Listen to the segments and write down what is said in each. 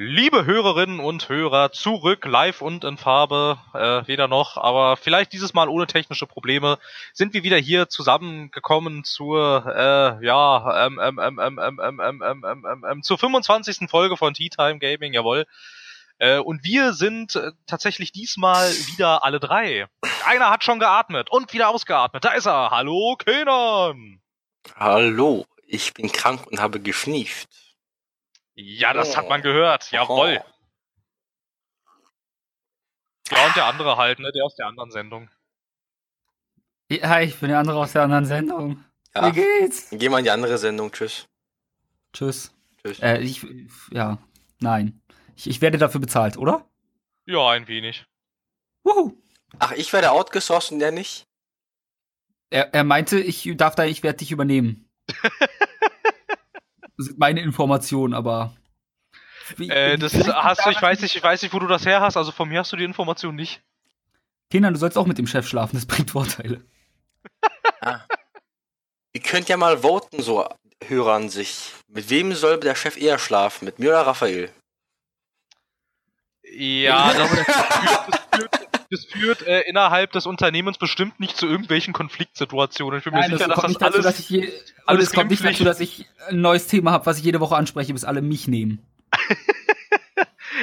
Liebe Hörerinnen und Hörer, zurück live und in Farbe, äh, weder noch, aber vielleicht dieses Mal ohne technische Probleme, sind wir wieder hier zusammengekommen zur, äh, ja, ähm, ähm, ähm, ähm, ähm, ähm, ähm, ähm, ähm, ähm, ähm, zur 25. Folge von Tea Time Gaming, jawohl. Äh, und wir sind äh, tatsächlich diesmal wieder alle drei. Einer hat schon geatmet und wieder ausgeatmet. Da ist er. Hallo, Kenan. Hallo, ich bin krank und habe geschnieft. Ja, das hat man gehört. Jawohl. Ja, und der andere halt, ne? Der aus der anderen Sendung. Ja, ich bin der andere aus der anderen Sendung. Ja. Wie geht's? Geh mal in die andere Sendung. Tschüss. Tschüss. Tschüss. Äh, ich, ja, nein. Ich, ich werde dafür bezahlt, oder? Ja, ein wenig. Wuhu. Ach, ich werde outgesourced und der nicht? Er, er meinte, ich darf da, ich werde dich übernehmen. das sind meine Informationen, aber. Wie- Äh, das vielleicht hast du, ich weiß nicht, ich weiß nicht, wo du das her hast, also von mir hast du die Information nicht. Kenan, du sollst auch mit dem Chef schlafen, das bringt Vorteile. Ah. Ihr könnt ja mal voten, so Hörer an sich. Mit wem soll der Chef eher schlafen? Mit mir oder Raphael? Ja, das führt, das führt, das führt äh, innerhalb des Unternehmens bestimmt nicht zu irgendwelchen Konfliktsituationen. Ich bin mir Nein, sicher, das dass das nicht dazu, alles. dass ich je, alles es kommt nicht dazu, dass ich ein neues Thema habe, was ich jede Woche anspreche, bis alle mich nehmen.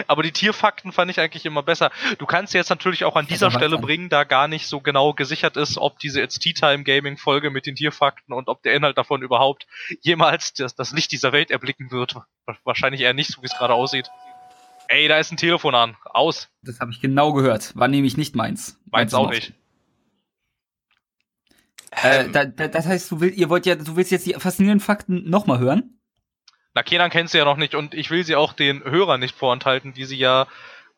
Aber die Tierfakten fand ich eigentlich immer besser. Du kannst jetzt natürlich auch an dieser Stelle bringen, da gar nicht so genau gesichert ist, ob diese It's Tea Time Gaming Folge mit den Tierfakten und ob der Inhalt davon überhaupt jemals das, das Licht dieser Welt erblicken wird. Wahrscheinlich eher nicht, so wie es gerade aussieht. Ey, da ist ein Telefon an. Aus. Das habe ich genau gehört. War nämlich nicht meins. Meins auch nicht. Äh, Ähm, da, da, das heißt, du willst, ihr wollt ja, du willst jetzt die faszinierenden Fakten nochmal hören? Na, Kenan kennst du ja noch nicht und ich will sie auch den Hörern nicht vorenthalten, die sie ja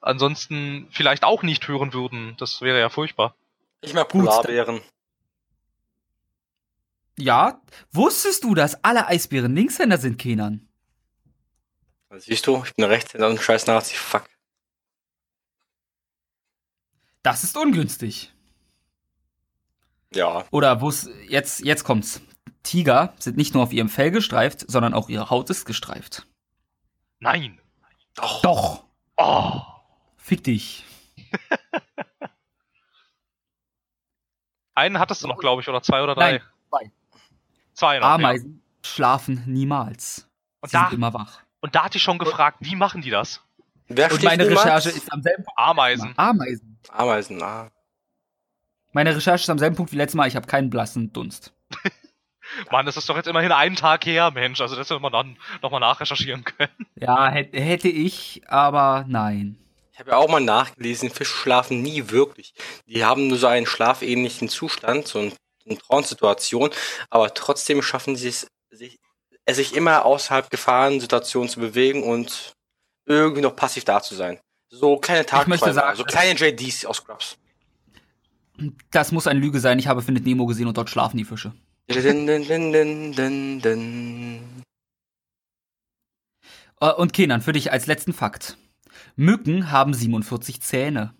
ansonsten vielleicht auch nicht hören würden. Das wäre ja furchtbar. ich mag Gut, Polarbären. Ja. Wusstest du, dass alle Eisbären Linkshänder sind, Kenan? Siehst du, ich bin Rechtshänder und ein scheiß Nazi. Fuck. Das ist ungünstig. Ja. Oder wo's jetzt jetzt kommt's. Tiger sind nicht nur auf ihrem Fell gestreift, sondern auch ihre Haut ist gestreift. Nein. Doch. Doch. Oh. Fick dich. Einen hattest du noch, glaube ich, oder zwei oder drei? Nein, zwei. Zwei noch. Ja. Ameisen schlafen niemals. Und Sie da, sind immer wach. Und da hatte ich schon gefragt, wie machen die das? Wer Und meine niemals? Recherche ist am selben Punkt. Ameisen. Ameisen. Ameisen, ah. Meine Recherche ist am selben Punkt wie letztes Mal. Ich habe keinen blassen Dunst. Mann, das ist doch jetzt immerhin einen Tag her, Mensch. Also das hätte man dann nochmal nachrecherchieren können. Ja, hätte, ich, aber nein. Ich habe ja auch mal nachgelesen, Fische schlafen nie wirklich. Die haben nur so einen schlafähnlichen Zustand, so ein- eine Trance-Situation, aber trotzdem schaffen sie es, sich, es sich immer außerhalb Gefahrensituationen zu bewegen und irgendwie noch passiv da zu sein. So kleine sagen, so kleine JDs aus Scrubs. Das muss eine Lüge sein. Ich habe Findet Nemo gesehen und dort schlafen die Fische. Äh, Und Kenan, für dich als letzten Fakt. Mücken haben 47 Zähne.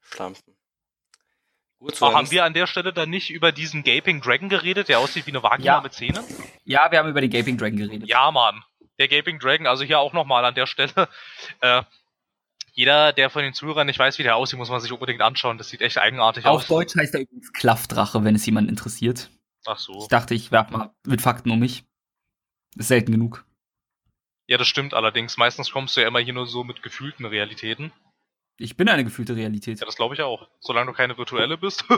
Schlampen. Aber haben wir an der Stelle dann nicht über diesen Gaping Dragon geredet, der aussieht wie eine Vagina Ja. mit Zähnen? Ja, wir haben über den Gaping Dragon geredet. Ja, Mann. Der Gaping Dragon, also hier auch nochmal an der Stelle. Äh, jeder, der von den Zuhörern nicht weiß, wie der aussieht, muss man sich unbedingt anschauen. Das sieht echt eigenartig Auf aus. Deutsch heißt er übrigens Klaffdrache, wenn es jemand interessiert. Ach so. Ich dachte, ich werf mal mit Fakten um mich. Ist selten genug. Ja, das stimmt allerdings. Meistens kommst du ja immer hier nur so mit gefühlten Realitäten. Ich bin eine gefühlte Realität. Ja, das glaube ich auch. Solange du keine virtuelle bist.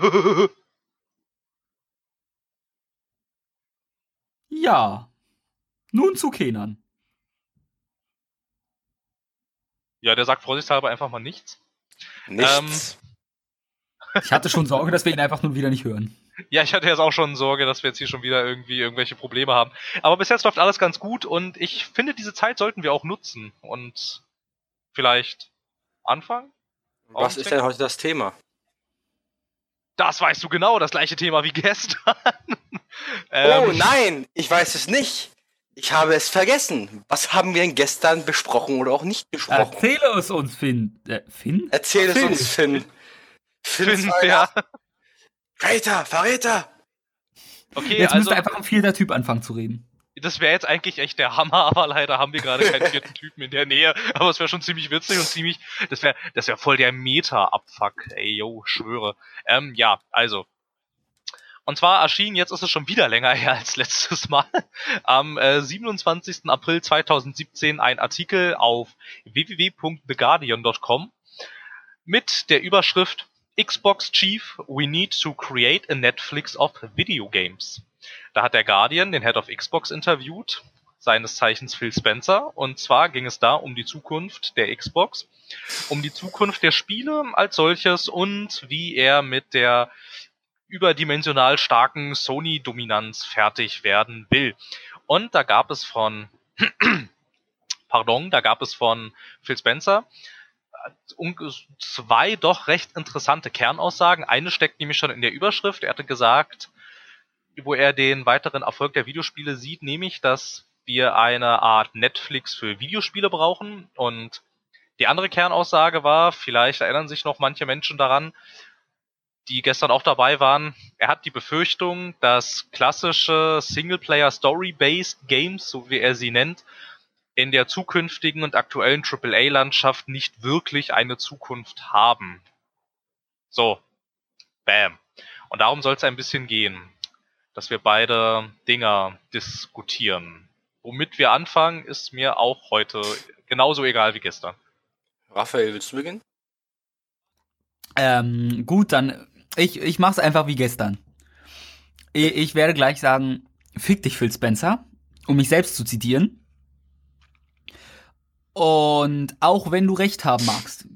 Ja. Nun zu Kenan. ja, der sagt vorsichtshalber einfach mal nichts. Nichts. Ich hatte schon Sorge, dass wir ihn einfach nur wieder nicht hören. Ja, ich hatte jetzt auch schon Sorge, dass wir jetzt hier schon wieder irgendwie irgendwelche Probleme haben. Aber bis jetzt läuft alles ganz gut und ich finde, diese Zeit sollten wir auch nutzen und vielleicht anfangen. Was ist denn heute das Thema? Das weißt du genau, das gleiche Thema wie gestern. oh Ähm, nein, ich weiß es nicht. Ich habe es vergessen. Was haben wir denn gestern besprochen oder auch nicht besprochen? Erzähle es uns, Finn. Äh, Finn? Erzähl es uns, Finn. Finn, Finn, Finn ja. Traitor, Verräter. Okay, Jetzt also müsste einfach ein vierter Typ anfangen zu reden. Das wäre jetzt eigentlich echt der Hammer, aber leider haben wir gerade keinen vierten Typen in der Nähe. Aber es wäre schon ziemlich witzig und ziemlich, das wäre, das wäre voll der Meta-Abfuck. Ey, yo, schwöre. Ähm, ja, also. Und zwar erschien, jetzt ist es schon wieder länger her als letztes Mal, am äh, 27. April 2017 ein Artikel auf www.theguardian.com mit der Überschrift Xbox Chief, we need to create a Netflix of Video Games. Da hat der Guardian den Head of Xbox interviewt, seines Zeichens Phil Spencer, und zwar ging es da um die Zukunft der Xbox, um die Zukunft der Spiele als solches und wie er mit der überdimensional starken Sony-Dominanz fertig werden will. Und da gab es von, pardon, da gab es von Phil Spencer äh, zwei doch recht interessante Kernaussagen. Eine steckt nämlich schon in der Überschrift. Er hatte gesagt, wo er den weiteren Erfolg der Videospiele sieht, nämlich, dass wir eine Art Netflix für Videospiele brauchen. Und die andere Kernaussage war, vielleicht erinnern sich noch manche Menschen daran, die gestern auch dabei waren, er hat die Befürchtung, dass klassische Singleplayer Story-Based Games, so wie er sie nennt, in der zukünftigen und aktuellen AAA-Landschaft nicht wirklich eine Zukunft haben. So. Bam. Und darum soll es ein bisschen gehen dass wir beide Dinger diskutieren. Womit wir anfangen, ist mir auch heute genauso egal wie gestern. Raphael, willst du beginnen? Ähm, gut, dann ich, ich mach's einfach wie gestern. Ich, ich werde gleich sagen, fick dich, Phil Spencer, um mich selbst zu zitieren. Und auch wenn du recht haben magst,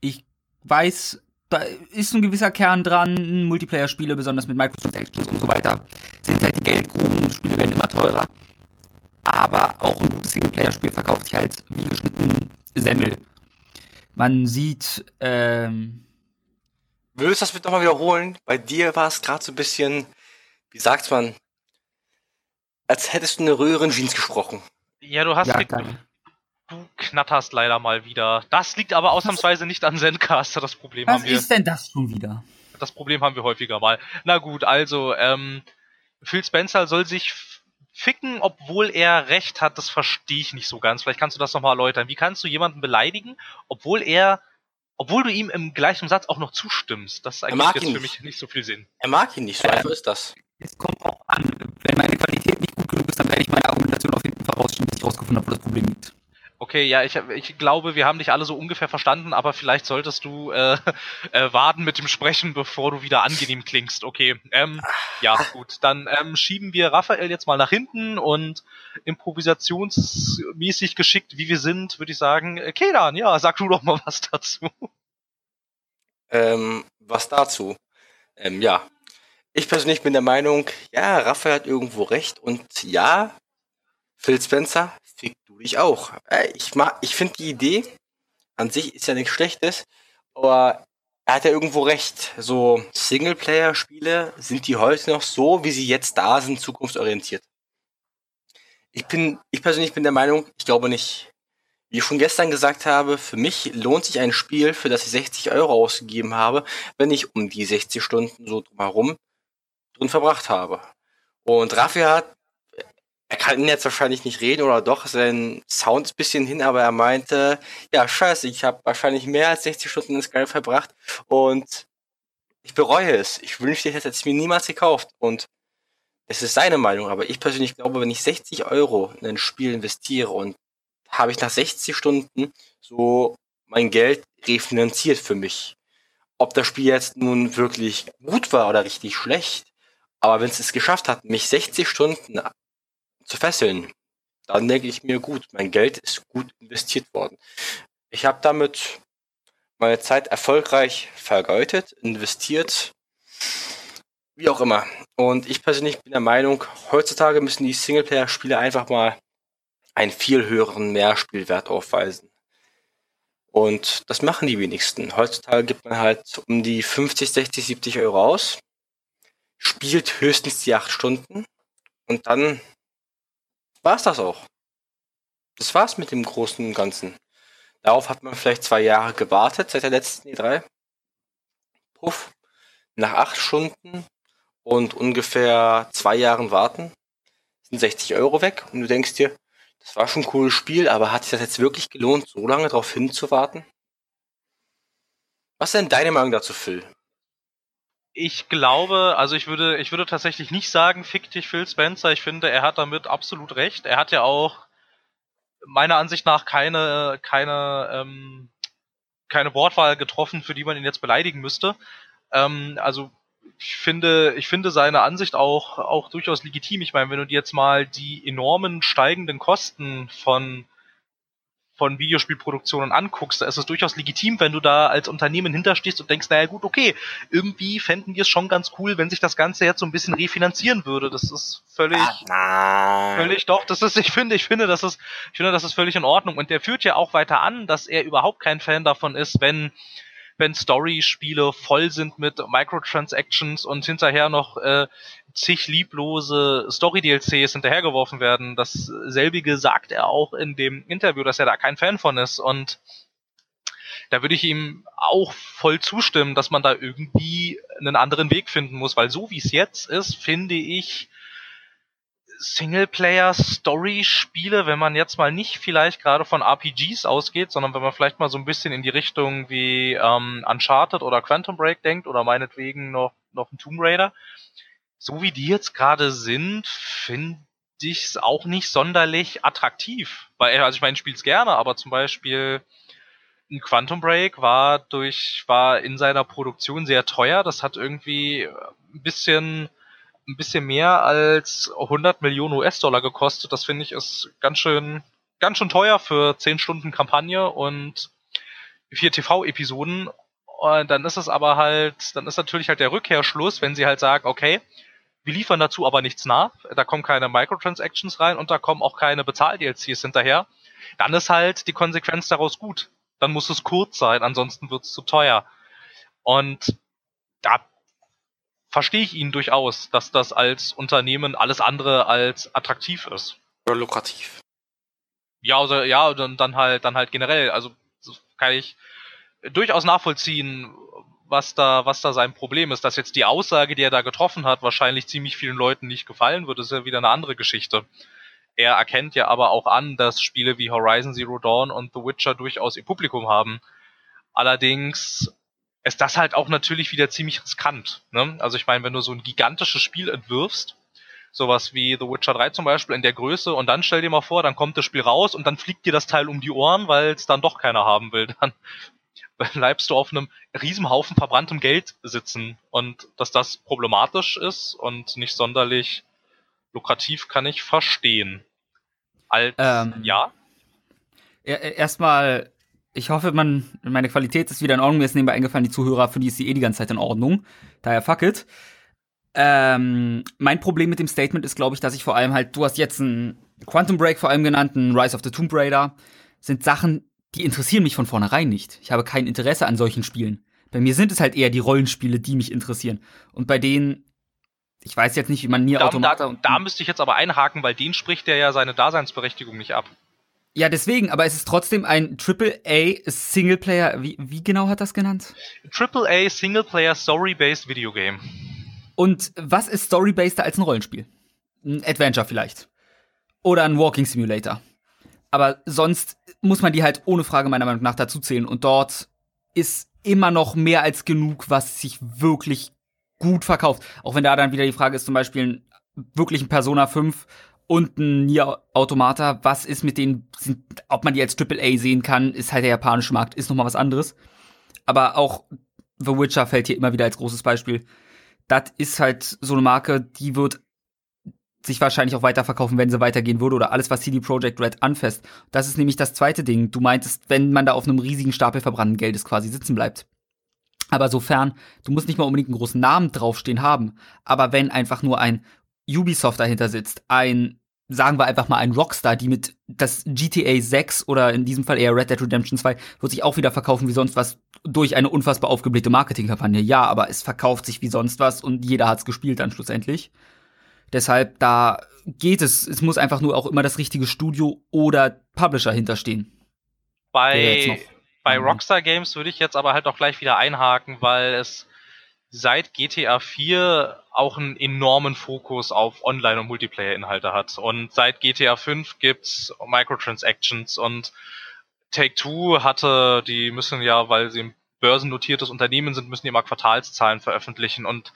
ich weiß, da ist ein gewisser Kern dran, Multiplayer-Spiele, besonders mit Microtransactions und so weiter, sind halt die Geldgruben, Spiele werden immer teurer. Aber auch ein gutes Singleplayer-Spiel verkauft sich halt wie geschnitten Semmel. Man sieht, ähm. Würdest du das bitte nochmal wiederholen? Bei dir war es gerade so ein bisschen, wie sagt man, als hättest du eine Röhrenjeans gesprochen. Ja, du hast ja, Du knatterst leider mal wieder. Das liegt aber ausnahmsweise nicht an Zencaster, das Problem Was haben wir. Was ist denn das schon wieder? Das Problem haben wir häufiger mal. Na gut, also, ähm, Phil Spencer soll sich ficken, obwohl er recht hat, das verstehe ich nicht so ganz. Vielleicht kannst du das nochmal erläutern. Wie kannst du jemanden beleidigen, obwohl er, obwohl du ihm im gleichen Satz auch noch zustimmst? Das ist eigentlich jetzt für mich nicht so viel Sinn. Er mag ihn nicht, so einfach ist das. Es kommt auch an, wenn meine Qualität nicht gut genug ist, dann werde ich meine Argumentation auf jeden Fall rausschieben, bis ich rausgefunden habe, wo das Problem liegt. Okay, ja, ich, ich glaube, wir haben dich alle so ungefähr verstanden, aber vielleicht solltest du äh, äh, warten mit dem Sprechen, bevor du wieder angenehm klingst. Okay, ähm, ja, gut. Dann ähm, schieben wir Raphael jetzt mal nach hinten und improvisationsmäßig geschickt, wie wir sind, würde ich sagen, äh, Kedan, ja, sag du doch mal was dazu. Ähm, was dazu? Ähm, ja, ich persönlich bin der Meinung, ja, Raphael hat irgendwo recht und ja, Phil Spencer fick du dich auch. Äh, ich ich finde die Idee an sich ist ja nichts Schlechtes, aber er hat ja irgendwo recht. So Singleplayer-Spiele sind die heute noch so, wie sie jetzt da sind, zukunftsorientiert. Ich bin, ich persönlich bin der Meinung, ich glaube nicht. Wie ich schon gestern gesagt habe, für mich lohnt sich ein Spiel, für das ich 60 Euro ausgegeben habe, wenn ich um die 60 Stunden so drumherum drin verbracht habe. Und Raffi hat er kann jetzt wahrscheinlich nicht reden oder doch, sein Sound ist ein bisschen hin, aber er meinte, ja, scheiße, ich habe wahrscheinlich mehr als 60 Stunden in Skyrim verbracht und ich bereue es. Ich wünschte, ich hätte es mir niemals gekauft und es ist seine Meinung, aber ich persönlich glaube, wenn ich 60 Euro in ein Spiel investiere und habe ich nach 60 Stunden so mein Geld refinanziert für mich. Ob das Spiel jetzt nun wirklich gut war oder richtig schlecht, aber wenn es es geschafft hat, mich 60 Stunden zu fesseln, dann denke ich mir, gut, mein Geld ist gut investiert worden. Ich habe damit meine Zeit erfolgreich vergeudet, investiert, wie auch immer. Und ich persönlich bin der Meinung, heutzutage müssen die Singleplayer-Spiele einfach mal einen viel höheren Mehrspielwert aufweisen. Und das machen die wenigsten. Heutzutage gibt man halt um die 50, 60, 70 Euro aus, spielt höchstens die 8 Stunden und dann war's das auch. Das war's mit dem Großen und Ganzen. Darauf hat man vielleicht zwei Jahre gewartet, seit der letzten E3. Puff. Nach acht Stunden und ungefähr zwei Jahren warten 60 Euro weg und du denkst dir, das war schon ein cooles Spiel, aber hat sich das jetzt wirklich gelohnt, so lange darauf hinzuwarten? Was ist denn deine Meinung dazu, Phil? Ich glaube, also ich würde, ich würde tatsächlich nicht sagen, fick dich Phil Spencer. Ich finde, er hat damit absolut recht. Er hat ja auch meiner Ansicht nach keine, keine, ähm, keine Wortwahl getroffen, für die man ihn jetzt beleidigen müsste. Ähm, also ich finde, ich finde seine Ansicht auch, auch durchaus legitim. Ich meine, wenn du dir jetzt mal die enormen steigenden Kosten von von Videospielproduktionen anguckst, da ist es durchaus legitim, wenn du da als Unternehmen hinterstehst und denkst, naja gut, okay, irgendwie fänden wir es schon ganz cool, wenn sich das Ganze jetzt so ein bisschen refinanzieren würde. Das ist völlig, nein. völlig doch, das ist, ich finde, ich finde, das ist, ich finde, das ist völlig in Ordnung. Und der führt ja auch weiter an, dass er überhaupt kein Fan davon ist, wenn wenn Story-Spiele voll sind mit Microtransactions und hinterher noch äh, zig lieblose Story-DLCs hinterhergeworfen werden. Dasselbige sagt er auch in dem Interview, dass er da kein Fan von ist. Und da würde ich ihm auch voll zustimmen, dass man da irgendwie einen anderen Weg finden muss, weil so wie es jetzt ist, finde ich Singleplayer-Story-Spiele, wenn man jetzt mal nicht vielleicht gerade von RPGs ausgeht, sondern wenn man vielleicht mal so ein bisschen in die Richtung wie ähm, Uncharted oder Quantum Break denkt oder meinetwegen noch, noch ein Tomb Raider, so wie die jetzt gerade sind, finde ich es auch nicht sonderlich attraktiv. Weil, also ich meine, ich spiele es gerne, aber zum Beispiel ein Quantum Break war durch, war in seiner Produktion sehr teuer. Das hat irgendwie ein bisschen, ein bisschen mehr als 100 Millionen US-Dollar gekostet. Das finde ich ist ganz schön, ganz schön teuer für 10 Stunden Kampagne und vier TV-Episoden. Dann ist es aber halt, dann ist natürlich halt der Rückkehrschluss, wenn sie halt sagen, okay, wir liefern dazu aber nichts nach, da kommen keine Microtransactions rein und da kommen auch keine Bezahl-DLCs hinterher, dann ist halt die Konsequenz daraus gut. Dann muss es kurz sein, ansonsten wird es zu teuer. Und da verstehe ich ihn durchaus, dass das als Unternehmen alles andere als attraktiv ist. Oder lukrativ. Ja, also, ja, und dann halt, dann halt generell. Also kann ich durchaus nachvollziehen, was da, was da sein Problem ist. Dass jetzt die Aussage, die er da getroffen hat, wahrscheinlich ziemlich vielen Leuten nicht gefallen wird, ist ja wieder eine andere Geschichte. Er erkennt ja aber auch an, dass Spiele wie Horizon Zero Dawn und The Witcher durchaus ihr Publikum haben. Allerdings ist das halt auch natürlich wieder ziemlich riskant. Ne? Also ich meine, wenn du so ein gigantisches Spiel entwirfst, sowas wie The Witcher 3 zum Beispiel in der Größe, und dann stell dir mal vor, dann kommt das Spiel raus und dann fliegt dir das Teil um die Ohren, weil es dann doch keiner haben will. Dann bleibst du auf einem Riesenhaufen verbranntem Geld sitzen. Und dass das problematisch ist und nicht sonderlich lukrativ, kann ich verstehen. Als, Ähm, ja, Er- er- Erstmal, ich hoffe, man, meine Qualität ist wieder in Ordnung. Mir ist nebenbei eingefallen, die Zuhörer, für die ist die eh die ganze Zeit in Ordnung. Daher fuck it. Ähm, mein Problem mit dem Statement ist, glaube ich, dass ich vor allem halt, du hast jetzt einen Quantum Break vor allem genannt, einen Rise of the Tomb Raider, sind Sachen, die interessieren mich von vornherein nicht. Ich habe kein Interesse an solchen Spielen. Bei mir sind es halt eher die Rollenspiele, die mich interessieren. Und bei denen, ich weiß jetzt nicht, wie man Nier Automata da, und da müsste ich jetzt aber einhaken, weil den spricht er ja seine Daseinsberechtigung nicht ab. Ja, deswegen, aber es ist trotzdem ein AAA Singleplayer. Wie, wie genau hat das genannt? AAA Singleplayer Story-Based Video Game. Und was ist storybaseder als ein Rollenspiel? Ein Adventure vielleicht. Oder ein Walking Simulator. Aber sonst muss man die halt ohne Frage meiner Meinung nach dazu zählen. Und dort ist immer noch mehr als genug, was sich wirklich gut verkauft. Auch wenn da dann wieder die Frage ist, zum Beispiel ein, wirklich ein Persona 5 und ein Nier Automata, was ist mit denen, sind, ob man die als AAA sehen kann, ist halt der japanische Markt, ist nochmal was anderes. Aber auch The Witcher fällt hier immer wieder als großes Beispiel. Das ist halt so eine Marke, die wird sich wahrscheinlich auch weiterverkaufen, wenn sie weitergehen würde oder alles, was CD Projekt Red anfasst. Das ist nämlich das zweite Ding. Du meintest, wenn man da auf einem riesigen Stapel verbrannten Geldes quasi sitzen bleibt. Aber sofern, du musst nicht mal unbedingt einen großen Namen draufstehen haben, aber wenn einfach nur ein Ubisoft dahinter sitzt, ein, sagen wir einfach mal ein Rockstar, die mit das GTA 6 oder in diesem Fall eher Red Dead Redemption 2 wird sich auch wieder verkaufen wie sonst was durch eine unfassbar aufgeblähte Marketingkampagne. Ja, aber es verkauft sich wie sonst was und jeder hat's gespielt dann schlussendlich. Deshalb, da geht es. Es muss einfach nur auch immer das richtige Studio oder Publisher hinterstehen. Bei, bei. Rockstar Games würde ich jetzt aber halt auch gleich wieder einhaken, weil es seit GTA 4 auch einen enormen Fokus auf Online- und Multiplayer-Inhalte hat. Und seit GTA 5 gibt's Microtransactions und Take-Two hatte, die müssen ja, weil sie ein börsennotiertes Unternehmen sind, müssen die immer Quartalszahlen veröffentlichen und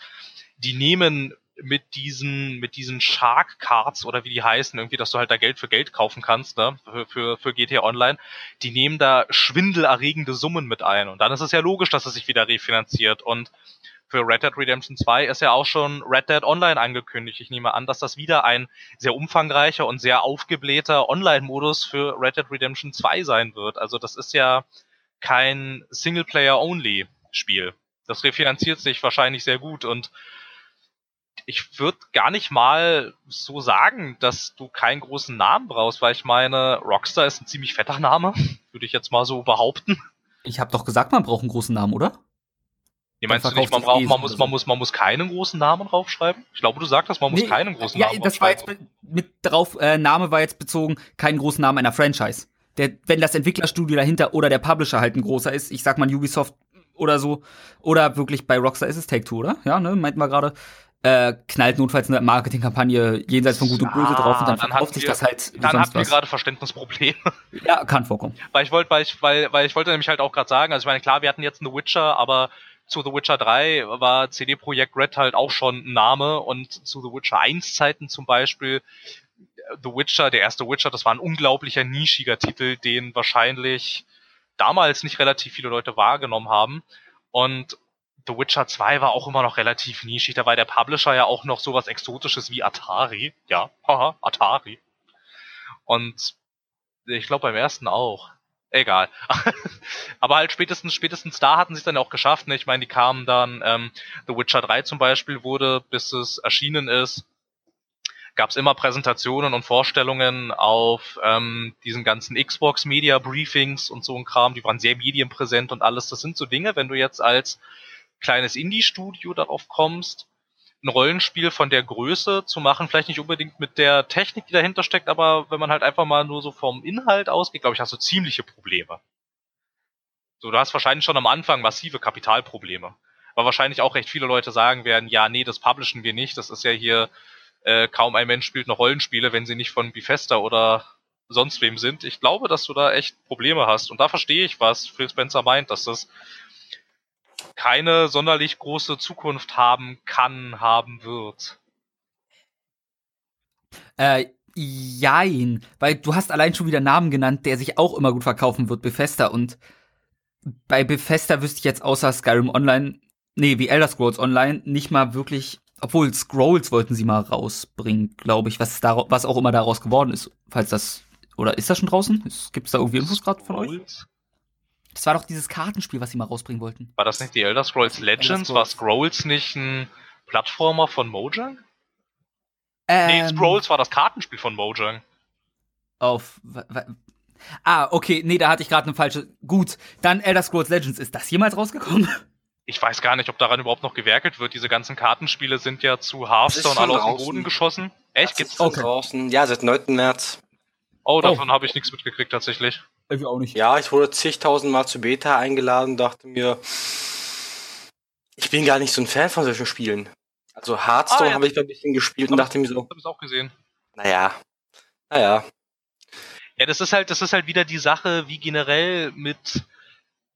die nehmen mit diesen, mit diesen Shark Cards oder wie die heißen, irgendwie, dass du halt da Geld für Geld kaufen kannst, ne, für, für, für GTA Online, die nehmen da schwindelerregende Summen mit ein. Und dann ist es ja logisch, dass es sich wieder refinanziert. Und für Red Dead Redemption 2 ist ja auch schon Red Dead Online angekündigt. Ich nehme an, dass das wieder ein sehr umfangreicher und sehr aufgeblähter Online-Modus für Red Dead Redemption 2 sein wird. Also das ist ja kein Singleplayer-Only-Spiel. Das refinanziert sich wahrscheinlich sehr gut und ich würde gar nicht mal so sagen, dass du keinen großen Namen brauchst, weil ich meine, Rockstar ist ein ziemlich fetter Name, würde ich jetzt mal so behaupten. Ich habe doch gesagt, man braucht einen großen Namen, oder? Nee, meinst du nicht, man, braucht, man, muss, man, muss, man muss keinen großen Namen draufschreiben? Ich glaube, du sagtest, man muss nee, keinen großen ja, Namen Ja, das war jetzt mit drauf, äh, Name war jetzt bezogen, keinen großen Namen einer Franchise. Der, wenn das Entwicklerstudio dahinter oder der Publisher halt ein großer ist, ich sag mal Ubisoft oder so, oder wirklich bei Rockstar ist es Take-Two, oder? Ja, ne, meinten wir gerade äh, knallt notfalls eine Marketingkampagne jenseits von Gut und Böse drauf und dann, dann verkauft sich das halt. Dann habt ihr gerade Verständnisprobleme. Ja, kann vorkommen. weil ich wollte, weil ich, weil, weil ich wollte nämlich halt auch gerade sagen, also ich meine, klar, wir hatten jetzt The Witcher, aber zu The Witcher 3 war CD Projekt Red halt auch schon ein Name und zu The Witcher 1 Zeiten zum Beispiel The Witcher, der erste Witcher, das war ein unglaublicher nischiger Titel, den wahrscheinlich damals nicht relativ viele Leute wahrgenommen haben. Und The Witcher 2 war auch immer noch relativ nischig. Da war der Publisher ja auch noch sowas Exotisches wie Atari. Ja, haha, Atari. Und ich glaube beim ersten auch. Egal. Aber halt spätestens, spätestens da hatten sie es dann auch geschafft. Ne? Ich meine, die kamen dann, ähm, The Witcher 3 zum Beispiel wurde, bis es erschienen ist, gab es immer Präsentationen und Vorstellungen auf ähm, diesen ganzen Xbox Media Briefings und so ein Kram. Die waren sehr medienpräsent und alles. Das sind so Dinge, wenn du jetzt als kleines Indie-Studio darauf kommst, ein Rollenspiel von der Größe zu machen, vielleicht nicht unbedingt mit der Technik, die dahinter steckt, aber wenn man halt einfach mal nur so vom Inhalt ausgeht, glaube ich, hast du ziemliche Probleme. So, du hast wahrscheinlich schon am Anfang massive Kapitalprobleme. Weil wahrscheinlich auch recht viele Leute sagen werden, ja, nee, das publishen wir nicht, das ist ja hier, äh, kaum ein Mensch spielt noch Rollenspiele, wenn sie nicht von Bethesda oder sonst wem sind. Ich glaube, dass du da echt Probleme hast. Und da verstehe ich, was Phil Spencer meint, dass das keine sonderlich große Zukunft haben kann, haben wird. Äh, jein, weil du hast allein schon wieder Namen genannt, der sich auch immer gut verkaufen wird, Bethesda. Und bei Bethesda wüsste ich jetzt außer Skyrim Online, nee, wie Elder Scrolls Online, nicht mal wirklich, obwohl Scrolls wollten sie mal rausbringen, glaube ich, was, da, was auch immer daraus geworden ist, falls das, oder ist das schon draußen? Gibt es da irgendwie Infos gerade von euch? Das war doch dieses Kartenspiel, was sie mal rausbringen wollten. War das nicht die Elder Scrolls Legends? Elder Scrolls. War Scrolls nicht ein Plattformer von Mojang? Ähm, nee, Scrolls war das Kartenspiel von Mojang. Auf. Ah, okay, nee, da hatte ich gerade eine falsche. Gut, dann Elder Scrolls Legends. Ist das jemals rausgekommen? Ich weiß gar nicht, ob daran überhaupt noch gewerkelt wird. Diese ganzen Kartenspiele sind ja zu Hearthstone alle aus dem Boden geschossen. Echt? Gibt's okay. draußen? Ja, seit 9. März. Oh, davon oh. habe ich nichts mitgekriegt tatsächlich. Ich auch nicht. Ja, ich wurde zigtausend Mal zu Beta eingeladen, dachte mir, ich bin gar nicht so ein Fan von solchen Spielen. Also Hearthstone ah, ja. habe ich ein bisschen gespielt und dachte mir so. Ich auch gesehen. Naja. Naja. Ja, das ist halt, das ist halt wieder die Sache, wie generell mit,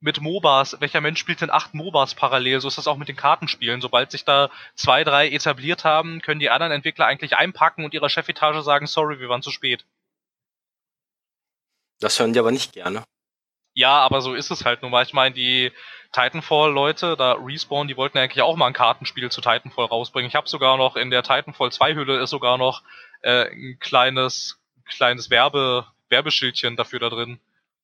mit MOBAs. Welcher Mensch spielt denn acht MOBAs parallel? So ist das auch mit den Kartenspielen. Sobald sich da zwei, drei etabliert haben, können die anderen Entwickler eigentlich einpacken und ihrer Chefetage sagen, sorry, wir waren zu spät. Das hören die aber nicht gerne. Ja, aber so ist es halt nun mal. Ich meine, die Titanfall-Leute, da Respawn, die wollten eigentlich auch mal ein Kartenspiel zu Titanfall rausbringen. Ich habe sogar noch in der Titanfall 2 Hülle ist sogar noch äh, ein kleines, kleines Werbe, Werbeschildchen dafür da drin.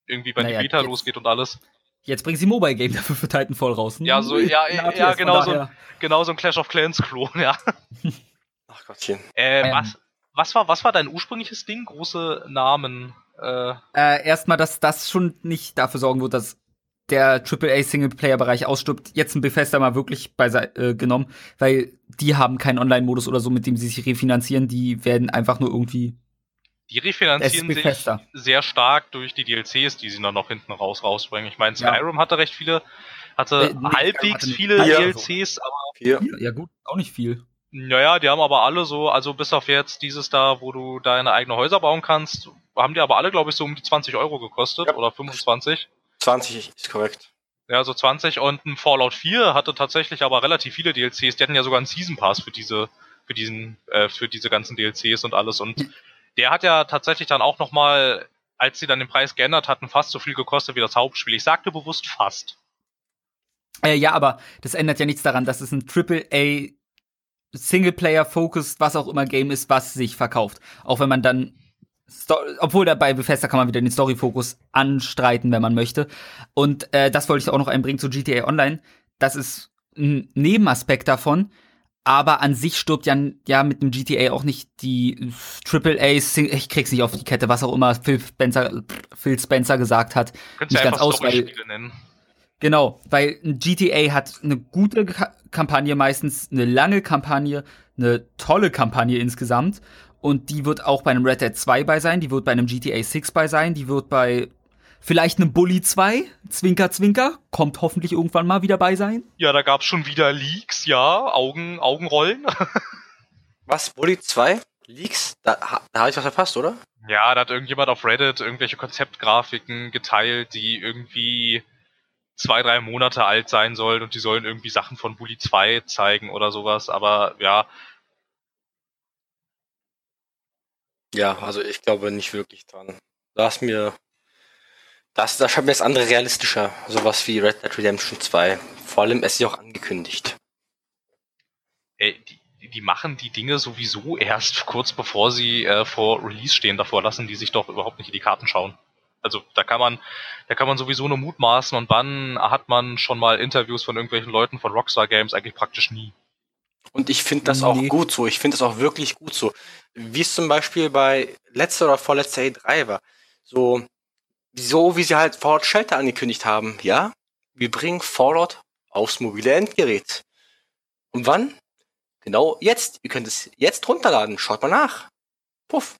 Irgendwie, wenn naja, die Beta jetzt, losgeht und alles. Jetzt bringen sie Mobile Game dafür für Titanfall raus. Ne? Ja, so, ja, ja, ja genau, so, genau so ein Clash of Clans-Klon, ja. Ach Gottchen. Äh, ähm. was, was war, was war dein ursprüngliches Ding? Große Namen. Äh, äh, erstmal, dass das schon nicht dafür sorgen wird, dass der AAA-Singleplayer-Bereich ausstirbt. Jetzt ein Bethesda mal wirklich beiseite äh, genommen, weil die haben keinen Online-Modus oder so, mit dem sie sich refinanzieren. Die werden einfach nur irgendwie. Die refinanzieren sich sehr stark durch die DLCs, die sie dann noch hinten raus rausbringen. Ich meine, Skyrim ja. hatte recht viele hatte Äh, nee, halbwegs hatte viele vier. DLCs, aber Hier. Ja gut, auch nicht viel. Naja, die haben aber alle so, also bis auf jetzt dieses da, wo du deine eigene Häuser bauen kannst, haben die aber alle, glaube ich, so um die 20 Euro gekostet Ja. oder 25. 20 ist korrekt. Ja, so 20 und ein Fallout 4 hatte tatsächlich aber relativ viele DLCs. Die hatten ja sogar einen Season Pass für diese, für diesen, äh, für diese ganzen DLCs und alles. Und der hat ja tatsächlich dann auch nochmal, als sie dann den Preis geändert hatten, fast so viel gekostet wie das Hauptspiel. Ich sagte bewusst fast. Äh, ja, aber das ändert ja nichts daran, dass es ein AAA Singleplayer-Focused, was auch immer Game ist, was sich verkauft. Auch wenn man dann Sto obwohl da bei Bethesda kann man wieder den Story-Fokus anstreiten, wenn man möchte. Und äh, das wollte ich auch noch einbringen zu GTA Online. Das ist ein Nebenaspekt davon, aber an sich stirbt ja, ja mit dem GTA auch nicht die AAA, Sing ich krieg's nicht auf die Kette, was auch immer Phil Spencer, Phil Spencer gesagt hat. Könntest Nicht ganz aus, weil- nennen. Genau, weil ein GTA hat eine gute Ka Kampagne meistens, eine lange Kampagne, eine tolle Kampagne insgesamt. Und die wird auch bei einem Red Dead 2 bei sein, die wird bei einem GTA 6 bei sein, die wird bei vielleicht einem Bully 2, Zwinker, Zwinker, kommt hoffentlich irgendwann mal wieder bei sein. Ja, da gab's schon wieder Leaks, ja, Augen, Augenrollen. Was? Bully 2? Leaks? Da, da habe ich was verpasst, oder? Ja, da hat irgendjemand auf Reddit irgendwelche Konzeptgrafiken geteilt, die irgendwie zwei, drei Monate alt sein sollen und die sollen irgendwie Sachen von Bully 2 zeigen oder sowas. Aber ja, Ja, also ich glaube nicht wirklich dran. Da ist mir. Das, da scheint mir das andere realistischer. Sowas wie Red Dead Redemption 2. Vor allem, es ist ja auch angekündigt. ey, die, die machen die Dinge sowieso erst kurz bevor sie äh, vor Release stehen. Davor lassen die sich doch überhaupt nicht in die Karten schauen. Also da kann man, da kann man sowieso nur mutmaßen und wann hat man schon mal Interviews von irgendwelchen Leuten von Rockstar Games eigentlich praktisch nie. Und ich finde das auch Nee. gut so. Ich finde das auch wirklich gut so. Wie es zum Beispiel bei letzter oder vorletzter E3 war. So, so wie sie halt Fallout Shelter angekündigt haben. Ja, wir bringen Fallout aufs mobile Endgerät. Und wann? Genau jetzt. Ihr könnt es jetzt runterladen. Schaut mal nach. Puff.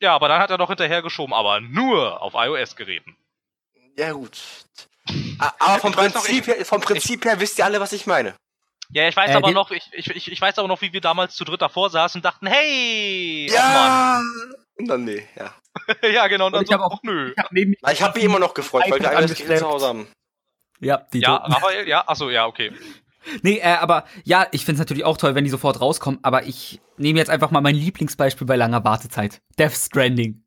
Ja, aber dann hat er noch hinterhergeschoben, aber nur auf iOS-Geräten. Ja, gut. A- Aber vom Prinzip, her, vom Prinzip her wisst ihr alle, was ich meine. Ja, ich weiß Äh, aber noch, ich, ich, ich weiß aber noch, wie wir damals zu dritt davor saßen und dachten, hey! ach Und dann nee, ja. Ja, genau, und dann Und ich so, hab auch- nö. Ich hab neben mich habe immer noch gefreut, weil wir alles zu Hause haben. Ja, die Ja, Toten. Raphael, ja, achso, ja, okay. Nee, äh, aber ja, ich find's natürlich auch toll, wenn die sofort rauskommen, aber ich nehme jetzt einfach mal mein Lieblingsbeispiel bei langer Wartezeit. Death Stranding.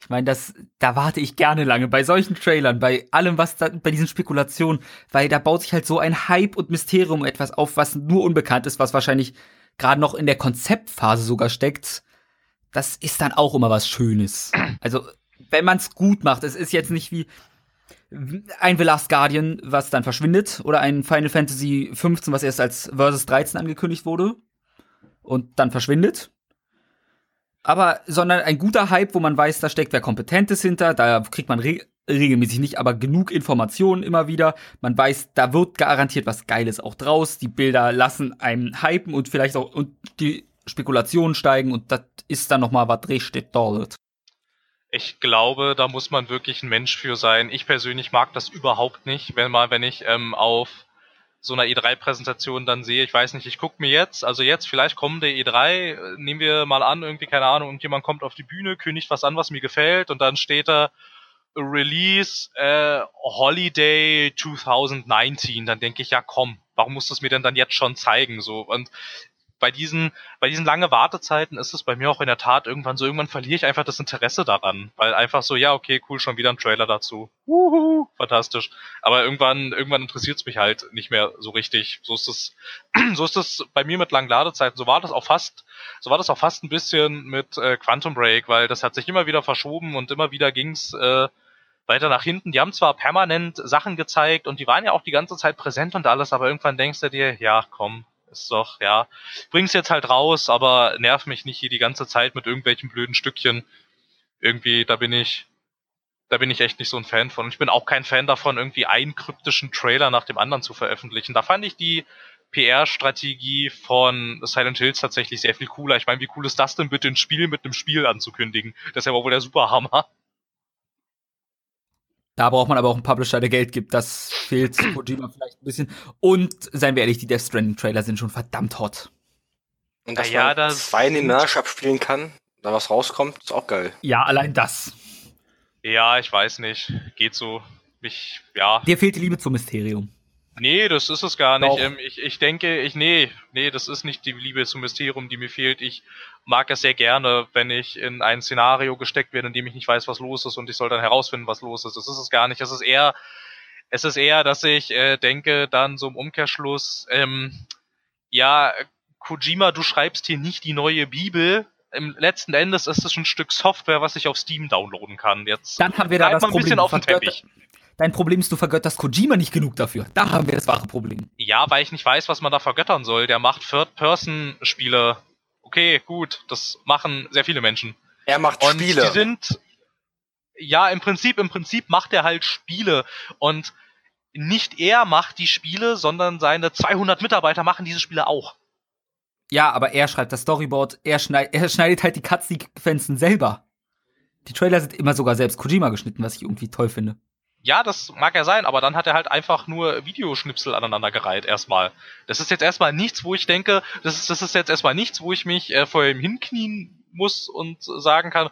Ich meine, das, da warte ich gerne lange bei solchen Trailern, bei allem, was da, bei diesen Spekulationen, weil da baut sich halt so ein Hype und Mysterium etwas auf, was nur unbekannt ist, was wahrscheinlich gerade noch in der Konzeptphase sogar steckt. Das ist dann auch immer was Schönes. Also, wenn man's gut macht, es ist jetzt nicht wie, ein The Last Guardian, was dann verschwindet, oder ein Final Fantasy 15, was erst als Versus 13 angekündigt wurde und dann verschwindet. Aber, sondern ein guter Hype, wo man weiß, da steckt wer Kompetentes hinter, da kriegt man re regelmäßig nicht, aber genug Informationen immer wieder. Man weiß, da wird garantiert was Geiles auch draus. Die Bilder lassen einem hypen und vielleicht auch und die Spekulationen steigen und das ist dann noch mal was richtig dort. Ich glaube, da muss man wirklich ein Mensch für sein. Ich persönlich mag das überhaupt nicht, wenn mal, wenn ich ähm, auf so einer E3-Präsentation dann sehe, ich weiß nicht, ich gucke mir jetzt, also jetzt vielleicht kommende E3, äh, nehmen wir mal an, irgendwie, keine Ahnung, irgendjemand kommt auf die Bühne, kündigt was an, was mir gefällt und dann steht da Release äh, Holiday 2019, dann denke ich, ja komm, warum musst du es mir denn dann jetzt schon zeigen? So und bei diesen, bei diesen lange Wartezeiten ist es bei mir auch in der Tat irgendwann so, irgendwann verliere ich einfach das Interesse daran, weil einfach so, ja, okay, cool, schon wieder ein Trailer dazu. Wuhu, fantastisch. Aber irgendwann, irgendwann interessiert es mich halt nicht mehr so richtig. So ist es, so ist es bei mir mit langen Ladezeiten. So war das auch fast, so war das auch fast ein bisschen mit äh, Quantum Break, weil das hat sich immer wieder verschoben und immer wieder ging's äh, weiter nach hinten. Die haben zwar permanent Sachen gezeigt und die waren ja auch die ganze Zeit präsent und alles, aber irgendwann denkst du dir, ja, komm, ist doch, ja, bring's jetzt halt raus, aber nerv mich nicht hier die ganze Zeit mit irgendwelchen blöden Stückchen. Irgendwie, da bin ich, da bin ich echt nicht so ein Fan von. Und ich bin auch kein Fan davon, irgendwie einen kryptischen Trailer nach dem anderen zu veröffentlichen. Da fand ich die PR-Strategie von Silent Hills tatsächlich sehr viel cooler. Ich meine, wie cool ist das denn bitte, ein Spiel mit einem Spiel anzukündigen? Das ist ja wohl der Superhammer. Da braucht man aber auch einen Publisher, der Geld gibt. Das fehlt Kojima vielleicht bisschen. Und seien wir ehrlich, die Death Stranding Trailer sind schon verdammt hot. Und dass Ja, man das zwei in den Marsch abspielen kann, da was rauskommt, ist auch geil. Ja, allein das. Ja, ich weiß nicht. Geht so. Ich, ja. Dir fehlt die Liebe zum Mysterium. Nee, das ist es gar nicht. Ähm, ich, ich denke, ich, nee, nee, das ist nicht die Liebe zum Mysterium, die mir fehlt. Ich mag es sehr gerne, wenn ich in ein Szenario gesteckt werde, in dem ich nicht weiß, was los ist und ich soll dann herausfinden, was los ist. Das ist es gar nicht. Es ist eher, es ist eher, dass ich äh, denke, dann so im Umkehrschluss, ähm, ja, Kojima, du schreibst hier nicht die neue Bibel. Im letzten Endes ist es ein Stück Software, was ich auf Steam downloaden kann. Jetzt Dann haben wir da das mal ein bisschen Problem. auf Teppich. Dein Problem ist, du vergötterst Kojima nicht genug dafür. Da haben wir das wahre Problem. Ja, weil ich nicht weiß, was man da vergöttern soll. Der macht Third-Person-Spiele. Okay, gut, das machen sehr viele Menschen. Er macht Und Spiele. die sind, ja, im Prinzip, im Prinzip macht er halt Spiele. Und nicht er macht die Spiele, sondern seine 200 Mitarbeiter machen diese Spiele auch. Ja, aber er schreibt das Storyboard, er, schneid, er schneidet halt die Cutssequenzen selber. Die Trailer sind immer sogar selbst Kojima geschnitten, was ich irgendwie toll finde. Ja, das mag ja sein, aber dann hat er halt einfach nur Videoschnipsel aneinandergereiht erstmal. Das ist jetzt erstmal nichts, wo ich denke, das ist, das ist jetzt erstmal nichts, wo ich mich äh, vor ihm hinknien muss und sagen kann,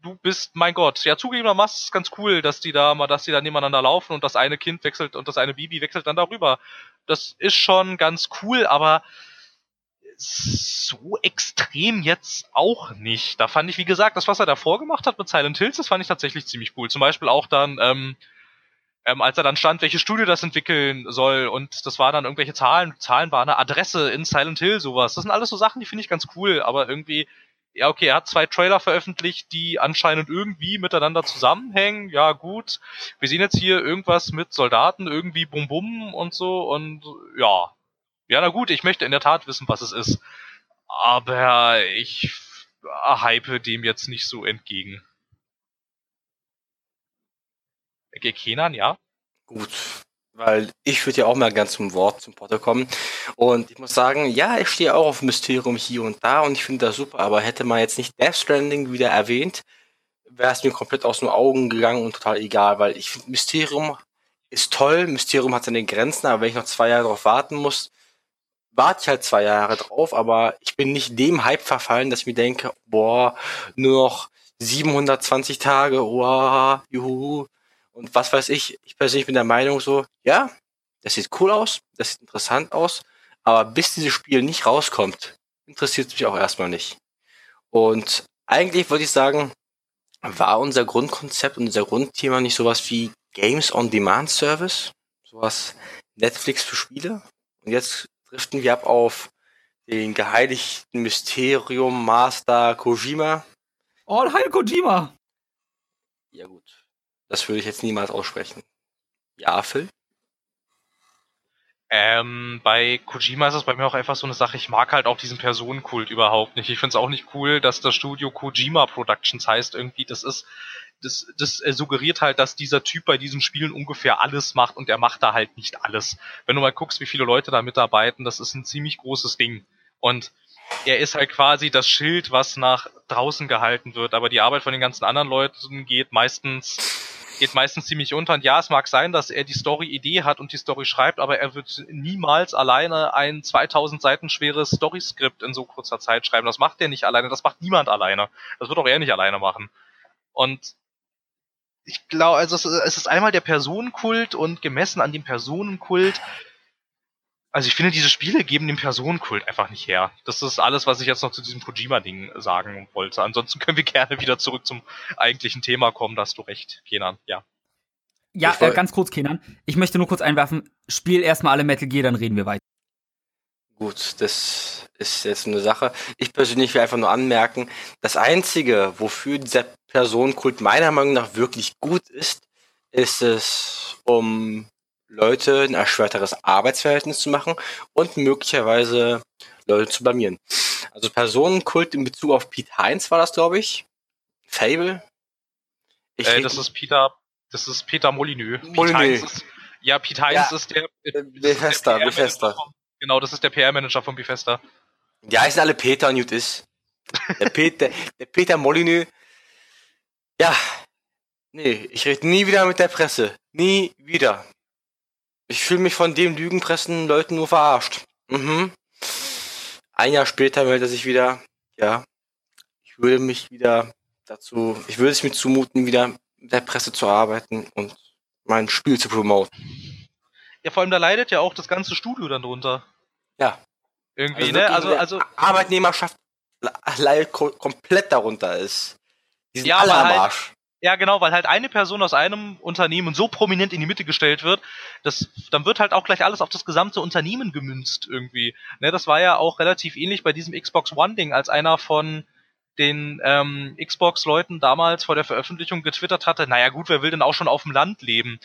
du bist, mein Gott, ja zugegebenermaßen ist es ganz cool, dass die da mal, dass die da nebeneinander laufen und das eine Kind wechselt und das eine Bibi wechselt dann darüber. Das ist schon ganz cool, aber so extrem jetzt auch nicht. Da fand ich, wie gesagt, das, was er davor gemacht hat mit Silent Hills, das fand ich tatsächlich ziemlich cool. Zum Beispiel auch dann, ähm, ähm, als er dann stand, welche Studio das entwickeln soll und das waren dann irgendwelche Zahlen, Zahlen war eine Adresse in Silent Hill, sowas. Das sind alles so Sachen, die finde ich ganz cool, aber irgendwie, ja, okay, er hat zwei Trailer veröffentlicht, die anscheinend irgendwie miteinander zusammenhängen. Ja, gut. Wir sehen jetzt hier irgendwas mit Soldaten, irgendwie Bum Bum und so und ja. Ja, na gut, ich möchte in der Tat wissen, was es ist. Aber ich hype dem jetzt nicht so entgegen. Okay, Kenan, ja? Gut. Weil ich würde ja auch mal ganz zum Wort zum Potter kommen. Und ich muss sagen, ja, ich stehe auch auf Mysterium hier und da und ich finde das super, aber hätte man jetzt nicht Death Stranding wieder erwähnt, wäre es mir komplett aus den Augen gegangen und total egal, weil ich finde Mysterium ist toll, Mysterium hat seine Grenzen, aber wenn ich noch zwei Jahre darauf warten muss, warte ich halt zwei Jahre drauf, aber ich bin nicht dem Hype verfallen, dass ich mir denke, boah, nur noch 720 Tage, wow, juhu. Und was weiß ich, ich persönlich bin der Meinung so, ja, das sieht cool aus, das sieht interessant aus, aber bis dieses Spiel nicht rauskommt, interessiert es mich auch erstmal nicht. Und eigentlich würde ich sagen, war unser Grundkonzept, unser Grundthema nicht sowas wie Games on Demand Service? Sowas Netflix für Spiele? Und jetzt driften wir ab auf den geheiligten Mysterium Master Kojima. All Heil Kojima! Ja gut, das würde ich jetzt niemals aussprechen. Ja, Phil? Ähm, bei Kojima ist es bei mir auch einfach so eine Sache, ich mag halt auch diesen Personenkult überhaupt nicht. Ich finde es auch nicht cool, dass das Studio Kojima Productions heißt irgendwie. Das ist, das, das äh, suggeriert halt, dass dieser Typ bei diesen Spielen ungefähr alles macht und er macht da halt nicht alles. Wenn du mal guckst, wie viele Leute da mitarbeiten, das ist ein ziemlich großes Ding. Und er ist halt quasi das Schild, was nach draußen gehalten wird, aber die Arbeit von den ganzen anderen Leuten geht meistens geht meistens ziemlich unter. Und ja, es mag sein, dass er die Story-Idee hat und die Story schreibt, aber er wird niemals alleine ein 2000 Seiten schweres Story-Skript in so kurzer Zeit schreiben. Das macht er nicht alleine, das macht niemand alleine. Das wird auch er nicht alleine machen. Und ich glaube, also es es ist einmal der Personenkult und gemessen an dem Personenkult also ich finde, diese Spiele geben dem Personenkult einfach nicht her. Das ist alles, was ich jetzt noch zu diesem Kojima-Ding sagen wollte. Ansonsten können wir gerne wieder zurück zum eigentlichen Thema kommen, da hast du recht, Kenan, ja. Ja, äh, ganz kurz, Kenan. Ich möchte nur kurz einwerfen, spiel erstmal alle Metal Gear, dann reden wir weiter. Gut, das ist jetzt eine Sache. Ich persönlich will einfach nur anmerken, das Einzige, wofür dieser Personenkult meiner Meinung nach wirklich gut ist, ist es, um Leute ein erschwerteres Arbeitsverhältnis zu machen und möglicherweise Leute zu blamieren. Also Personenkult in Bezug auf Pete Heinz war das, glaube ich. Fable. Ich Äh, das ist Peter, das ist Peter Molyneux. Pete Molyneux. Heinz ist, ja, Pete Heinz Ja, ist der, äh, der Bethesda, PR-Manager Bethesda. vom- Genau, das ist der PR-Manager von Bethesda. Die heißen alle Peter und ist. Der Peter, der Peter Molyneux. Ja. Nee, ich rede nie wieder mit der Presse. Nie wieder. Ich fühle mich von dem lügenpressen Leuten nur verarscht. Mhm. Ein Jahr später meldet er sich wieder, ja, ich würde mich wieder dazu, ich würde es mir zumuten, wieder mit der Presse zu arbeiten und mein Spiel zu promoten. Ja, vor allem da leidet ja auch das ganze Studio dann drunter. Ja. Irgendwie, Also, ne? Also, also, Arbeitnehmerschaft leidet ko komplett darunter ist. Die sind Ja, alle am halt- Arsch. Ja genau, weil halt eine Person aus einem Unternehmen so prominent in die Mitte gestellt wird, das, dann wird halt auch gleich alles auf das gesamte Unternehmen gemünzt irgendwie. Ne, das war ja auch relativ ähnlich bei diesem Xbox One-Ding, als einer von den ähm, Xbox-Leuten damals vor der Veröffentlichung getwittert hatte, naja gut, wer will denn auch schon auf dem Land leben?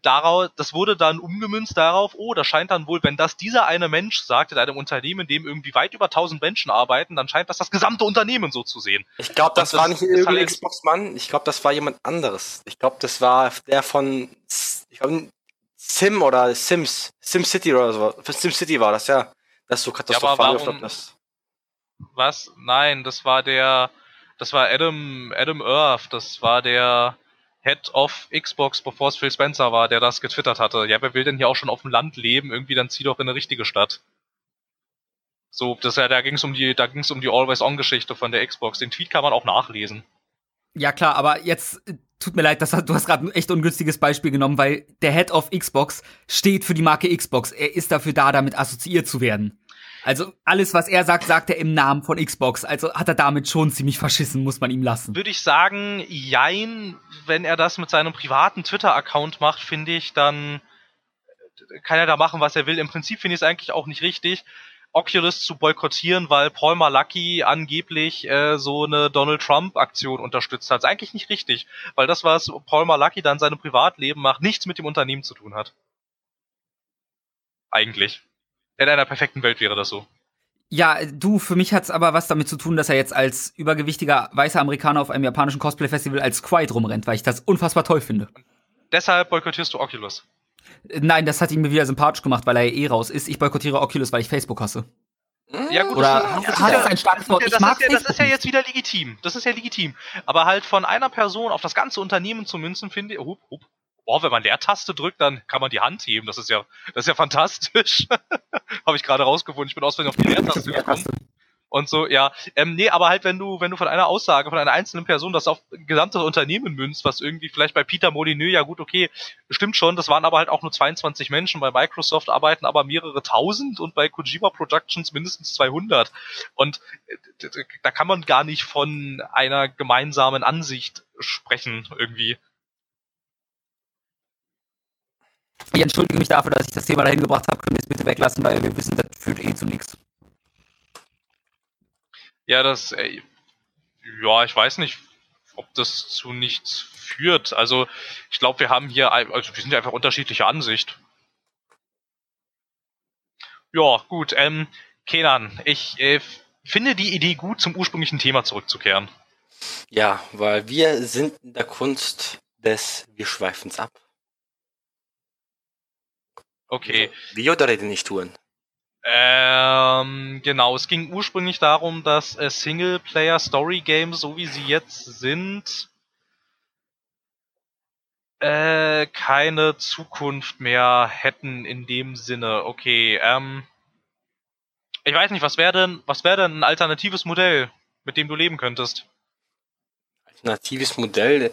Daraus, das wurde dann umgemünzt darauf, oh, das scheint dann wohl, wenn das dieser eine Mensch sagt in einem Unternehmen, in dem irgendwie weit über 1000 Menschen arbeiten, dann scheint das das gesamte Unternehmen so zu sehen. Ich glaube, das, das war nicht irgendein halt- Xbox-Mann. Ich glaube, das war jemand anderes. Ich glaube, das war der von ich glaub, Sim oder Sims. SimCity oder so. Für SimCity war das, ja. Das ist so katastrophal. glaub, das Was? Nein, das war der, das war Adam, Adam Earth, das war der Head of Xbox, bevor es Phil Spencer war, der das getwittert hatte. Ja, wer will denn hier auch schon auf dem Land leben? Irgendwie dann zieh doch in eine richtige Stadt. So, das ja, da ging es um die, da ging es um die Always-On-Geschichte von der Xbox. Den Tweet kann man auch nachlesen. Ja klar, aber jetzt äh, tut mir leid, das du hast gerade ein echt ungünstiges Beispiel genommen, weil der Head of Xbox steht für die Marke Xbox. Er ist dafür da, damit assoziiert zu werden. Also alles, was er sagt, sagt er im Namen von Xbox. Also hat er damit schon ziemlich verschissen, muss man ihm lassen. Würde ich sagen, jein, wenn er das mit seinem privaten Twitter-Account macht, finde ich, dann kann er da machen, was er will. Im Prinzip finde ich es eigentlich auch nicht richtig, Oculus zu boykottieren, weil Paul Malaki angeblich äh, so eine Donald Trump-Aktion unterstützt hat. ist eigentlich nicht richtig, weil das, was Paul Malaki dann in seinem Privatleben macht, nichts mit dem Unternehmen zu tun hat. Eigentlich. In einer perfekten Welt wäre das so. Ja, du, für mich hat's aber was damit zu tun, dass er jetzt als übergewichtiger weißer Amerikaner auf einem japanischen Cosplay-Festival als Quiet rumrennt, weil ich das unfassbar toll finde. Deshalb boykottierst du Oculus. Nein, das hat ihn mir wieder sympathisch gemacht, weil er ja eh raus ist. Ich boykottiere Oculus, weil ich Facebook hasse. Ja, gut, Oder das, das, ist ja, ein starkes Wort? das, ist ja, das ist ja jetzt wieder legitim. Das ist ja legitim. Aber halt von einer Person auf das ganze Unternehmen zu münzen, finde ich. Hup, hup. Oh, wenn man Leertaste drückt, dann kann man die Hand heben. Das ist ja, das ist ja fantastisch. Habe ich gerade rausgefunden. Ich bin aus Versehen auf die Leertaste gekommen. Und so, ja. Ähm, nee, aber halt, wenn du, wenn du von einer Aussage, von einer einzelnen Person das auf ein gesamtes Unternehmen münzt, was irgendwie vielleicht bei Peter Molyneux, ja gut, okay, stimmt schon, das waren aber halt auch nur 22 Menschen. Bei Microsoft arbeiten aber mehrere tausend und bei Kojima Productions mindestens 200. Und äh, da kann man gar nicht von einer gemeinsamen Ansicht sprechen, irgendwie. Ich entschuldige mich dafür, dass ich das Thema dahin gebracht habe. Können wir es bitte weglassen, weil wir wissen, das führt eh zu nichts. Ja, das, äh, ja, ich weiß nicht, ob das zu nichts führt. Also, ich glaube, wir haben hier, also wir sind ja einfach unterschiedlicher Ansicht. Ja, gut, ähm, Kenan, ich äh, finde die Idee gut, zum ursprünglichen Thema zurückzukehren. Ja, weil wir sind in der Kunst des Wir schweifen's ab. Okay. Wie oder reden nicht tun. Ähm, genau, es ging ursprünglich darum, dass äh, Singleplayer-Story-Games, so wie sie jetzt sind, äh, keine Zukunft mehr hätten in dem Sinne. Okay, ähm, ich weiß nicht, was wäre denn, was wäre denn ein alternatives Modell, mit dem du leben könntest? Alternatives Modell.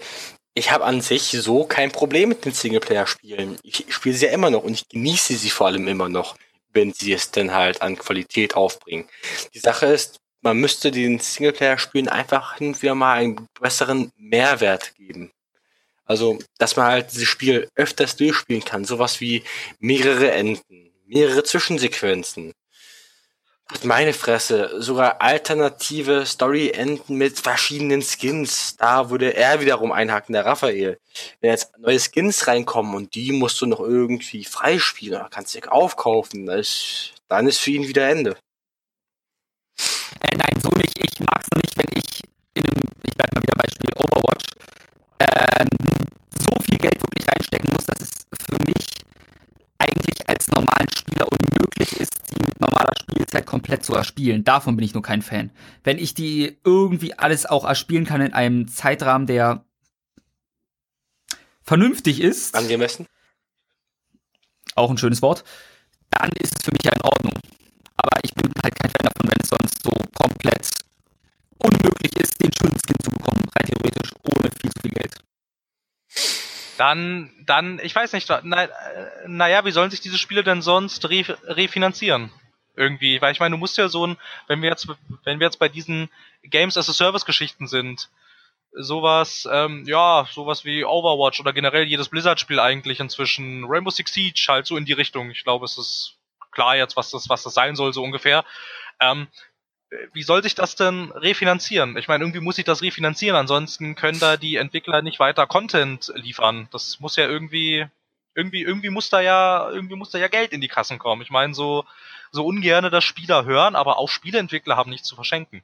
Ich habe an sich so kein Problem mit den Singleplayer-Spielen. Ich spiele sie ja immer noch und ich genieße sie vor allem immer noch, wenn sie es denn halt an Qualität aufbringen. Die Sache ist, man müsste den Singleplayer-Spielen einfach hin und wieder mal einen besseren Mehrwert geben. Also, dass man halt dieses Spiel öfters durchspielen kann. Sowas wie mehrere Enden, mehrere Zwischensequenzen. Meine Fresse, sogar alternative Story-Enden mit verschiedenen Skins. Da würde er wiederum einhaken, der Raphael. Wenn jetzt neue Skins reinkommen und die musst du noch irgendwie freispielen oder kannst du aufkaufen, dann ist, dann ist für ihn wieder Ende. Äh, nein, so nicht. Ich mag es noch nicht, wenn ich in einem, ich bleib mal wieder Beispiel Overwatch, ähm, so viel Geld wirklich reinstecken muss, dass es für mich eigentlich als normalen Spieler unmöglich ist, Spielzeit komplett zu erspielen. Davon bin ich nur kein Fan. Wenn ich die irgendwie alles auch erspielen kann in einem Zeitrahmen, der vernünftig ist, Angemessen? auch ein schönes Wort, dann ist es für mich ja in Ordnung. Aber ich bin halt kein Fan davon, wenn es sonst so komplett unmöglich ist, den schönen Skin zu bekommen, rein theoretisch, ohne viel zu viel Geld. Dann, dann, ich weiß nicht, na, äh, naja, wie sollen sich diese Spiele denn sonst re refinanzieren? Irgendwie, weil ich meine, du musst ja so ein, wenn wir jetzt, wenn wir jetzt bei diesen Games as a Service Geschichten sind, sowas, ähm, ja, sowas wie Overwatch oder generell jedes Blizzard-Spiel eigentlich inzwischen, Rainbow Six Siege halt so in die Richtung. Ich glaube, es ist klar jetzt, was das, was das sein soll, so ungefähr. Ähm, wie soll sich das denn refinanzieren? Ich meine, irgendwie muss sich das refinanzieren, ansonsten können da die Entwickler nicht weiter Content liefern. Das muss ja irgendwie, irgendwie, irgendwie muss da ja, irgendwie muss da ja Geld in die Kassen kommen. Ich meine, so, so ungerne das Spieler hören, aber auch Spieleentwickler haben nichts zu verschenken.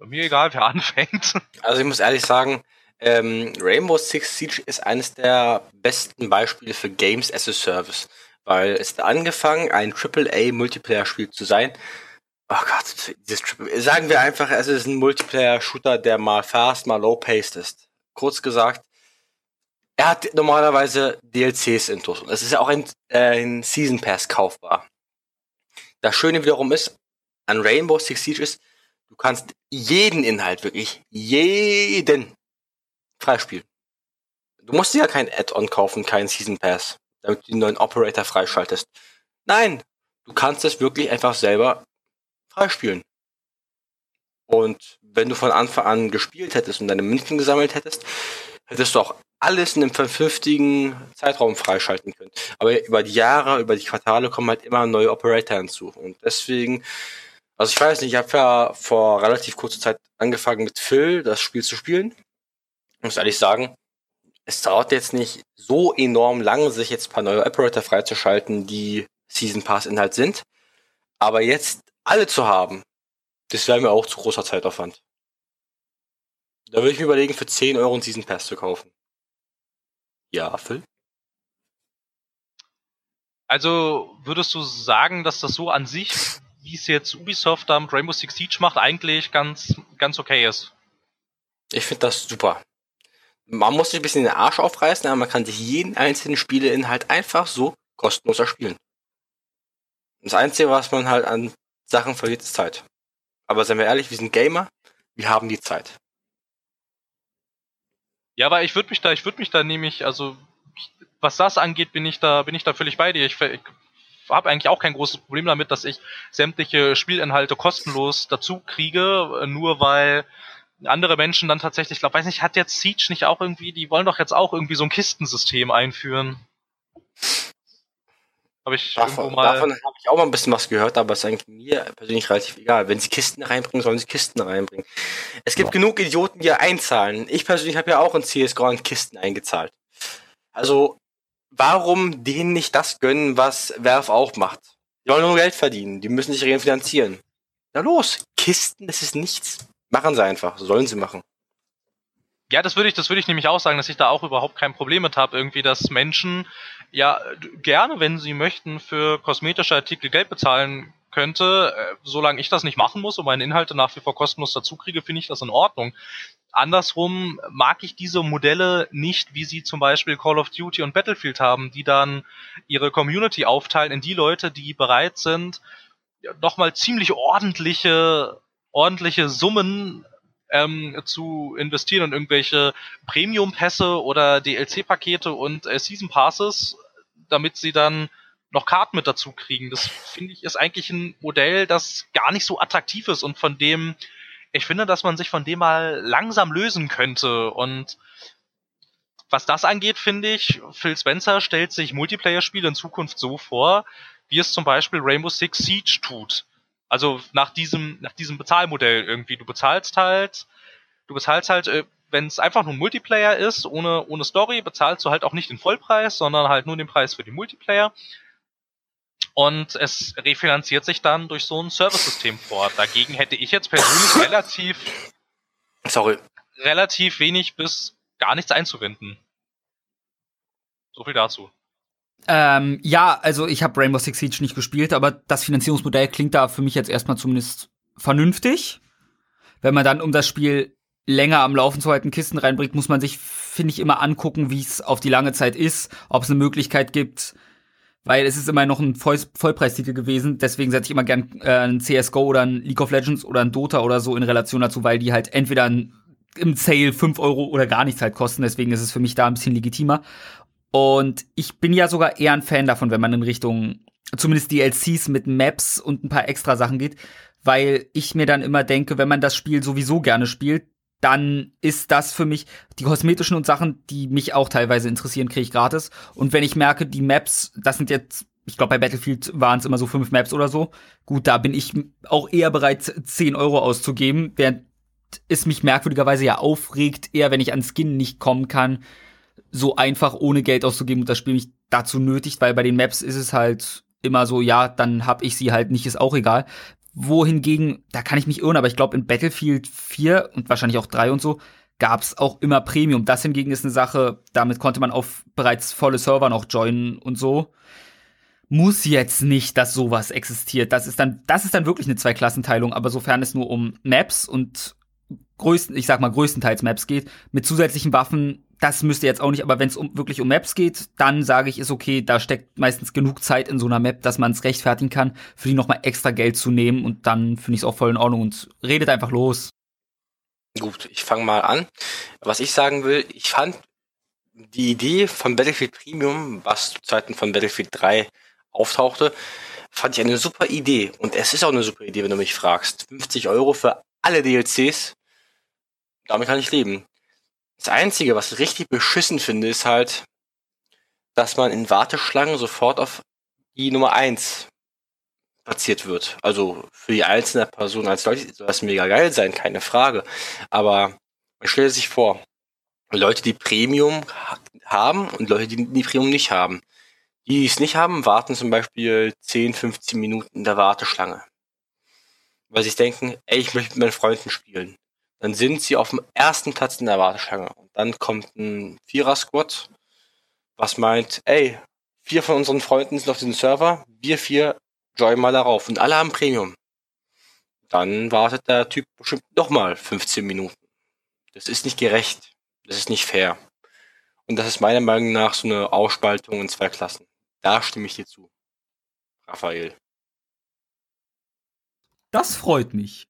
Mir egal, wer anfängt. Also ich muss ehrlich sagen, ähm, Rainbow Six Siege ist eines der besten Beispiele für Games as a Service weil es hat angefangen, ein AAA-Multiplayer-Spiel zu sein. Oh Gott, dieses Triple sagen wir einfach, es ist ein Multiplayer-Shooter, der mal fast, mal low-paced ist. Kurz gesagt, er hat normalerweise DLCs intus und es ist ja auch ein, äh, ein Season Pass kaufbar. Das Schöne wiederum ist, an Rainbow Six Siege ist, du kannst jeden Inhalt, wirklich jeden freispielen. Du musst dir ja kein Add-on kaufen, keinen Season Pass damit du den neuen Operator freischaltest. Nein, du kannst es wirklich einfach selber freispielen. Und wenn du von Anfang an gespielt hättest und deine Münzen gesammelt hättest, hättest du auch alles in einem vernünftigen Zeitraum freischalten können. Aber über die Jahre, über die Quartale kommen halt immer neue Operator hinzu. Und deswegen, also ich weiß nicht, ich habe ja vor relativ kurzer Zeit angefangen mit Phil das Spiel zu spielen. Muss ehrlich sagen, es dauert jetzt nicht so enorm lang, sich jetzt ein paar neue Operator freizuschalten, die Season Pass Inhalt sind. Aber jetzt alle zu haben, das wäre mir auch zu großer Zeitaufwand. Da würde ich mir überlegen, für 10 Euro einen Season Pass zu kaufen. Ja, Phil? Also würdest du sagen, dass das so an sich, wie es jetzt Ubisoft da mit Rainbow Six Siege macht, eigentlich ganz, ganz okay ist? Ich finde das super man muss sich ein bisschen den Arsch aufreißen, aber man kann sich jeden einzelnen Spieleinhalt einfach so kostenlos erspielen. Das Einzige, was man halt an Sachen verliert, ist Zeit. Aber seien wir ehrlich, wir sind Gamer, wir haben die Zeit. Ja, aber ich würde mich da, ich würde mich da nämlich, also was das angeht, bin ich da, bin ich da völlig bei dir. Ich, ich habe eigentlich auch kein großes Problem damit, dass ich sämtliche Spielinhalte kostenlos dazu kriege, nur weil andere Menschen dann tatsächlich, ich glaube, weiß nicht, hat jetzt Siege nicht auch irgendwie, die wollen doch jetzt auch irgendwie so ein Kistensystem einführen. Habe ich davon, mal. Davon habe ich auch mal ein bisschen was gehört, aber es ist eigentlich mir persönlich relativ egal. Wenn sie Kisten reinbringen, sollen sie Kisten reinbringen. Es gibt genug Idioten, die einzahlen. Ich persönlich habe ja auch in CSGO an Kisten eingezahlt. Also, warum denen nicht das gönnen, was Werf auch macht? Die wollen nur Geld verdienen, die müssen sich refinanzieren. Na los, Kisten, das ist nichts. Machen sie einfach, sollen sie machen. Ja, das würde ich, das würde ich nämlich auch sagen, dass ich da auch überhaupt kein Problem mit habe, irgendwie, dass Menschen ja gerne, wenn sie möchten, für kosmetische Artikel Geld bezahlen könnte, äh, solange ich das nicht machen muss und meine Inhalte nach wie vor kostenlos dazu kriege, finde ich das in Ordnung. Andersrum mag ich diese Modelle nicht, wie sie zum Beispiel Call of Duty und Battlefield haben, die dann ihre Community aufteilen in die Leute, die bereit sind, nochmal ziemlich ordentliche ordentliche Summen ähm, zu investieren in irgendwelche Premium-Pässe oder DLC-Pakete und äh, Season Passes, damit sie dann noch Karten mit dazu kriegen. Das finde ich ist eigentlich ein Modell, das gar nicht so attraktiv ist und von dem ich finde, dass man sich von dem mal langsam lösen könnte und was das angeht, finde ich, Phil Spencer stellt sich Multiplayer-Spiele in Zukunft so vor, wie es zum Beispiel Rainbow Six Siege tut. Also nach diesem, nach diesem Bezahlmodell irgendwie. Du bezahlst halt, du bezahlst halt, äh, wenn es einfach nur ein Multiplayer ist, ohne, ohne Story, bezahlst du halt auch nicht den Vollpreis, sondern halt nur den Preis für die Multiplayer. Und es refinanziert sich dann durch so ein Service-System vor. Dagegen hätte ich jetzt persönlich relativ, sorry, relativ wenig bis gar nichts einzuwenden. So viel dazu. Ähm, ja, also ich habe Rainbow Six Siege nicht gespielt, aber das Finanzierungsmodell klingt da für mich jetzt erstmal zumindest vernünftig. Wenn man dann, um das Spiel länger am Laufen zu halten, Kisten reinbringt, muss man sich finde ich, immer angucken, wie es auf die lange Zeit ist, ob es eine Möglichkeit gibt, weil es ist immer noch ein Voll Vollpreistitel gewesen. Deswegen setze ich immer gern äh, ein CSGO oder ein League of Legends oder ein Dota oder so in Relation dazu, weil die halt entweder ein, im Sale 5 Euro oder gar nichts halt kosten. Deswegen ist es für mich da ein bisschen legitimer. Und ich bin ja sogar eher ein Fan davon, wenn man in Richtung zumindest DLCs mit Maps und ein paar extra Sachen geht, weil ich mir dann immer denke, wenn man das Spiel sowieso gerne spielt, dann ist das für mich die kosmetischen und Sachen, die mich auch teilweise interessieren, kriege ich gratis. Und wenn ich merke, die Maps, das sind jetzt, ich glaube, bei Battlefield waren es immer so fünf Maps oder so. Gut, da bin ich auch eher bereit, 10 Euro auszugeben, während es mich merkwürdigerweise ja aufregt, eher wenn ich an Skin nicht kommen kann, so einfach ohne Geld auszugeben und das Spiel mich dazu nötigt, weil bei den Maps ist es halt immer so, ja, dann hab ich sie halt nicht, ist auch egal wohingegen, da kann ich mich irren, aber ich glaube in Battlefield 4 und wahrscheinlich auch 3 und so, gab es auch immer Premium. Das hingegen ist eine Sache, damit konnte man auf bereits volle Server noch joinen und so. Muss jetzt nicht, dass sowas existiert. Das ist dann, das ist dann wirklich eine Zweiklassenteilung, aber sofern es nur um Maps und größten, ich sag mal größtenteils Maps geht, mit zusätzlichen Waffen das müsste jetzt auch nicht, aber wenn es um, wirklich um Maps geht, dann sage ich, ist okay, da steckt meistens genug Zeit in so einer Map, dass man es rechtfertigen kann, für die nochmal extra Geld zu nehmen und dann finde ich es auch voll in Ordnung und redet einfach los. Gut, ich fange mal an. Was ich sagen will, ich fand die Idee von Battlefield Premium, was zu Zeiten von Battlefield 3 auftauchte, fand ich eine super Idee. Und es ist auch eine super Idee, wenn du mich fragst. 50 Euro für alle DLCs, damit kann ich leben. Das Einzige, was ich richtig beschissen finde, ist halt, dass man in Warteschlangen sofort auf die Nummer eins platziert wird. Also für die einzelne Person als Leute soll das mega geil sein, keine Frage. Aber man stellt sich vor, Leute, die Premium haben und Leute, die, die Premium nicht haben. Die, die es nicht haben, warten zum Beispiel 10, 15 Minuten in der Warteschlange. Weil sie denken, ey, ich möchte mit meinen Freunden spielen. Dann sind sie auf dem ersten Platz in der Warteschlange. Und dann kommt ein Vierer-Squad, was meint, ey, vier von unseren Freunden sind auf diesem Server, wir vier joinen mal darauf. Und alle haben Premium. Dann wartet der Typ bestimmt nochmal 15 Minuten. Das ist nicht gerecht. Das ist nicht fair. Und das ist meiner Meinung nach so eine Ausspaltung in zwei Klassen. Da stimme ich dir zu. Raphael. Das freut mich.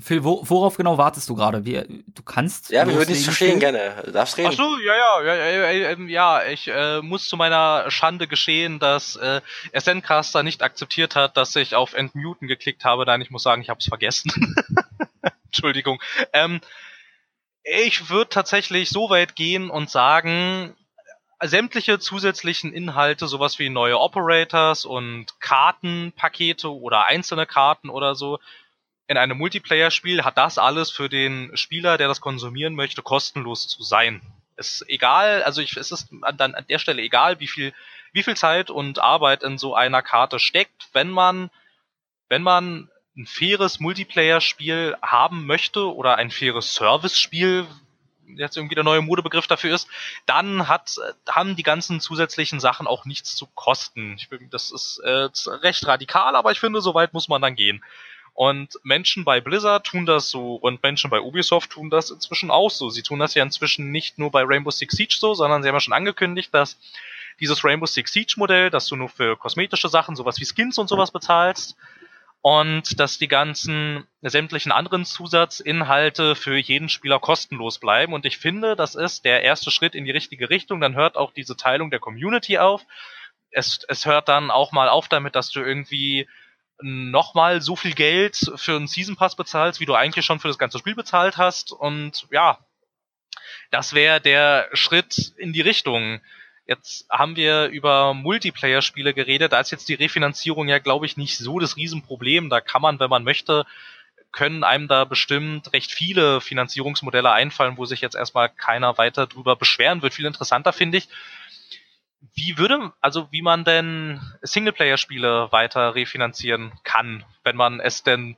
Phil, wo, worauf genau wartest du gerade? Du kannst. Ja, wir würden es verstehen gerne. Du darfst reden. Ach so, ja, ja, ja, ja, ja, ähm, ja ich äh, muss zu meiner Schande geschehen, dass äh, SNcaster nicht akzeptiert hat, dass ich auf Entmuten geklickt habe. Nein, ich muss sagen, ich habe es vergessen. Entschuldigung. Ähm, ich würde tatsächlich so weit gehen und sagen, sämtliche zusätzlichen Inhalte, sowas wie neue Operators und Kartenpakete oder einzelne Karten oder so, in einem Multiplayer-Spiel hat das alles für den Spieler, der das konsumieren möchte, kostenlos zu sein. Es ist egal, also ich, es ist dann an der Stelle egal, wie viel, wie viel Zeit und Arbeit in so einer Karte steckt, wenn man, wenn man ein faires Multiplayer-Spiel haben möchte oder ein faires Service-Spiel, jetzt irgendwie der neue Modebegriff dafür ist, dann hat, haben die ganzen zusätzlichen Sachen auch nichts zu kosten. Ich, das ist äh, recht radikal, aber ich finde, so weit muss man dann gehen. Und Menschen bei Blizzard tun das so und Menschen bei Ubisoft tun das inzwischen auch so. Sie tun das ja inzwischen nicht nur bei Rainbow Six Siege so, sondern sie haben ja schon angekündigt, dass dieses Rainbow Six Siege Modell, dass du nur für kosmetische Sachen, sowas wie Skins und sowas bezahlst, und dass die ganzen sämtlichen anderen Zusatzinhalte für jeden Spieler kostenlos bleiben. Und ich finde, das ist der erste Schritt in die richtige Richtung. Dann hört auch diese Teilung der Community auf. Es, es hört dann auch mal auf damit, dass du irgendwie nochmal so viel Geld für einen Season Pass bezahlst, wie du eigentlich schon für das ganze Spiel bezahlt hast. Und ja, das wäre der Schritt in die Richtung. Jetzt haben wir über Multiplayer-Spiele geredet. Da ist jetzt die Refinanzierung ja, glaube ich, nicht so das Riesenproblem. Da kann man, wenn man möchte, können einem da bestimmt recht viele Finanzierungsmodelle einfallen, wo sich jetzt erstmal keiner weiter drüber beschweren wird. Viel interessanter finde ich, wie würde, also wie man denn Singleplayer-Spiele weiter refinanzieren kann, wenn man es denn,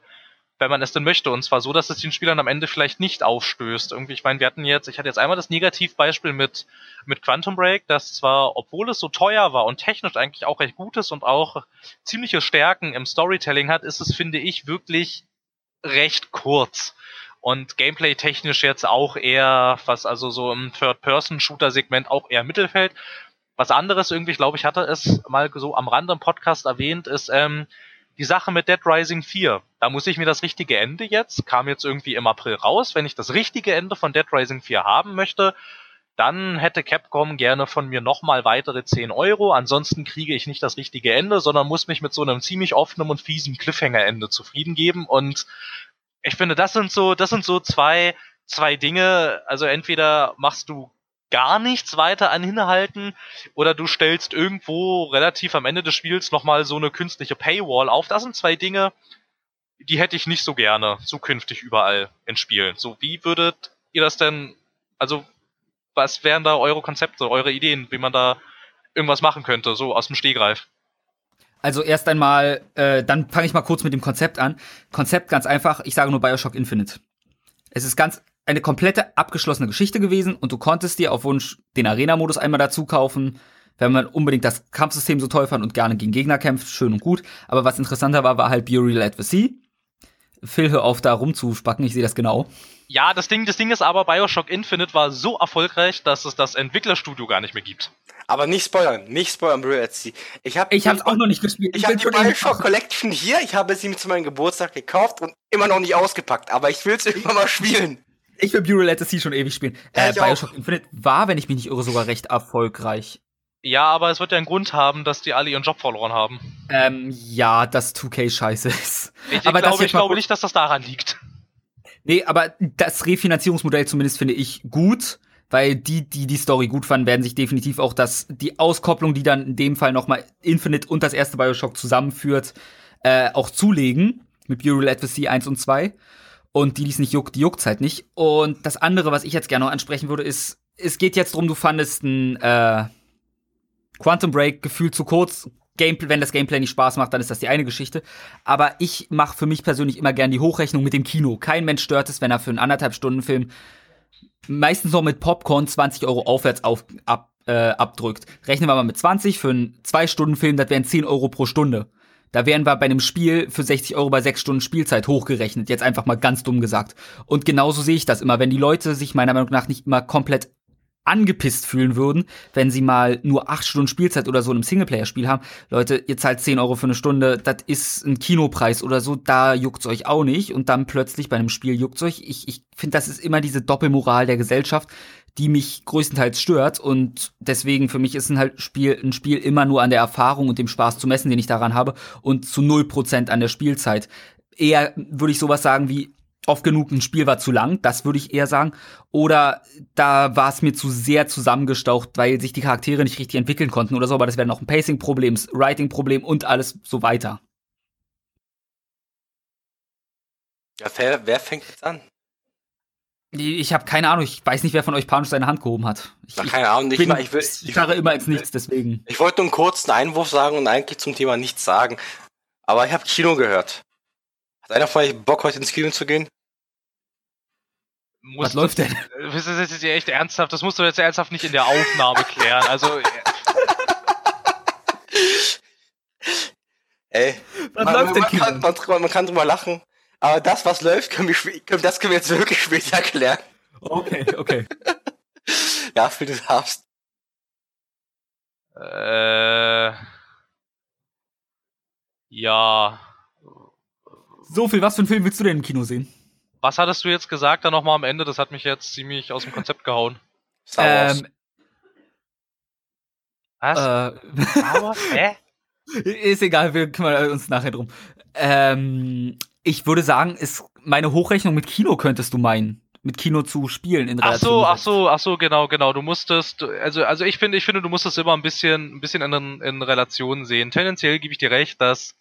wenn man es denn möchte. Und zwar so, dass es den Spielern am Ende vielleicht nicht aufstößt. Irgendwie, ich meine, wir hatten jetzt, ich hatte jetzt einmal das Negativbeispiel mit, mit Quantum Break, das zwar, obwohl es so teuer war und technisch eigentlich auch recht gut ist und auch ziemliche Stärken im Storytelling hat, ist es, finde ich, wirklich recht kurz. Und gameplay-technisch jetzt auch eher, was also so im Third-Person-Shooter-Segment auch eher Mittelfeld. Was anderes irgendwie, glaube ich, hatte es mal so am Rande im Podcast erwähnt, ist ähm, die Sache mit Dead Rising 4. Da muss ich mir das richtige Ende jetzt, kam jetzt irgendwie im April raus. Wenn ich das richtige Ende von Dead Rising 4 haben möchte, dann hätte Capcom gerne von mir nochmal weitere 10 Euro. Ansonsten kriege ich nicht das richtige Ende, sondern muss mich mit so einem ziemlich offenen und fiesen Cliffhanger-Ende zufrieden geben. Und ich finde, das sind so, das sind so zwei, zwei Dinge. Also entweder machst du gar nichts weiter an Hinhalten oder du stellst irgendwo relativ am Ende des Spiels nochmal so eine künstliche Paywall auf. Das sind zwei Dinge, die hätte ich nicht so gerne zukünftig überall in Spielen. So, wie würdet ihr das denn, also, was wären da eure Konzepte, eure Ideen, wie man da irgendwas machen könnte, so aus dem Stehgreif? Also erst einmal, äh, dann fange ich mal kurz mit dem Konzept an. Konzept ganz einfach, ich sage nur Bioshock Infinite. Es ist ganz eine komplette abgeschlossene Geschichte gewesen und du konntest dir auf Wunsch den Arena-Modus einmal dazu kaufen, wenn man unbedingt das Kampfsystem so toll fand und gerne gegen Gegner kämpft, schön und gut. Aber was interessanter war, war halt Burial at the Sea. Phil, hör auf, da rumzuspacken, ich sehe das genau. Ja, das Ding, das Ding ist aber, Bioshock Infinite war so erfolgreich, dass es das Entwicklerstudio gar nicht mehr gibt. Aber nicht spoilern, nicht spoilern, Burial at Sea. Ich habe ich hab's auch noch nicht gespielt. Ich, ich habe die Bioshock Collection hier, ich habe sie mir zu meinem Geburtstag gekauft und immer noch nicht ausgepackt, aber ich will es irgendwann mal spielen. Ich will the Sea schon ewig spielen. Ja, äh, Bioshock auch. Infinite war, wenn ich mich nicht irre, sogar recht erfolgreich. Ja, aber es wird ja einen Grund haben, dass die alle ihren Job verloren haben. Ähm, ja, dass 2K scheiße ist. Ich, aber ich glaube, ich glaube nicht, dass das daran liegt. Nee, aber das Refinanzierungsmodell zumindest finde ich gut, weil die, die die Story gut fanden, werden sich definitiv auch das, die Auskopplung, die dann in dem Fall nochmal Infinite und das erste Bioshock zusammenführt, äh, auch zulegen. Mit the Sea 1 und 2. Und die, die es nicht juckt, die juckt's halt nicht. Und das andere, was ich jetzt gerne noch ansprechen würde, ist, es geht jetzt drum, du fandest ein äh, Quantum Break gefühlt zu kurz. Gameplay, wenn das Gameplay nicht Spaß macht, dann ist das die eine Geschichte. Aber ich mache für mich persönlich immer gern die Hochrechnung mit dem Kino. Kein Mensch stört es, wenn er für einen anderthalb Stunden Film meistens noch mit Popcorn 20 Euro aufwärts auf, ab, äh, abdrückt. Rechnen wir mal mit 20 für einen zwei Stunden Film, das wären 10 Euro pro Stunde. Da wären wir bei einem Spiel für 60 Euro bei 6 Stunden Spielzeit hochgerechnet. Jetzt einfach mal ganz dumm gesagt. Und genauso sehe ich das immer. Wenn die Leute sich meiner Meinung nach nicht immer komplett angepisst fühlen würden, wenn sie mal nur 8 Stunden Spielzeit oder so in einem Singleplayer-Spiel haben. Leute, ihr zahlt 10 Euro für eine Stunde, das ist ein Kinopreis oder so, da juckt's euch auch nicht. Und dann plötzlich bei einem Spiel juckt's euch. Ich, ich finde, das ist immer diese Doppelmoral der Gesellschaft die mich größtenteils stört und deswegen für mich ist ein halt Spiel ein Spiel immer nur an der Erfahrung und dem Spaß zu messen, den ich daran habe und zu null Prozent an der Spielzeit. Eher würde ich sowas sagen wie oft genug ein Spiel war zu lang, das würde ich eher sagen. Oder da war es mir zu sehr zusammengestaucht, weil sich die Charaktere nicht richtig entwickeln konnten oder so, aber das wäre noch ein Pacing-Problem, Writing-Problem und alles so weiter. Ja, wer, wer fängt jetzt an? Ich habe keine Ahnung, ich weiß nicht, wer von euch panisch seine Hand gehoben hat. Ich, Na, keine Ahnung, nicht bin, mal. Ich, will, ich starre immer ins Nichts, deswegen. Ich wollte nur einen kurzen Einwurf sagen und eigentlich zum Thema nichts sagen. Aber ich habe Kino gehört. Hat einer von euch Bock, heute ins Kino zu gehen? Muss Was läuft denn? Das ist jetzt echt ernsthaft. Das musst du jetzt ernsthaft nicht in der Aufnahme klären. Also. Ey. Was man, läuft denn, man, kann, man, man kann drüber lachen. Aber das, was läuft, können wir, können, das können wir jetzt wirklich später erklären. Okay, okay. ja, für du darfst. Äh. Ja. So viel, was für einen Film willst du denn im Kino sehen? Was hattest du jetzt gesagt da nochmal am Ende? Das hat mich jetzt ziemlich aus dem Konzept gehauen. Star Wars. Ähm, was? Äh, Star Wars? Hä? Ist egal, wir kümmern uns nachher drum. Ähm, ich würde sagen, ist meine Hochrechnung mit Kino könntest du meinen. Mit Kino zu spielen in Relation. Ach so, ach so, ach so, genau, genau. Du musstest, also, also ich finde, ich finde, du musst es immer ein bisschen, ein bisschen in, in Relation sehen. Tendenziell gebe ich dir recht, dass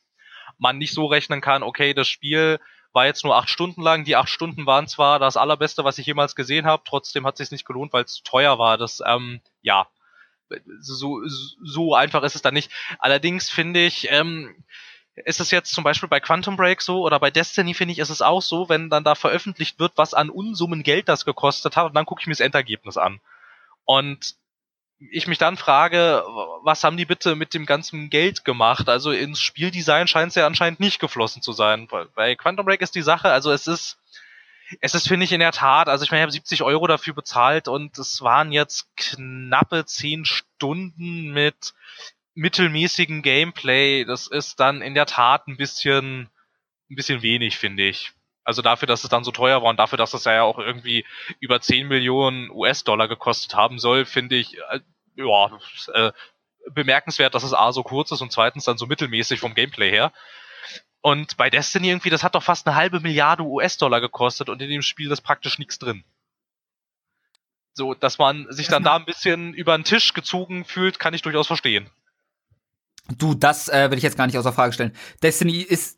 man nicht so rechnen kann, okay, das Spiel war jetzt nur acht Stunden lang. Die acht Stunden waren zwar das allerbeste, was ich jemals gesehen habe, trotzdem hat es sich nicht gelohnt, weil es zu teuer war. Das, ähm, ja, so, so einfach ist es dann nicht. Allerdings finde ich, ähm, ist es jetzt zum Beispiel bei Quantum Break so oder bei Destiny finde ich, ist es auch so, wenn dann da veröffentlicht wird, was an Unsummen Geld das gekostet hat und dann gucke ich mir das Endergebnis an. Und ich mich dann frage, was haben die bitte mit dem ganzen Geld gemacht? Also ins Spieldesign scheint es ja anscheinend nicht geflossen zu sein. Bei Quantum Break ist die Sache, also es ist, es ist, finde ich, in der Tat, also ich meine, ich habe 70 Euro dafür bezahlt und es waren jetzt knappe 10 Stunden mit mittelmäßigem Gameplay. Das ist dann in der Tat ein bisschen, ein bisschen wenig, finde ich. Also dafür, dass es dann so teuer war und dafür, dass es ja auch irgendwie über 10 Millionen US-Dollar gekostet haben soll, finde ich, äh, ja, äh, bemerkenswert, dass es A so kurz ist und zweitens dann so mittelmäßig vom Gameplay her. Und bei Destiny irgendwie, das hat doch fast eine halbe Milliarde US-Dollar gekostet und in dem Spiel ist praktisch nichts drin. So, dass man sich dann da ein bisschen über den Tisch gezogen fühlt, kann ich durchaus verstehen. Du, das äh, will ich jetzt gar nicht außer Frage stellen. Destiny ist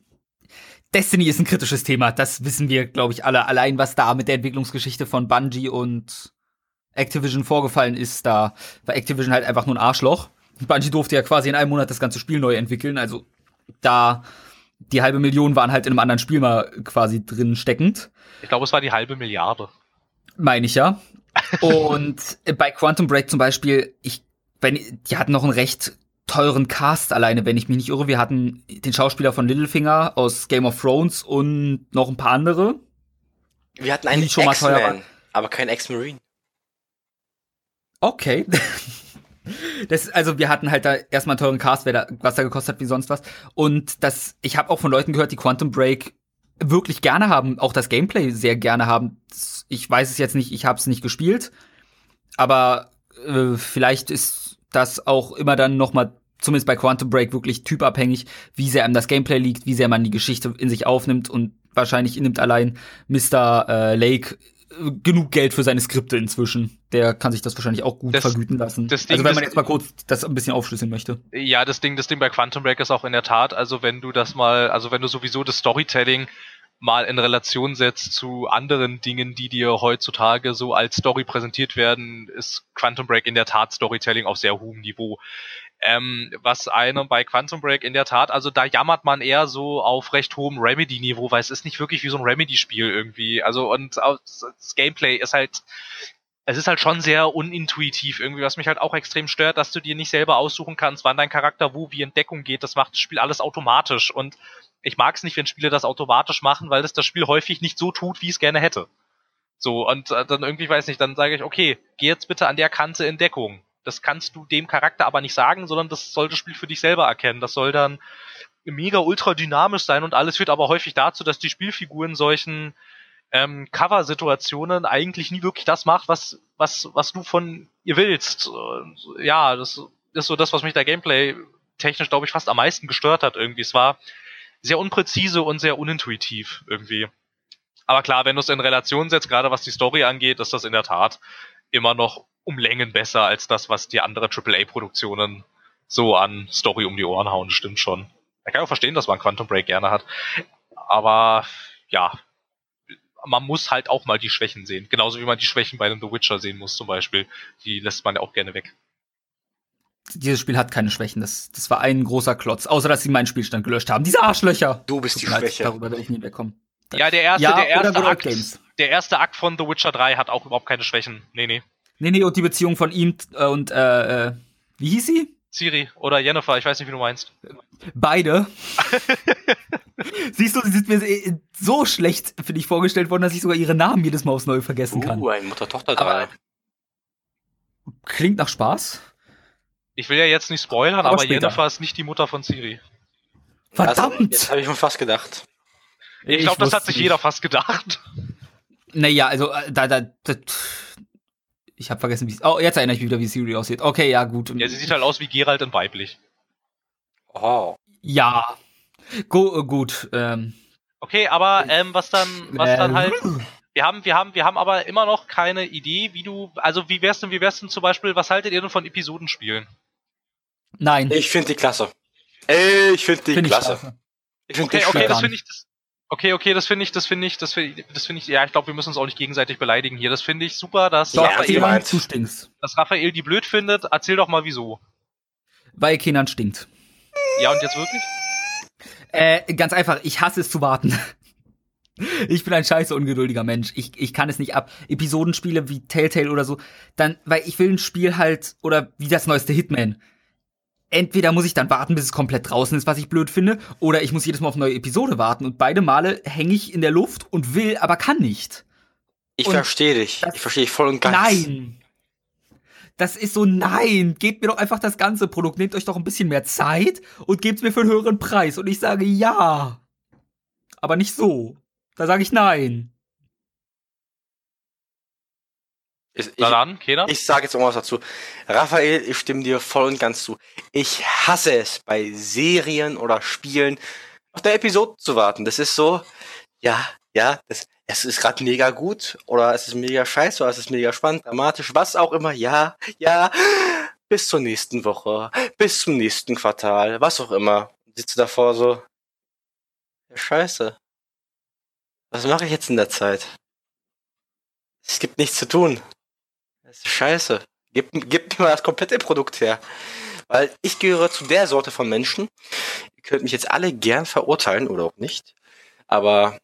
Destiny ist ein kritisches Thema. Das wissen wir, glaube ich, alle. Allein was da mit der Entwicklungsgeschichte von Bungie und Activision vorgefallen ist, da war Activision halt einfach nur ein Arschloch. Bungie durfte ja quasi in einem Monat das ganze Spiel neu entwickeln. Also da die halbe Million waren halt in einem anderen Spiel mal quasi drin steckend. Ich glaube, es war die halbe Milliarde. Meine ich ja. Und bei Quantum Break zum Beispiel, ich, wenn, die hatten noch ein recht teuren Cast alleine, wenn ich mich nicht irre. Wir hatten den Schauspieler von Littlefinger aus Game of Thrones und noch ein paar andere. Wir hatten einen X-Man, aber kein Ex-Marine. Okay. Das, also wir hatten halt da erstmal einen teuren Cast, wer da, was da gekostet hat wie sonst was. Und das, ich habe auch von Leuten gehört, die Quantum Break wirklich gerne haben, auch das Gameplay sehr gerne haben. Ich weiß es jetzt nicht, ich habe es nicht gespielt, aber äh, vielleicht ist das auch immer dann noch mal zumindest bei Quantum Break wirklich typabhängig, wie sehr einem das Gameplay liegt, wie sehr man die Geschichte in sich aufnimmt und wahrscheinlich nimmt allein Mr. Äh, Lake äh, genug Geld für seine Skripte inzwischen. Der kann sich das wahrscheinlich auch gut das, vergüten lassen. also wenn man jetzt mal kurz das ein bisschen aufschlüsseln möchte. Ja, das Ding, das Ding bei Quantum Break ist auch in der Tat, also wenn du das mal, also wenn du sowieso das Storytelling mal in Relation setzt zu anderen Dingen, die dir heutzutage so als Story präsentiert werden, ist Quantum Break in der Tat Storytelling auf sehr hohem Niveau. Ähm, was einem bei Quantum Break in der Tat, also da jammert man eher so auf recht hohem Remedy-Niveau, weil es ist nicht wirklich wie so ein Remedy-Spiel irgendwie. Also und das Gameplay ist halt, es ist halt schon sehr unintuitiv irgendwie, was mich halt auch extrem stört, dass du dir nicht selber aussuchen kannst, wann dein Charakter wo wie Entdeckung geht. Das macht das Spiel alles automatisch und ich mag es nicht, wenn Spiele das automatisch machen, weil es das Spiel häufig nicht so tut, wie es gerne hätte. So, und äh, dann irgendwie, weiß nicht, dann sage ich, okay, geh jetzt bitte an der Kante in Deckung. Das kannst du dem Charakter aber nicht sagen, sondern das soll das Spiel für dich selber erkennen. Das soll dann mega ultra dynamisch sein und alles führt aber häufig dazu, dass die Spielfiguren solchen ähm, Cover-Situationen eigentlich nie wirklich das macht, was, was, was du von ihr willst. Ja, das ist so das, was mich da Gameplay technisch, glaube ich, fast am meisten gestört hat irgendwie. Es war sehr unpräzise und sehr unintuitiv irgendwie. Aber klar, wenn du es in Relation setzt, gerade was die Story angeht, ist das in der Tat immer noch um Längen besser als das, was die anderen AAA-Produktionen so an Story um die Ohren hauen, stimmt schon. Ich kann auch verstehen, dass man Quantum Break gerne hat. Aber ja, man muss halt auch mal die Schwächen sehen. Genauso wie man die Schwächen bei einem The Witcher sehen muss, zum Beispiel. Die lässt man ja auch gerne weg dieses Spiel hat keine Schwächen. Das, das war ein großer Klotz. Außer, dass sie meinen Spielstand gelöscht haben. Diese Arschlöcher! Du bist die Schwäche. Darüber werde ich nie wegkommen. Ja, der erste, ja, der erste Akt, Games. der erste Akt von The Witcher 3 hat auch überhaupt keine Schwächen. Nee, nee. Nee, nee, und die Beziehung von ihm äh, und, äh, äh, wie hieß sie? Siri oder Jennifer, ich weiß nicht, wie du meinst. Beide. Siehst du, sie sind mir so schlecht, finde ich, vorgestellt worden, dass ich sogar ihre Namen jedes Mal aufs Neue vergessen kann. Uh, ein Mutter-Tochter-Drei. Klingt nach Spaß. Ich will ja jetzt nicht spoilern, aber, aber Jennifer ist nicht die Mutter von Siri. Verdammt! Das habe ich mir fast gedacht. Ich, ich glaube, das hat sich nicht. jeder fast gedacht. Naja, also äh, da, da, da ich habe vergessen, wie Oh, jetzt erinnere ich mich wieder, wie Siri aussieht. Okay, ja, gut. Ja, sie sieht halt aus wie Geralt in weiblich. Oh. Ja. Go, äh, gut. Ähm. Okay, aber ähm, was dann, was äh, dann halt wir haben, wir haben, wir haben aber immer noch keine Idee, wie du, also wie wär's denn, wie wär's denn zum Beispiel, was haltet ihr denn von Episodenspielen? Nein. Ich finde die klasse. Ich finde die find klasse. Ich, finde okay, okay, das finde ich, das, okay, okay, das finde ich, das finde ich, das finde ich, das finde ich, ja, ich glaube, wir müssen uns auch nicht gegenseitig beleidigen hier. Das finde ich super, dass doch, Raphael, dass Raphael die blöd findet. Erzähl doch mal wieso. Weil Kenan stinkt. Ja, und jetzt wirklich? Äh, ganz einfach, ich hasse es zu warten. Ich bin ein scheiße ungeduldiger Mensch. Ich, ich kann es nicht ab. Episodenspiele wie Telltale oder so, dann, weil ich will ein Spiel halt, oder wie das neueste Hitman. Entweder muss ich dann warten, bis es komplett draußen ist, was ich blöd finde, oder ich muss jedes Mal auf eine neue Episode warten und beide Male hänge ich in der Luft und will, aber kann nicht. Ich verstehe dich. Ich verstehe dich voll und ganz. Nein. Das ist so, nein, gebt mir doch einfach das ganze Produkt, nehmt euch doch ein bisschen mehr Zeit und gebt es mir für einen höheren Preis. Und ich sage ja. Aber nicht so. Da sage ich nein. Ich, Na dann, Keiner? Ich sage jetzt noch was dazu. Raphael, ich stimme dir voll und ganz zu. Ich hasse es, bei Serien oder Spielen auf der Episode zu warten. Das ist so, ja, ja, das, es ist gerade mega gut oder es ist mega scheiße oder es ist mega spannend, dramatisch, was auch immer. Ja, ja, bis zur nächsten Woche, bis zum nächsten Quartal, was auch immer. Sitzt du davor so, ja, scheiße. Was mache ich jetzt in der Zeit? Es gibt nichts zu tun. Scheiße. Gib, gib mir mal das komplette Produkt her. Weil ich gehöre zu der Sorte von Menschen. Ihr könnt mich jetzt alle gern verurteilen oder auch nicht. Aber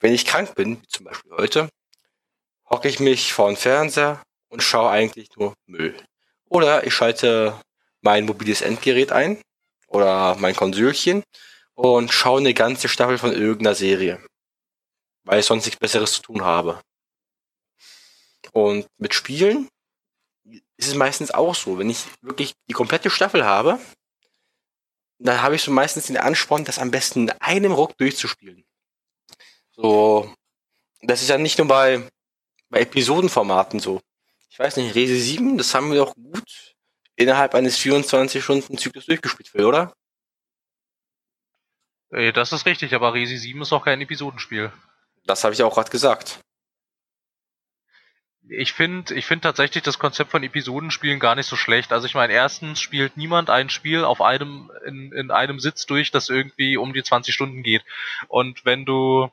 wenn ich krank bin, wie zum Beispiel heute, hocke ich mich vor den Fernseher und schaue eigentlich nur Müll. Oder ich schalte mein mobiles Endgerät ein oder mein Konsolchen und schaue eine ganze Staffel von irgendeiner Serie weil ich sonst nichts Besseres zu tun habe. Und mit Spielen ist es meistens auch so, wenn ich wirklich die komplette Staffel habe, dann habe ich so meistens den Ansporn, das am besten in einem Ruck durchzuspielen. So, das ist ja nicht nur bei, bei Episodenformaten so. Ich weiß nicht, Rese 7, das haben wir doch gut innerhalb eines 24-Stunden-Zyklus durchgespielt, Phil, oder? Äh, das ist richtig, aber Resi 7 ist auch kein Episodenspiel. Das habe ich auch gerade gesagt. Ich finde ich finde tatsächlich das Konzept von Episodenspielen gar nicht so schlecht. Also ich meine, erstens spielt niemand ein Spiel auf einem, in, in einem Sitz durch, das irgendwie um die 20 Stunden geht. Und wenn du,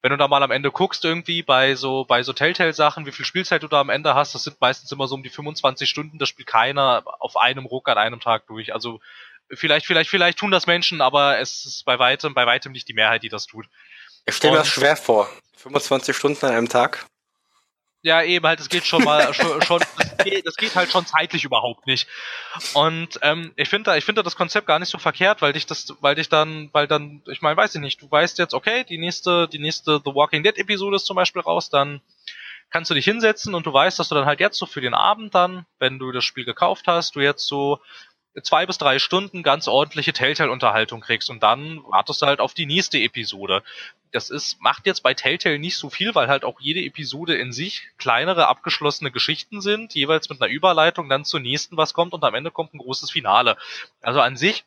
wenn du da mal am Ende guckst, irgendwie bei so, bei so Telltale-Sachen, wie viel Spielzeit du da am Ende hast, das sind meistens immer so um die 25 Stunden, das spielt keiner auf einem Ruck an einem Tag durch. Also vielleicht, vielleicht, vielleicht tun das Menschen, aber es ist bei weitem, bei weitem nicht die Mehrheit, die das tut. Ich stelle mir das schwer vor. 25 Stunden an einem Tag. Ja, eben halt, es geht schon mal schon, schon das, geht, das geht halt schon zeitlich überhaupt nicht. Und ähm, ich finde ich finde das Konzept gar nicht so verkehrt, weil dich das, weil dich dann, weil dann, ich meine, weiß ich nicht, du weißt jetzt, okay, die nächste, die nächste The Walking Dead Episode ist zum Beispiel raus, dann kannst du dich hinsetzen und du weißt, dass du dann halt jetzt so für den Abend dann, wenn du das Spiel gekauft hast, du jetzt so zwei bis drei Stunden ganz ordentliche Telltale-Unterhaltung kriegst und dann wartest du halt auf die nächste Episode. Das ist, macht jetzt bei Telltale nicht so viel, weil halt auch jede Episode in sich kleinere, abgeschlossene Geschichten sind, jeweils mit einer Überleitung dann zur nächsten was kommt und am Ende kommt ein großes Finale. Also an sich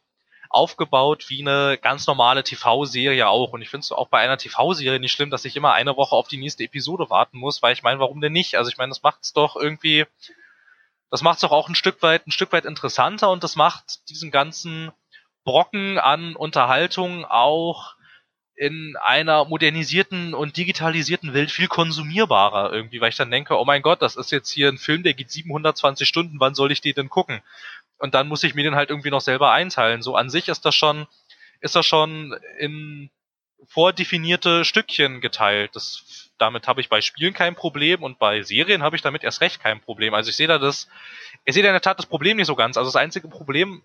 aufgebaut wie eine ganz normale TV-Serie auch. Und ich finde es auch bei einer TV-Serie nicht schlimm, dass ich immer eine Woche auf die nächste Episode warten muss, weil ich meine, warum denn nicht? Also ich meine, das macht's doch irgendwie das macht es doch auch ein Stück weit, ein Stück weit interessanter und das macht diesen ganzen Brocken an Unterhaltung auch in einer modernisierten und digitalisierten Welt viel konsumierbarer irgendwie, weil ich dann denke, oh mein Gott, das ist jetzt hier ein Film, der geht 720 Stunden, wann soll ich den denn gucken? Und dann muss ich mir den halt irgendwie noch selber einteilen. So an sich ist das schon, ist das schon in vordefinierte Stückchen geteilt. Das damit habe ich bei Spielen kein Problem und bei Serien habe ich damit erst recht kein Problem. Also ich sehe da das, ich sehe da in der Tat das Problem nicht so ganz. Also das einzige Problem,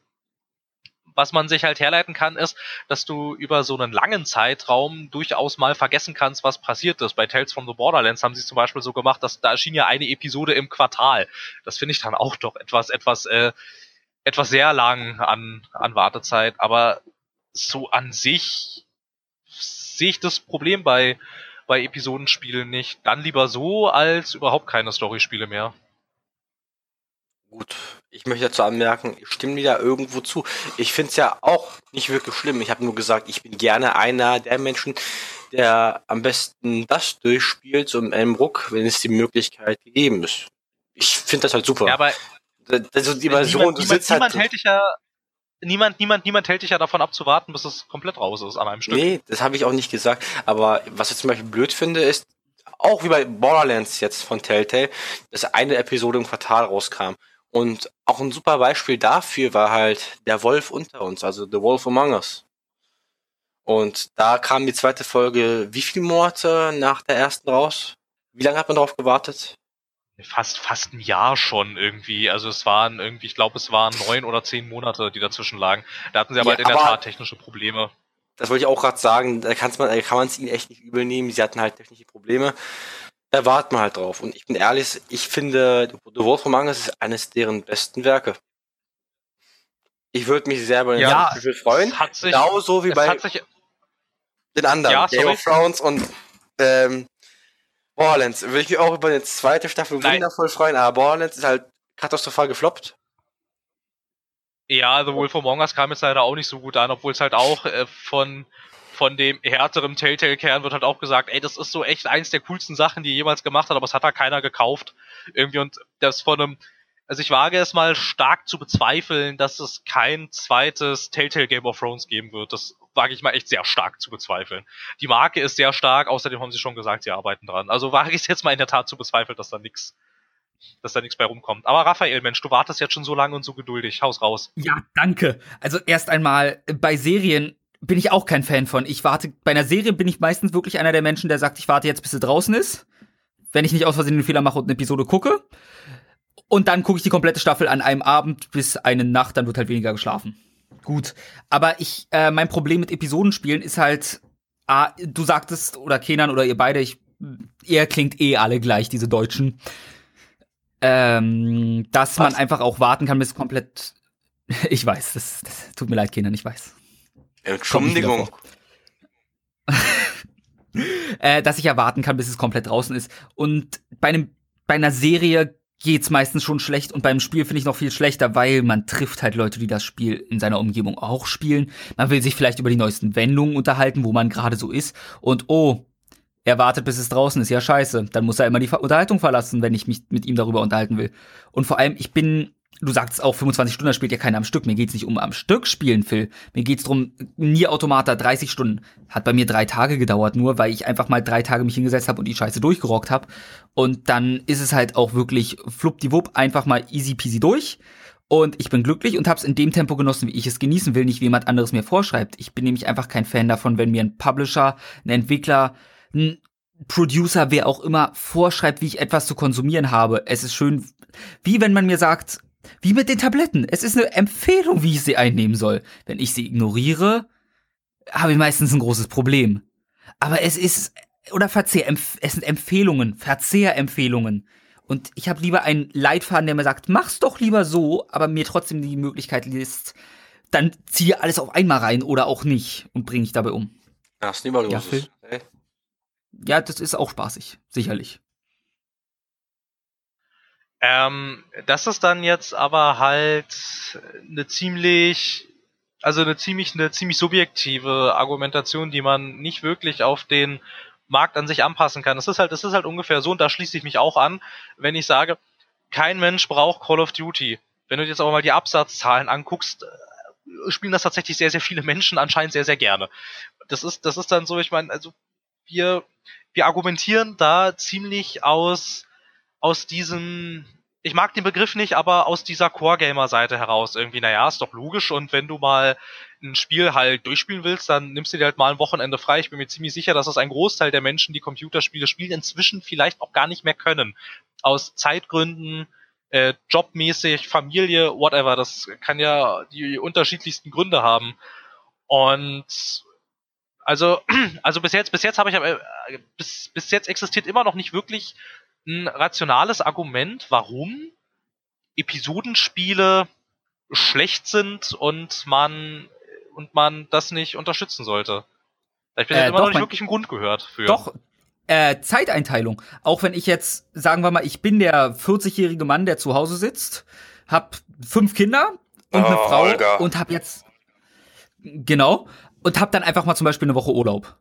was man sich halt herleiten kann, ist, dass du über so einen langen Zeitraum durchaus mal vergessen kannst, was passiert ist. Bei Tales from the Borderlands haben sie es zum Beispiel so gemacht, dass da erschien ja eine Episode im Quartal. Das finde ich dann auch doch etwas, etwas, äh, etwas sehr lang an, an Wartezeit. Aber so an sich sehe ich das Problem bei bei Episodenspielen nicht. Dann lieber so als überhaupt keine Storyspiele mehr. Gut, ich möchte dazu anmerken, ich stimme dir da irgendwo zu. Ich finde es ja auch nicht wirklich schlimm. Ich habe nur gesagt, ich bin gerne einer der Menschen, der am besten das durchspielt, so in einem Ruck, wenn es die Möglichkeit gegeben ist. Ich finde das halt super. Ja, aber also die Version, niemand, du sitzt niemand, halt, niemand hält dich ja niemand, niemand, niemand hält dich ja davon ab zu warten, bis es komplett raus ist an einem Stück. Nee, das habe ich auch nicht gesagt. Aber was ich zum Beispiel blöd finde, ist, auch wie bei Borderlands jetzt von Telltale, dass eine Episode im Quartal rauskam. Und auch ein super Beispiel dafür war halt der Wolf unter uns, also The Wolf Among Us. Und da kam die zweite Folge, wie viele Monate nach der ersten raus? Wie lange hat man darauf gewartet? Fast, fast ein Jahr schon irgendwie. Also es waren irgendwie, ich glaube, es waren neun oder zehn Monate, die dazwischen lagen. Da hatten sie aber ja, halt in der Tat technische Probleme. Das wollte ich auch gerade sagen, da, kann's man, da kann man es ihnen echt nicht übel nehmen. Sie hatten halt technische Probleme. Da warten wir halt drauf. Und ich bin ehrlich, ich finde, The Wolf of Mangas ist eines deren besten Werke. Ich würde mich sehr über den ja, Spiel freuen. Hat sich, Genauso wie bei den anderen. Ja, Game of Thrones und ähm, Borderlands. Würde ich mich auch über eine zweite Staffel Nein. wundervoll freuen, aber Borderlands ist halt katastrophal gefloppt. Ja, The Wolf of Among Us kam jetzt leider auch nicht so gut an, obwohl es halt auch äh, von von dem härteren Telltale-Kern wird halt auch gesagt, ey, das ist so echt eins der coolsten Sachen, die jemals gemacht hat, aber es hat da keiner gekauft. Irgendwie und das von einem also ich wage es mal stark zu bezweifeln, dass es kein zweites Telltale Game of Thrones geben wird. Das wage ich mal echt sehr stark zu bezweifeln. Die Marke ist sehr stark, außerdem haben sie schon gesagt, sie arbeiten dran. Also wage ich es jetzt mal in der Tat zu bezweifeln, dass da nichts dass da nichts bei rumkommt. Aber Raphael, Mensch, du wartest jetzt schon so lange und so geduldig. Haus raus. Ja, danke. Also erst einmal, bei Serien bin ich auch kein Fan von. Ich warte, bei einer Serie bin ich meistens wirklich einer der Menschen, der sagt, ich warte jetzt, bis sie draußen ist. Wenn ich nicht aus Versehen den Fehler mache und eine Episode gucke. Und dann gucke ich die komplette Staffel an einem Abend bis eine Nacht, dann wird halt weniger geschlafen. Gut. Aber ich, äh, mein Problem mit Episodenspielen ist halt, ah, du sagtest, oder Kenan oder ihr beide, ich, ihr klingt eh alle gleich, diese Deutschen. Ähm, dass Was? man einfach auch warten kann, bis komplett. Ich weiß, das, das tut mir leid, Kenan, ich weiß. Entschuldigung. äh, dass ich erwarten kann, bis es komplett draußen ist. Und bei einem, bei einer Serie geht's meistens schon schlecht und beim Spiel finde ich noch viel schlechter, weil man trifft halt Leute, die das Spiel in seiner Umgebung auch spielen. Man will sich vielleicht über die neuesten Wendungen unterhalten, wo man gerade so ist und oh, er wartet, bis es draußen ist. Ja, scheiße. Dann muss er immer die Unterhaltung verlassen, wenn ich mich mit ihm darüber unterhalten will. Und vor allem, ich bin du sagst auch, 25 Stunden spielt ja keiner am Stück. Mir geht's nicht um am Stück spielen, Phil. Mir geht's drum, Nier Automata 30 Stunden. Hat bei mir drei Tage gedauert, nur weil ich einfach mal drei Tage mich hingesetzt habe und die Scheiße durchgerockt habe. Und dann ist es halt auch wirklich fluppdiwupp einfach mal easy peasy durch. Und ich bin glücklich und hab's in dem Tempo genossen, wie ich es genießen will, nicht wie jemand anderes mir vorschreibt. Ich bin nämlich einfach kein Fan davon, wenn mir ein Publisher, ein Entwickler, ein Producer, wer auch immer, vorschreibt, wie ich etwas zu konsumieren habe. Es ist schön, wie wenn man mir sagt, wie mit den Tabletten. Es ist eine Empfehlung, wie ich sie einnehmen soll. Wenn ich sie ignoriere, habe ich meistens ein großes Problem. Aber es ist, oder Verzehr, es sind Empfehlungen, Verzehrempfehlungen. Und ich habe lieber einen Leitfaden, der mir sagt, mach's doch lieber so, aber mir trotzdem die Möglichkeit lässt, dann ziehe alles auf einmal rein oder auch nicht und bringe ich dabei um. Ist lieber ja, ja, das ist auch spaßig, sicherlich. Ähm, das ist dann jetzt aber halt eine ziemlich, also eine ziemlich, eine ziemlich subjektive Argumentation, die man nicht wirklich auf den Markt an sich anpassen kann. Es ist halt, es ist halt ungefähr so, und da schließe ich mich auch an, wenn ich sage, kein Mensch braucht Call of Duty. Wenn du jetzt aber mal die Absatzzahlen anguckst, äh, spielen das tatsächlich sehr, sehr viele Menschen anscheinend sehr, sehr gerne. Das ist, das ist dann so, ich meine, also wir, wir argumentieren da ziemlich aus, aus diesem, ich mag den Begriff nicht, aber aus dieser Core-Gamer-Seite heraus irgendwie, naja, ist doch logisch und wenn du mal ein Spiel halt durchspielen willst, dann nimmst du dir halt mal ein Wochenende frei. Ich bin mir ziemlich sicher, dass das ein Großteil der Menschen, die Computerspiele spielen, inzwischen vielleicht auch gar nicht mehr können. Aus Zeitgründen, äh, jobmäßig, Familie, whatever. Das kann ja die unterschiedlichsten Gründe haben. Und also, also bis jetzt, bis jetzt habe ich, äh, bis, bis jetzt existiert immer noch nicht wirklich ein rationales Argument, warum Episodenspiele schlecht sind und man und man das nicht unterstützen sollte. Ich bin äh, immer doch, noch nicht wirklich einen Grund gehört für. Doch, äh, Zeiteinteilung. Auch wenn ich jetzt, sagen wir mal, ich bin der 40-jährige Mann, der zu Hause sitzt, hab fünf Kinder und oh, eine Frau Olga. und hab jetzt genau und hab dann einfach mal zum Beispiel eine Woche Urlaub.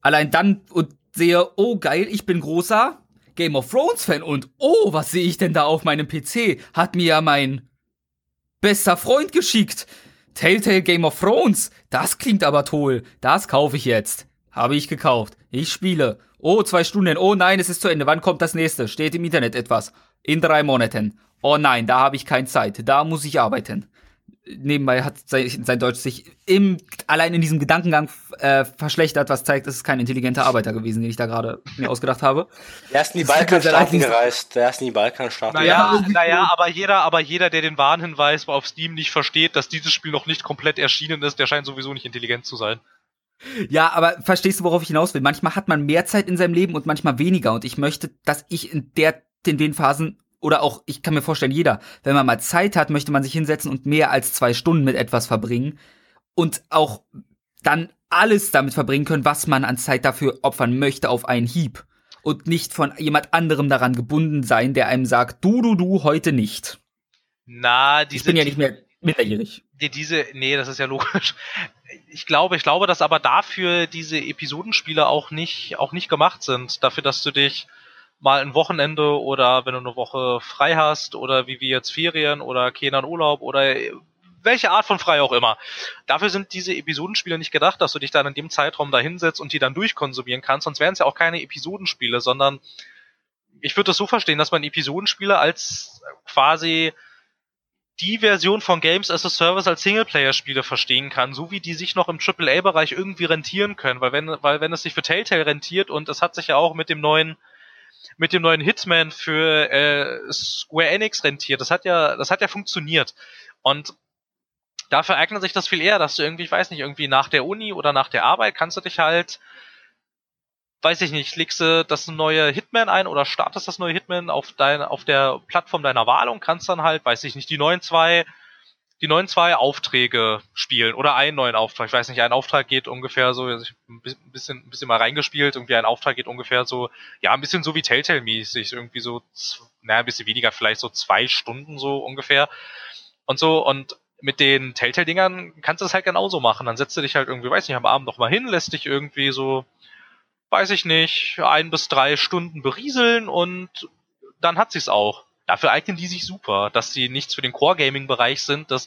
Allein dann und sehe, oh geil, ich bin großer, Game of Thrones Fan und oh, was sehe ich denn da auf meinem PC? Hat mir ja mein bester Freund geschickt. Telltale Game of Thrones. Das klingt aber toll. Das kaufe ich jetzt. Habe ich gekauft. Ich spiele. Oh, zwei Stunden. Oh nein, es ist zu Ende. Wann kommt das nächste? Steht im Internet etwas. In drei Monaten. Oh nein, da habe ich keine Zeit. Da muss ich arbeiten. Nebenbei hat sein, sein Deutsch sich im, allein in diesem Gedankengang äh, verschlechtert, was zeigt, es ist kein intelligenter Arbeiter gewesen, den ich da gerade mir ausgedacht habe. Er ist in die Balkanstaaten gereist. Der ist in die Balkanstaaten. Naja, naja, aber jeder, aber jeder, der den Warnhinweis auf Steam nicht versteht, dass dieses Spiel noch nicht komplett erschienen ist, der scheint sowieso nicht intelligent zu sein. Ja, aber verstehst du, worauf ich hinaus will? Manchmal hat man mehr Zeit in seinem Leben und manchmal weniger. Und ich möchte, dass ich in der, in den Phasen oder auch, ich kann mir vorstellen, jeder, wenn man mal Zeit hat, möchte man sich hinsetzen und mehr als zwei Stunden mit etwas verbringen und auch dann alles damit verbringen können, was man an Zeit dafür opfern möchte auf einen Hieb und nicht von jemand anderem daran gebunden sein, der einem sagt, du, du, du, heute nicht. Na, diese, ich bin ja nicht mehr minderjährig. Die, diese, nee, das ist ja logisch. Ich glaube, ich glaube, dass aber dafür diese Episodenspiele auch nicht, auch nicht gemacht sind. Dafür, dass du dich mal ein Wochenende oder wenn du eine Woche frei hast oder wie wir jetzt Ferien oder keiner Urlaub oder welche Art von frei auch immer. Dafür sind diese Episodenspiele nicht gedacht, dass du dich dann in dem Zeitraum da hinsetzt und die dann durchkonsumieren kannst, sonst wären es ja auch keine Episodenspiele, sondern ich würde das so verstehen, dass man Episodenspiele als quasi die Version von Games as a Service als Singleplayer-Spiele verstehen kann, so wie die sich noch im AAA-Bereich irgendwie rentieren können, weil wenn, weil wenn es sich für Telltale rentiert und es hat sich ja auch mit dem neuen mit dem neuen Hitman für äh, Square Enix rentiert. Das hat ja, das hat ja funktioniert. Und dafür eignet sich das viel eher, dass du irgendwie, ich weiß nicht, irgendwie nach der Uni oder nach der Arbeit kannst du dich halt, weiß ich nicht, legst du das neue Hitman ein oder startest das neue Hitman auf dein, auf der Plattform deiner Wahl und kannst dann halt, weiß ich nicht, die neuen zwei die neuen zwei Aufträge spielen oder einen neuen Auftrag. Ich weiß nicht, ein Auftrag geht ungefähr so, also ich ein bisschen, ein bisschen mal reingespielt, irgendwie ein Auftrag geht ungefähr so, ja, ein bisschen so wie Telltale-mäßig, irgendwie so, naja, ein bisschen weniger, vielleicht so zwei Stunden so ungefähr. Und so, und mit den Telltale-Dingern kannst du das halt genauso machen. Dann setzt du dich halt irgendwie, weiß nicht, am Abend noch mal hin, lässt dich irgendwie so, weiß ich nicht, ein bis drei Stunden berieseln und dann hat sie's auch. Dafür eignen die sich super, dass sie nichts für den Core-Gaming-Bereich sind. Das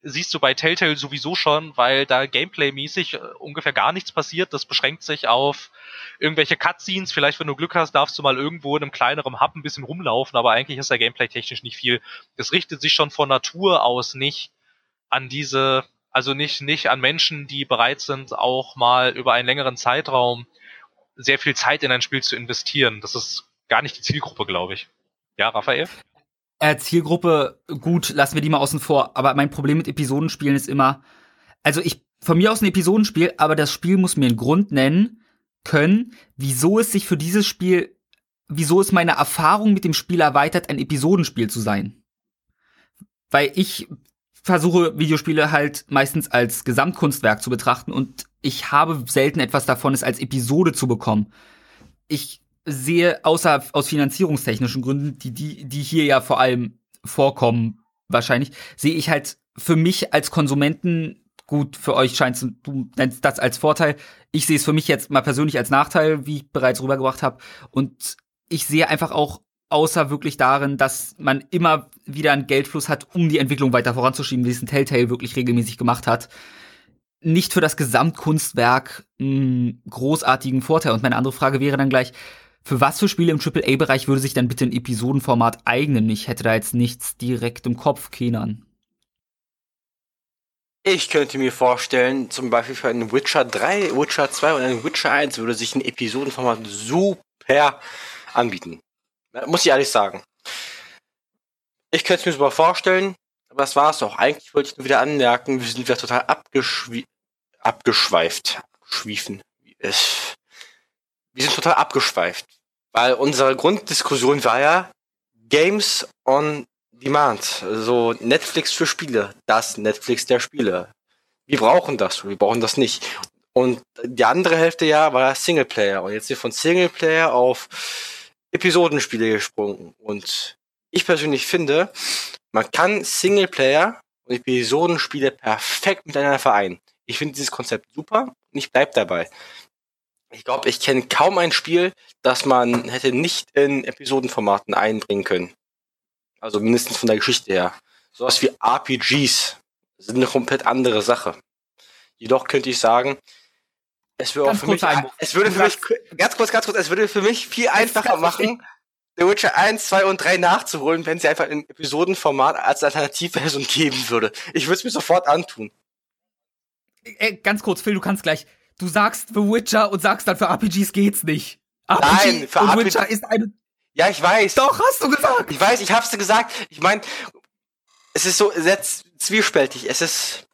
siehst du bei Telltale sowieso schon, weil da Gameplay-mäßig äh, ungefähr gar nichts passiert. Das beschränkt sich auf irgendwelche Cutscenes. Vielleicht, wenn du Glück hast, darfst du mal irgendwo in einem kleineren Hub ein bisschen rumlaufen, aber eigentlich ist da Gameplay-technisch nicht viel. Das richtet sich schon von Natur aus nicht an diese, also nicht, nicht an Menschen, die bereit sind, auch mal über einen längeren Zeitraum sehr viel Zeit in ein Spiel zu investieren. Das ist gar nicht die Zielgruppe, glaube ich. Ja, Raphael? Äh, Zielgruppe, gut, lassen wir die mal außen vor. Aber mein Problem mit Episodenspielen ist immer, also ich, von mir aus ein Episodenspiel, aber das Spiel muss mir einen Grund nennen können, wieso es sich für dieses Spiel, wieso es meine Erfahrung mit dem Spiel erweitert, ein Episodenspiel zu sein. Weil ich versuche Videospiele halt meistens als Gesamtkunstwerk zu betrachten und ich habe selten etwas davon, es als Episode zu bekommen. Ich sehe, außer aus finanzierungstechnischen Gründen, die, die, die hier ja vor allem vorkommen, wahrscheinlich, sehe ich halt für mich als Konsumenten, gut, für euch scheint du nennst das als Vorteil. Ich sehe es für mich jetzt mal persönlich als Nachteil, wie ich bereits rübergebracht habe. Und ich sehe einfach auch außer wirklich darin, dass man immer wieder einen Geldfluss hat, um die Entwicklung weiter voranzuschieben, wie es ein Telltale wirklich regelmäßig gemacht hat, nicht für das Gesamtkunstwerk einen großartigen Vorteil. Und meine andere Frage wäre dann gleich, für was für Spiele im AAA-Bereich würde sich dann bitte ein Episodenformat eignen? Ich hätte da jetzt nichts direkt im Kopf, Kenan. Ich könnte mir vorstellen, zum Beispiel für einen Witcher 3, Witcher 2 und einen Witcher 1 würde sich ein Episodenformat super anbieten. Muss ich ehrlich sagen. Ich könnte es mir super vorstellen, aber das war es auch. Eigentlich wollte ich nur wieder anmerken, wir sind wieder total abgeschwie abgeschweift. Abgeschwiefen. Wir sind total abgeschweift. Weil unsere Grunddiskussion war ja Games on Demand. So Netflix für Spiele. Das Netflix der Spiele. Wir brauchen das, wir brauchen das nicht. Und die andere Hälfte ja war Singleplayer. Und jetzt sind wir von Singleplayer auf Episodenspiele gesprungen. Und ich persönlich finde, man kann Singleplayer und Episodenspiele perfekt miteinander vereinen. Ich finde dieses Konzept super und ich bleib dabei. Ich glaube, ich kenne kaum ein Spiel, das man hätte nicht in Episodenformaten einbringen können. Also mindestens von der Geschichte her. Sowas wie RPGs sind eine komplett andere Sache. Jedoch könnte ich sagen, es würde auch für mich, es würde für mich, ganz kurz, ganz kurz, es würde für mich viel einfacher machen, The Witcher 1, 2 und 3 nachzuholen, wenn sie einfach in Episodenformat als Alternativversion geben würde. Ich würde es mir sofort antun. Äh, ganz kurz, Phil, du kannst gleich. Du sagst The Witcher und sagst dann für RPGs geht's nicht. RPG Nein, für und Witcher ist eine. Ja, ich weiß. Doch, hast du gesagt! Ich weiß, ich hab's dir gesagt. Ich meine, es ist so sehr zwiespältig. Es ist,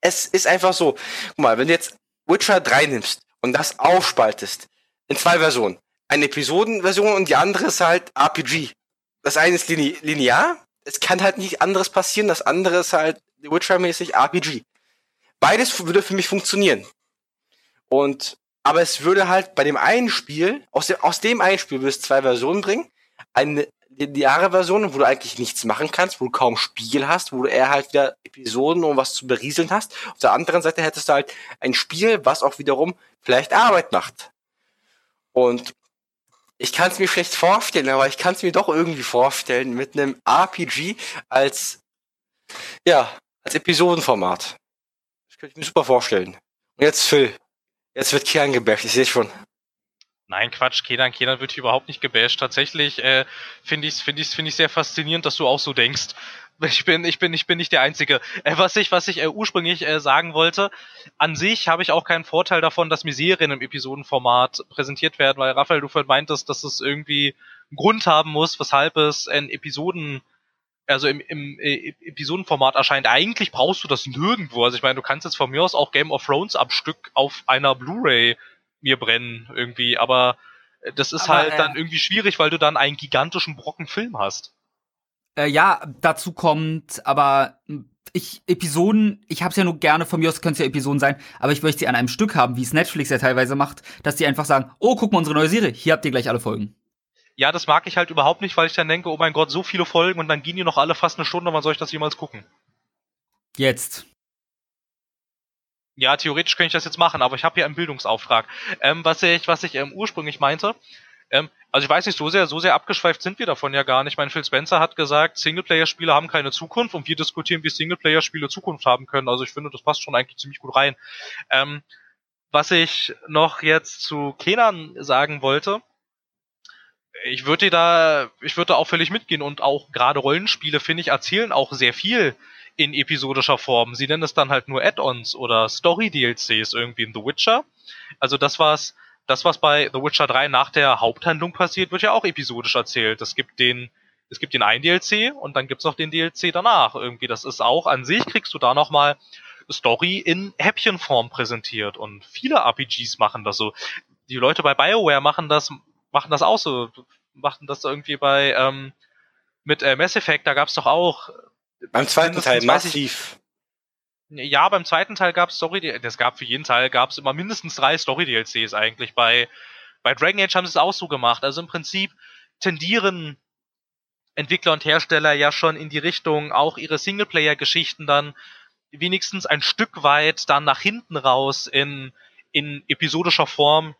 es ist einfach so. Guck mal, wenn du jetzt Witcher 3 nimmst und das aufspaltest in zwei Versionen. Eine Episodenversion und die andere ist halt RPG. Das eine ist line linear. Es kann halt nicht anderes passieren. Das andere ist halt Witcher-mäßig RPG. Beides würde für mich funktionieren. Und, aber es würde halt bei dem einen Spiel, aus dem, aus dem einen Spiel würde es zwei Versionen bringen. Eine lineare Version, wo du eigentlich nichts machen kannst, wo du kaum Spiel hast, wo du eher halt wieder Episoden und was zu berieseln hast. Auf der anderen Seite hättest du halt ein Spiel, was auch wiederum vielleicht Arbeit macht. Und ich kann es mir schlecht vorstellen, aber ich kann es mir doch irgendwie vorstellen mit einem RPG als ja als Episodenformat. Das könnte ich mir super vorstellen. Und jetzt Phil. Jetzt wird Kern gebasht, ich sehe schon. Nein, Quatsch, Kenan, Kenan wird hier überhaupt nicht gebasht. Tatsächlich äh, finde ich es find ich's, find ich sehr faszinierend, dass du auch so denkst. Ich bin, ich bin, ich bin nicht der Einzige. Äh, was ich, was ich äh, ursprünglich äh, sagen wollte, an sich habe ich auch keinen Vorteil davon, dass mir Serien im Episodenformat präsentiert werden, weil Raphael, du meintest, dass es irgendwie einen Grund haben muss, weshalb es in Episoden, also im, im äh, Episodenformat erscheint. Eigentlich brauchst du das nirgendwo. Also ich meine, du kannst jetzt von mir aus auch Game of Thrones am Stück auf einer Blu-ray mir brennen irgendwie, aber äh, das ist Aber, halt äh, dann irgendwie schwierig, weil du dann einen gigantischen Brocken Film hast. Äh, ja, dazu kommt, aber hm, ich, Episoden, ich hab's ja nur gerne, von mir aus können es ja Episoden sein, aber ich möchte sie an einem Stück haben, wie es Netflix ja teilweise macht, dass die einfach sagen, oh, guck mal unsere neue Serie, hier habt ihr gleich alle Folgen. Ja, das mag ich halt überhaupt nicht, weil ich dann denke, oh mein Gott, so viele Folgen und dann gehen die noch alle fast eine Stunde, wann soll ich das jemals gucken? Jetzt. Ja, theoretisch könnte ich das jetzt machen, aber ich habe hier einen Bildungsauftrag. Ähm, was ich, was ich ähm, ursprünglich meinte, ähm, also ich weiß nicht, so sehr, so sehr abgeschweift sind wir davon ja gar nicht. Mein Phil Spencer hat gesagt, Singleplayer-Spiele haben keine Zukunft und wir diskutieren, wie Singleplayer-Spiele Zukunft haben können. Also ich finde, das passt schon eigentlich ziemlich gut rein. Ähm, was ich noch jetzt zu Kenan sagen wollte, ich würde da, ich würde da auch völlig mitgehen und auch gerade Rollenspiele, finde ich, erzählen auch sehr viel in episodischer Form. Sie nennen es dann halt nur Add-ons oder Story-DLCs irgendwie in The Witcher. Also das, was das, was bei The Witcher 3 nach der Haupthandlung passiert, wird ja auch episodisch erzählt. Es gibt den, es gibt den einen DLC und dann gibt's noch den DLC danach. Irgendwie, das ist auch an sich, kriegst du da nochmal Story in Häppchenform präsentiert. Und viele RPGs machen das so. Die Leute bei BioWare machen das, machen das auch so. Machen das irgendwie bei, ähm, mit äh, Mass Effect, da gab's doch auch Beim zweiten Teil weiß ich- massiv. ja, beim zweiten Teil gab's Story, das gab für jeden Teil gab's immer mindestens drei Story-DLCs eigentlich. Bei, bei Dragon Age haben sie es auch so gemacht. Also im Prinzip tendieren Entwickler und Hersteller ja schon in die Richtung, auch ihre Singleplayer-Geschichten dann wenigstens ein Stück weit dann nach hinten raus in, in episodischer Form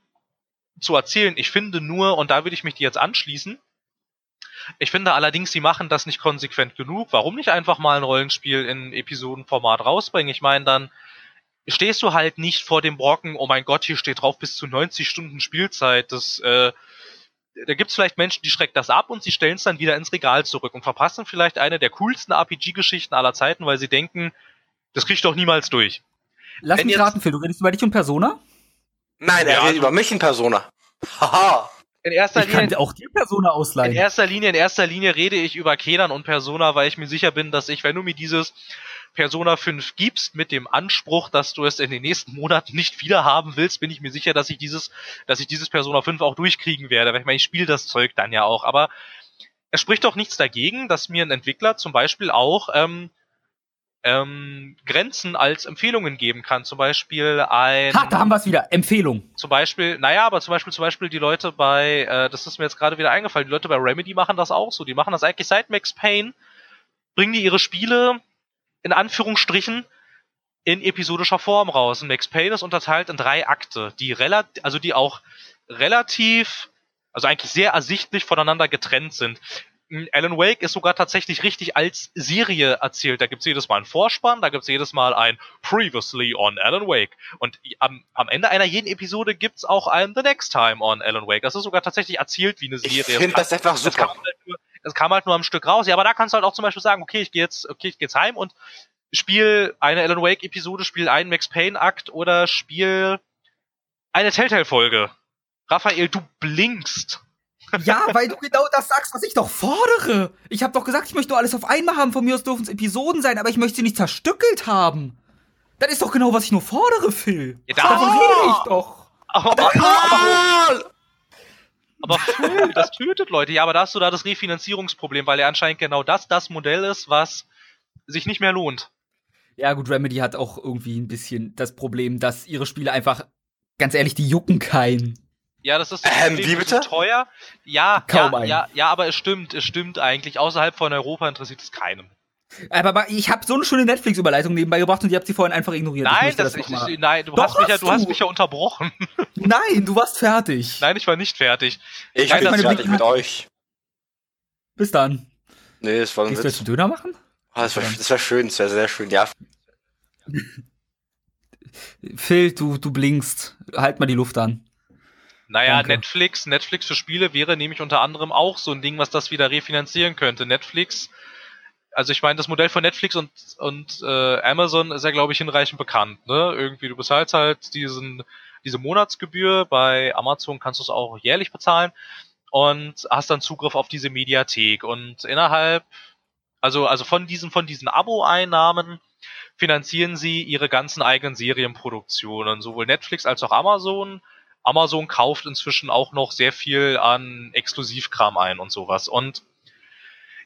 zu erzählen. Ich finde nur, und da würde ich mich dir jetzt anschließen, ich finde allerdings, sie machen das nicht konsequent genug. Warum nicht einfach mal ein Rollenspiel in Episodenformat rausbringen? Ich meine, dann stehst du halt nicht vor dem Brocken, oh mein Gott, hier steht drauf bis zu 90 Stunden Spielzeit. Das, äh, da gibt's vielleicht Menschen, die schreckt das ab und sie stellen es dann wieder ins Regal zurück und verpassen vielleicht eine der coolsten RPG-Geschichten aller Zeiten, weil sie denken, das krieg ich doch niemals durch. Lass Wenn mich raten, Phil, du redest über dich und Persona? Nein, er Ja, redet über mich in Persona. Haha. In erster Ich kann Linie, auch dir Persona in ausleihen. erster Linie, in erster Linie rede ich über Kenan und Persona, weil ich mir sicher bin, dass ich, wenn du mir dieses Persona 5 gibst mit dem Anspruch, dass du es in den nächsten Monaten nicht wieder haben willst, bin ich mir sicher, dass ich dieses, dass ich dieses Persona 5 auch durchkriegen werde. Weil ich meine, ich spiele das Zeug dann ja auch. Aber es spricht doch nichts dagegen, dass mir ein Entwickler zum Beispiel auch ähm, ähm, Grenzen als Empfehlungen geben kann. Zum Beispiel ein Ha, da haben wir es wieder. Empfehlung. zum Beispiel, naja, aber zum Beispiel, zum Beispiel die Leute bei, äh, das ist mir jetzt gerade wieder eingefallen, die Leute bei Remedy machen das auch so. Die machen das eigentlich seit Max Payne, bringen die ihre Spiele in Anführungsstrichen in episodischer Form raus. Und Max Payne ist unterteilt in drei Akte, die relativ, also die auch relativ, also eigentlich sehr ersichtlich voneinander getrennt sind. Alan Wake ist sogar tatsächlich richtig als Serie erzählt. Da gibt's jedes Mal einen Vorspann, da gibt's jedes Mal ein Previously on Alan Wake. Und am, am Ende einer jeden Episode gibt's auch ein The Next Time on Alan Wake. Das ist sogar tatsächlich erzählt wie eine Serie. Ich finde das einfach super. Es kam, halt nur, es kam halt nur am Stück raus. Ja, aber da kannst du halt auch zum Beispiel sagen, okay, ich gehe jetzt, okay, ich gehe jetzt heim und spiel eine Alan Wake Episode, spiel einen Max Payne Akt oder spiel eine Telltale Folge. Raphael, du blinkst. Ja, weil du genau das sagst, was ich doch fordere. Ich habe doch gesagt, ich möchte nur alles auf einmal haben. Von mir aus dürfen es Episoden sein, aber ich möchte sie nicht zerstückelt haben. Das ist doch genau, was ich nur fordere, Phil. Ja, Davon rede ich doch. Aber, aber, aber Phil, das tötet Leute. Ja, aber da hast du da das Refinanzierungsproblem, weil ja anscheinend genau das das Modell ist, was sich nicht mehr lohnt. Ja, gut, Remedy hat auch irgendwie ein bisschen das Problem, dass ihre Spiele einfach, ganz ehrlich, die jucken keinen. Ja, das ist das Ähm, wie die bitte? teuer. Ja, Kaum ja, einen. ja, ja, aber es stimmt, es stimmt eigentlich. Außerhalb von Europa interessiert es keinen. Aber, ich habe so eine schöne Netflix-Überleitung nebenbei gebracht und ihr habt sie vorhin einfach ignoriert. Ich Nein, möchte das, noch ich, mal- ich, nein, du Doch, hast mich ja, du hast mich ja unterbrochen. Nein, du warst fertig. nein, ich war nicht fertig. Ich Nein, bin das- fertig mit euch. Bis dann. Nee, das war ein Gehst du jetzt einen Döner machen? Ah, das, war, das war schön, das war sehr schön. Ja, Phil, du, du blinkst. Halt mal die Luft an. Naja, Danke. Netflix, Netflix für Spiele wäre nämlich unter anderem auch so ein Ding, was das wieder refinanzieren könnte. Netflix, also ich meine, das Modell von Netflix und, und äh, Amazon ist ja, glaube ich, hinreichend bekannt. Ne? Irgendwie, du bezahlst halt diesen, diese Monatsgebühr, bei Amazon kannst du es auch jährlich bezahlen und hast dann Zugriff auf diese Mediathek. Und innerhalb, also, also von diesen, von diesen Abo-Einnahmen finanzieren sie ihre ganzen eigenen Serienproduktionen, sowohl Netflix als auch Amazon. Amazon kauft inzwischen auch noch sehr viel an Exklusivkram ein und sowas. Und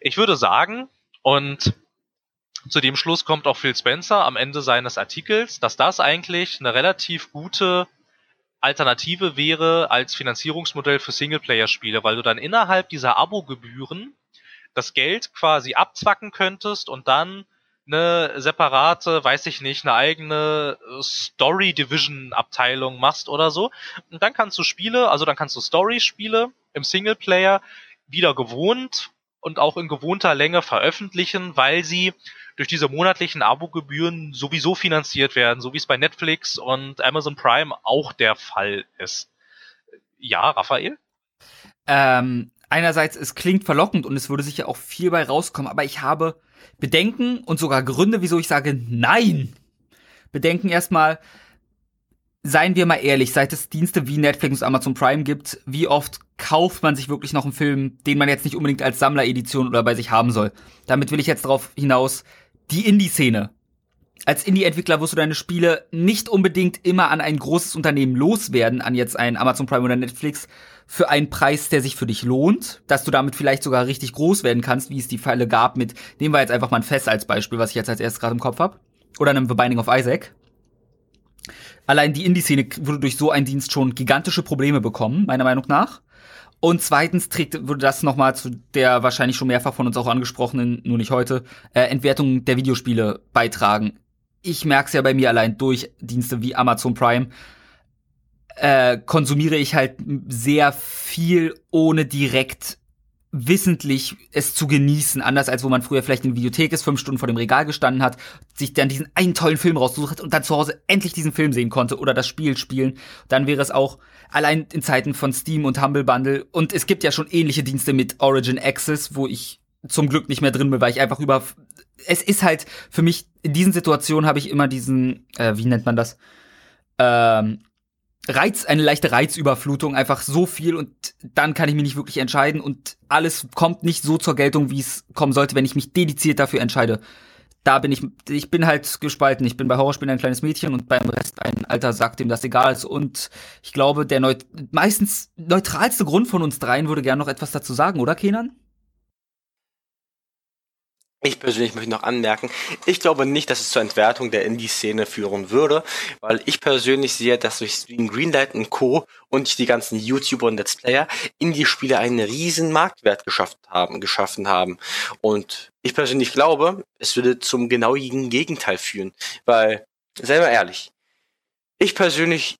ich würde sagen, und zu dem Schluss kommt auch Phil Spencer am Ende seines Artikels, dass das eigentlich eine relativ gute Alternative wäre als Finanzierungsmodell für Singleplayer-Spiele, weil du dann innerhalb dieser Abogebühren das Geld quasi abzwacken könntest und dann eine separate, weiß ich nicht, eine eigene Story Division Abteilung machst oder so. Und dann kannst du Spiele, also dann kannst du Story-Spiele im Singleplayer wieder gewohnt und auch in gewohnter Länge veröffentlichen, weil sie durch diese monatlichen Abogebühren sowieso finanziert werden, so wie es bei Netflix und Amazon Prime auch der Fall ist. Ja, Raphael? Ähm, einerseits, es klingt verlockend und es würde sicher auch viel bei rauskommen, aber ich habe Bedenken und sogar Gründe, wieso ich sage Nein. Bedenken erstmal, seien wir mal ehrlich, seit es Dienste wie Netflix und Amazon Prime gibt, wie oft kauft man sich wirklich noch einen Film, den man jetzt nicht unbedingt als Sammleredition oder bei sich haben soll? Damit will ich jetzt darauf hinaus, die Indie-Szene. Als Indie-Entwickler wirst du deine Spiele nicht unbedingt immer an ein großes Unternehmen loswerden, an jetzt ein Amazon Prime oder Netflix, für einen Preis, der sich für dich lohnt, dass du damit vielleicht sogar richtig groß werden kannst, wie es die Fälle gab mit, nehmen wir jetzt einfach mal ein Fest als Beispiel, was ich jetzt als erstes gerade im Kopf habe, oder einem The Binding of Isaac. Allein die Indie-Szene würde durch so einen Dienst schon gigantische Probleme bekommen, meiner Meinung nach. Und zweitens trägt, würde das nochmal zu der wahrscheinlich schon mehrfach von uns auch angesprochenen, nur nicht heute, äh, Entwertung der Videospiele beitragen. Ich merke es ja bei mir allein durch Dienste wie Amazon Prime, äh, konsumiere ich halt sehr viel, ohne direkt wissentlich es zu genießen, anders als wo man früher vielleicht in der Videothek ist, fünf Stunden vor dem Regal gestanden hat, sich dann diesen einen tollen Film rausgesucht hat und dann zu Hause endlich diesen Film sehen konnte oder das Spiel spielen. Dann wäre es auch allein in Zeiten von Steam und Humble Bundle und es gibt ja schon ähnliche Dienste mit Origin Access, wo ich zum Glück nicht mehr drin bin, weil ich einfach über es ist halt für mich in diesen Situationen habe ich immer diesen äh, wie nennt man das ähm, Reiz, eine leichte Reizüberflutung, einfach so viel und dann kann ich mich nicht wirklich entscheiden und alles kommt nicht so zur Geltung, wie es kommen sollte, wenn ich mich dediziert dafür entscheide. Da bin ich, ich bin halt gespalten. Ich bin bei Horrorspielen ein kleines Mädchen und beim Rest ein alter Sack, dem das egal ist. Und ich glaube, der neut meistens neutralste Grund von uns dreien würde gern noch etwas dazu sagen, oder Kenan? Ich persönlich möchte noch anmerken, ich glaube nicht, dass es zur Entwertung der Indie-Szene führen würde, weil ich persönlich sehe, dass durch Stream Greenlight und Co. und die ganzen YouTuber und Let's Player Indie-Spiele einen riesen Marktwert geschafft haben, geschaffen haben. Und ich persönlich glaube, es würde zum genauen Gegenteil führen, weil, selber ehrlich, ich persönlich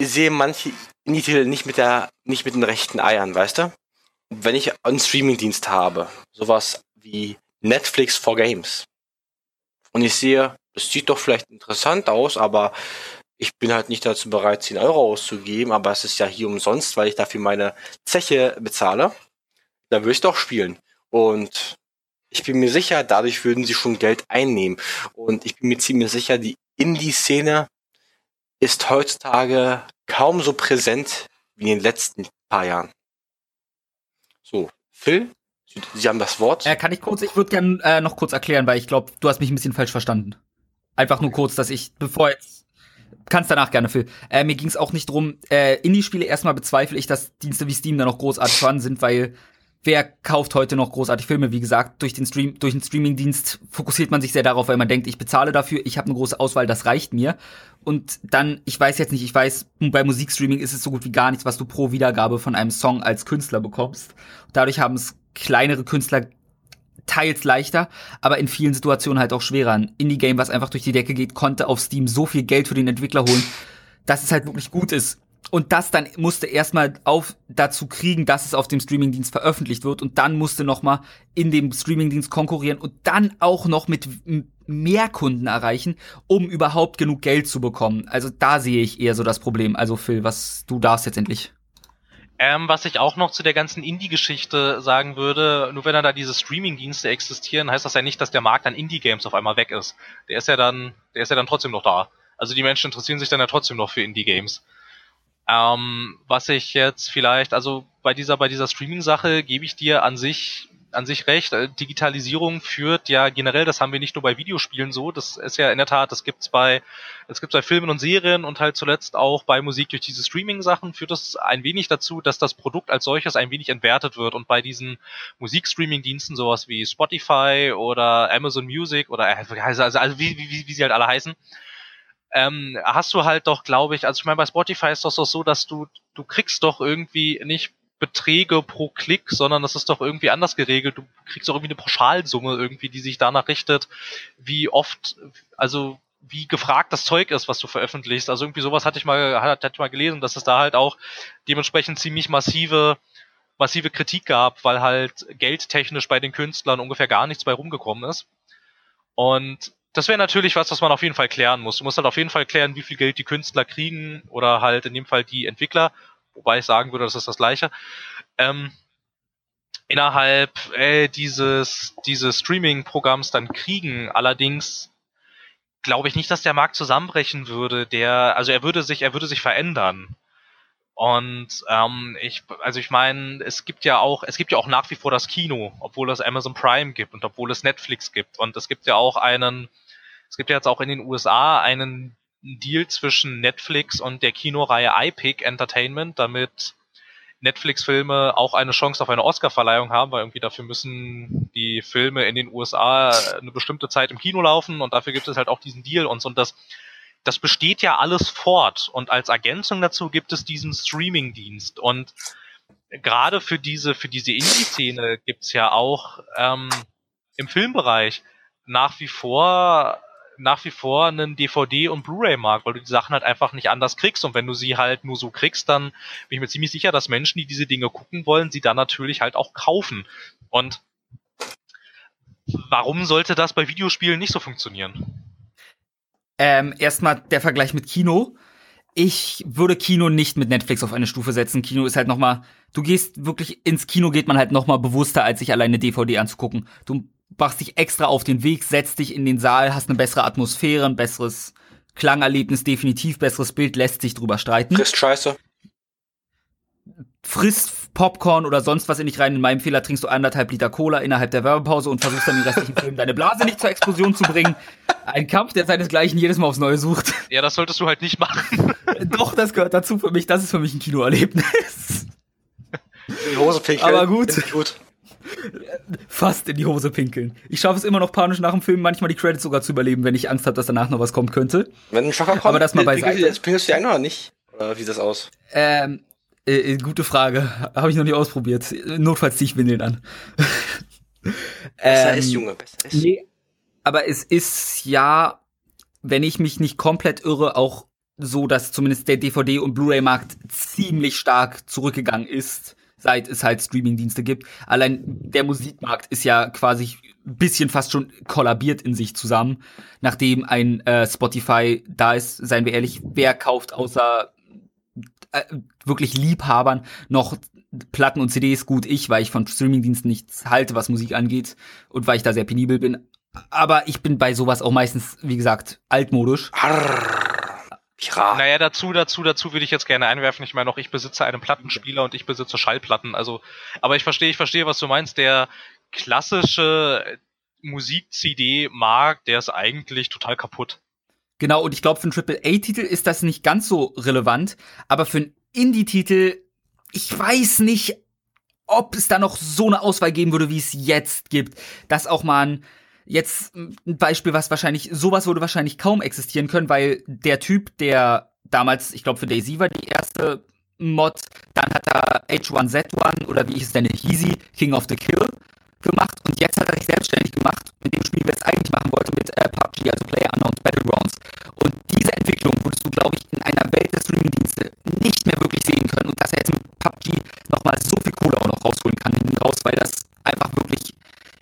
sehe manche Indie-Titel nicht mit der, nicht mit den rechten Eiern, weißt du? wenn ich einen Streamingdienst habe, sowas wie Netflix for Games, und ich sehe, das sieht doch vielleicht interessant aus, aber ich bin halt nicht dazu bereit, 10 Euro auszugeben, aber es ist ja hier umsonst, weil ich dafür meine Zeche bezahle, dann würde ich doch spielen. Und ich bin mir sicher, dadurch würden sie schon Geld einnehmen. Und ich bin mir ziemlich sicher, die Indie-Szene ist heutzutage kaum so präsent wie in den letzten paar Jahren. So, Phil, Sie haben das Wort. Äh, kann ich kurz, ich würde gerne äh, noch kurz erklären, weil ich glaube, du hast mich ein bisschen falsch verstanden. Einfach nur kurz, dass ich, bevor jetzt. Kannst danach gerne, Phil. Äh, mir ging es auch nicht drum, äh, Indie-Spiele erstmal bezweifle ich, dass Dienste wie Steam da noch großartig vorhanden sind, weil wer kauft heute noch großartig Filme? Wie gesagt, durch den Stream, durch den Streaming-Dienst fokussiert man sich sehr darauf, weil man denkt, ich bezahle dafür, ich habe eine große Auswahl, das reicht mir. Und dann, ich weiß jetzt nicht, ich weiß, bei Musikstreaming ist es so gut wie gar nichts, was du pro Wiedergabe von einem Song als Künstler bekommst. Dadurch haben es kleinere Künstler teils leichter, aber in vielen Situationen halt auch schwerer. Ein Indie-Game, was einfach durch die Decke geht, konnte auf Steam so viel Geld für den Entwickler holen, dass es halt wirklich gut ist und das dann musste erstmal auf dazu kriegen, dass es auf dem Streamingdienst veröffentlicht wird und dann musste noch mal in dem Streamingdienst konkurrieren und dann auch noch mit mehr Kunden erreichen, um überhaupt genug Geld zu bekommen. Also da sehe ich eher so das Problem. Also Phil, was du darfst jetzt endlich. Ähm, was ich auch noch zu der ganzen Indie-Geschichte sagen würde, nur wenn da diese Streaming-Dienste existieren, heißt das ja nicht, dass der Markt an Indie-Games auf einmal weg ist. Der ist ja dann, der ist ja dann trotzdem noch da. Also die Menschen interessieren sich dann ja trotzdem noch für Indie-Games. Ähm, was ich jetzt vielleicht, also bei dieser, bei dieser Streaming-Sache gebe ich dir an sich, an sich recht. Äh, Digitalisierung führt ja generell, das haben wir nicht nur bei Videospielen so, das ist ja in der Tat, das gibt's bei, das gibt's bei Filmen und Serien und halt zuletzt auch bei Musik durch diese Streaming-Sachen führt das ein wenig dazu, dass das Produkt als solches ein wenig entwertet wird und bei diesen Musikstreaming-Diensten sowas wie Spotify oder Amazon Music oder also, also, also wie, wie, wie sie halt alle heißen, ähm, hast du halt doch, glaube ich, also ich meine, bei Spotify ist das doch so, dass du, du kriegst doch irgendwie nicht Beträge pro Klick, sondern das ist doch irgendwie anders geregelt. Du kriegst doch irgendwie eine Pauschalsumme irgendwie, die sich danach richtet, wie oft, also wie gefragt das Zeug ist, was du veröffentlichst. Also irgendwie sowas hatte ich mal, hatte ich mal gelesen, dass es da halt auch dementsprechend ziemlich massive, massive Kritik gab, weil halt geldtechnisch bei den Künstlern ungefähr gar nichts bei rumgekommen ist. Und das wäre natürlich was, was man auf jeden Fall klären muss. Du musst halt auf jeden Fall klären, wie viel Geld die Künstler kriegen oder halt in dem Fall die Entwickler, wobei ich sagen würde, das ist das Gleiche. Ähm, innerhalb äh, dieses, dieses Streaming-Programms dann kriegen. Allerdings glaube ich nicht, dass der Markt zusammenbrechen würde. Der, also er würde sich, er würde sich verändern. Und ähm, ich, also ich meine, es gibt ja auch, es gibt ja auch nach wie vor das Kino, obwohl es Amazon Prime gibt und obwohl es Netflix gibt. Und es gibt ja auch einen es gibt ja jetzt auch in den USA einen Deal zwischen Netflix und der Kinoreihe iPick Entertainment, damit Netflix-Filme auch eine Chance auf eine Oscar-Verleihung haben, weil irgendwie dafür müssen die Filme in den USA eine bestimmte Zeit im Kino laufen und dafür gibt es halt auch diesen Deal und so. Und das, das besteht ja alles fort. Und als Ergänzung dazu gibt es diesen Streaming-Dienst. Und gerade für diese, für diese Indie-Szene gibt's ja auch ähm, im Filmbereich nach wie vor nach wie vor einen DVD- und Blu-ray-Markt, weil du die Sachen halt einfach nicht anders kriegst. Und wenn du sie halt nur so kriegst, dann bin ich mir ziemlich sicher, dass Menschen, die diese Dinge gucken wollen, sie dann natürlich halt auch kaufen. Und warum sollte das bei Videospielen nicht so funktionieren? Ähm, erstmal der Vergleich mit Kino. Ich würde Kino nicht mit Netflix auf eine Stufe setzen. Kino ist halt noch mal, du gehst wirklich ins Kino geht man halt noch mal bewusster, als sich alleine DVD anzugucken. Du machst dich extra auf den Weg, setzt dich in den Saal, hast eine bessere Atmosphäre, ein besseres Klangerlebnis, definitiv besseres Bild, lässt sich drüber streiten. Frisst Scheiße. Frisst Popcorn oder sonst was in dich rein. In meinem Fehler trinkst du anderthalb Liter Cola innerhalb der Werbepause und versuchst dann den restlichen Film deine Blase nicht zur Explosion zu bringen. Ein Kampf, der seinesgleichen jedes Mal aufs Neue sucht. Ja, das solltest du halt nicht machen. Doch, das gehört dazu für mich. Das ist für mich ein Kinoerlebnis. Die Hose pinkeln. Aber gut. gut fast in die Hose pinkeln. Ich schaffe es immer noch panisch nach dem Film, manchmal die Credits sogar zu überleben, wenn ich Angst habe, dass danach noch was kommen könnte. Wenn ein Schocker kommt, aber das mal beiseite. Pinkelst du die ein oder nicht? Oder wie sieht das aus? Ähm, äh, äh gute Frage. Habe ich noch nicht ausprobiert. Notfalls ziehe ich Windeln an. besser ähm, ist, Junge, besser ist. Nee, aber es ist ja, wenn ich mich nicht komplett irre, auch so, dass zumindest der DVD- und Blu-ray-Markt ziemlich stark zurückgegangen ist seit es halt Streamingdienste gibt. Allein der Musikmarkt ist ja quasi ein bisschen fast schon kollabiert in sich zusammen, nachdem ein äh, Spotify da ist, seien wir ehrlich, wer kauft außer äh, wirklich Liebhabern noch Platten und CDs gut ich, weil ich von Streamingdiensten nichts halte, was Musik angeht und weil ich da sehr penibel bin. Aber ich bin bei sowas auch meistens, wie gesagt, altmodisch. Pirat. Naja, dazu, dazu, dazu würde ich jetzt gerne einwerfen. Ich meine auch, ich besitze einen Plattenspieler und ich besitze Schallplatten. Also, aber ich verstehe, ich verstehe, was du meinst. Der klassische Musik-CD-Markt, der ist eigentlich total kaputt. Genau, und ich glaube, für einen Triple-A-Titel ist das nicht ganz so relevant, aber für einen Indie-Titel, ich weiß nicht, ob es da noch so eine Auswahl geben würde, wie es jetzt gibt. Dass auch mal ein Jetzt ein Beispiel, was wahrscheinlich, sowas würde wahrscheinlich kaum existieren können, weil der Typ, der damals, ich glaube für Daisy war die erste Mod, dann hat er H1Z1 oder wie ich es nenne, Easy, King of the Kill gemacht und jetzt hat er sich selbstständig gemacht mit dem Spiel, was er eigentlich machen wollte mit äh, PUBG, also Player Unknown's Battlegrounds. Und diese Entwicklung würdest du, glaube ich, in einer Welt der Streamingdienste nicht mehr wirklich sehen können und dass er jetzt mit PUBG nochmal so viel Kohle auch noch rausholen kann hinten raus, weil das einfach wirklich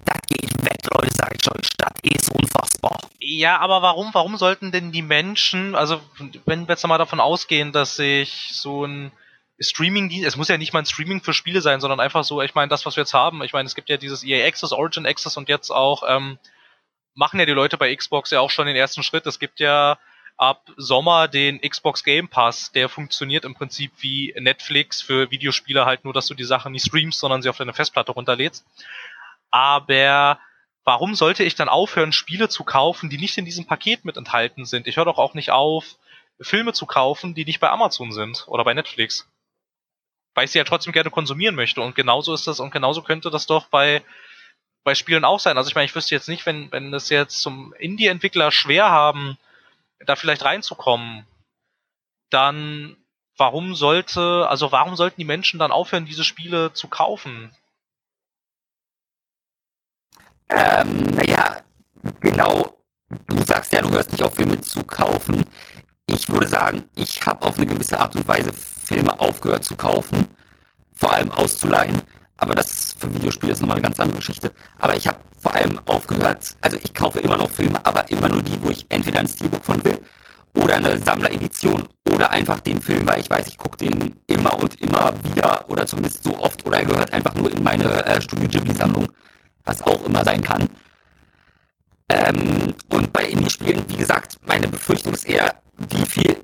da gehe ich weg, Leute, sag ich schon. Stadt ist unfassbar. Ja, aber warum, warum sollten denn die Menschen, also wenn wir jetzt mal davon ausgehen, dass sich so ein Streaming, es muss ja nicht mal ein Streaming für Spiele sein, sondern einfach so, ich meine, das, was wir jetzt haben, ich meine, es gibt ja dieses EA Access, Origin Access und jetzt auch, ähm, machen ja die Leute bei Xbox ja auch schon den ersten Schritt. Es gibt ja ab Sommer den Xbox Game Pass, der funktioniert im Prinzip wie Netflix für Videospiele halt nur, dass du die Sachen nicht streamst, sondern sie auf deine Festplatte runterlädst aber warum sollte ich dann aufhören, Spiele zu kaufen, die nicht in diesem Paket mit enthalten sind? Ich höre doch auch nicht auf, Filme zu kaufen, die nicht bei Amazon sind oder bei Netflix. Weil ich sie ja trotzdem gerne konsumieren möchte. Und genauso ist das, und genauso könnte das doch bei, bei Spielen auch sein. Also ich meine, ich wüsste jetzt nicht, wenn, wenn es jetzt zum Indie-Entwickler schwer haben, da vielleicht reinzukommen, dann warum sollte, also warum sollten die Menschen dann aufhören, diese Spiele zu kaufen? Ähm, naja, genau. Du sagst ja, du hörst nicht auf, Filme zu kaufen. Ich würde sagen, ich habe auf eine gewisse Art und Weise Filme aufgehört zu kaufen, vor allem auszuleihen. Aber das für Videospiele ist nochmal eine ganz andere Geschichte. Aber ich habe vor allem aufgehört, also ich kaufe immer noch Filme, aber immer nur die, wo ich entweder ein Steelbook von will oder eine Sammleredition oder einfach den Film, weil ich weiß, ich gucke den immer und immer wieder oder zumindest so oft oder er gehört einfach nur in meine äh, Studio Ghibli Sammlung was auch immer sein kann. Ähm, und bei Indie-Spielen, wie gesagt, meine Befürchtung ist eher, wie viel,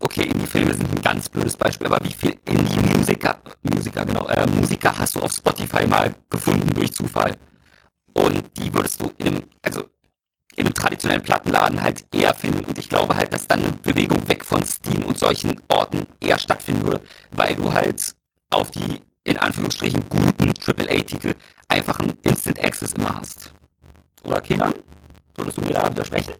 okay, Indie-Filme sind ein ganz blödes Beispiel, aber wie viel Indie-Musiker, Musiker, genau, äh, Musiker hast du auf Spotify mal gefunden durch Zufall? Und die würdest du in einem, also in einem traditionellen Plattenladen halt eher finden. Und ich glaube halt, dass dann eine Bewegung weg von Steam und solchen Orten eher stattfinden würde, weil du halt auf die in Anführungsstrichen guten AAA-Titel einfach ein Instant Access immer hast. Oder Kenan? Würdest du mir da widersprechen?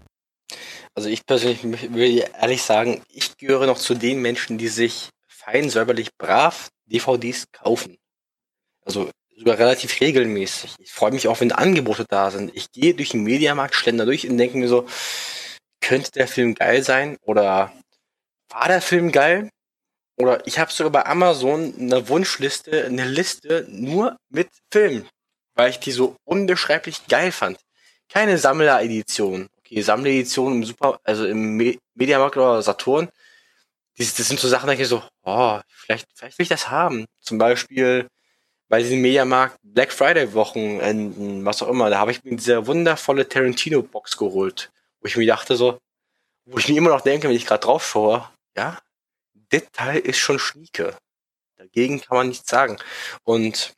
Also ich persönlich will ehrlich sagen, ich gehöre noch zu den Menschen, die sich fein säuberlich brav DVDs kaufen. Also sogar relativ regelmäßig. Ich freue mich auch, wenn Angebote da sind. Ich gehe durch den Mediamarkt, schlender durch und denke mir so, könnte der Film geil sein? Oder war der Film geil? Oder ich habe sogar bei Amazon eine Wunschliste, eine Liste nur mit Filmen, weil ich die so unbeschreiblich geil fand. Keine Sammleredition. Okay, Sammleredition im Super, also im Me Mediamarkt oder Saturn. Das, das sind so Sachen, da ich so, oh, vielleicht, vielleicht will ich das haben. Zum Beispiel bei diesem Mediamarkt Black Friday Wochenenden, was auch immer, da habe ich mir diese wundervolle Tarantino Box geholt, wo ich mir dachte so, wo ich mir immer noch denke, wenn ich gerade drauf schaue, ja, Detail ist schon schnieke. Dagegen kann man nichts sagen. Und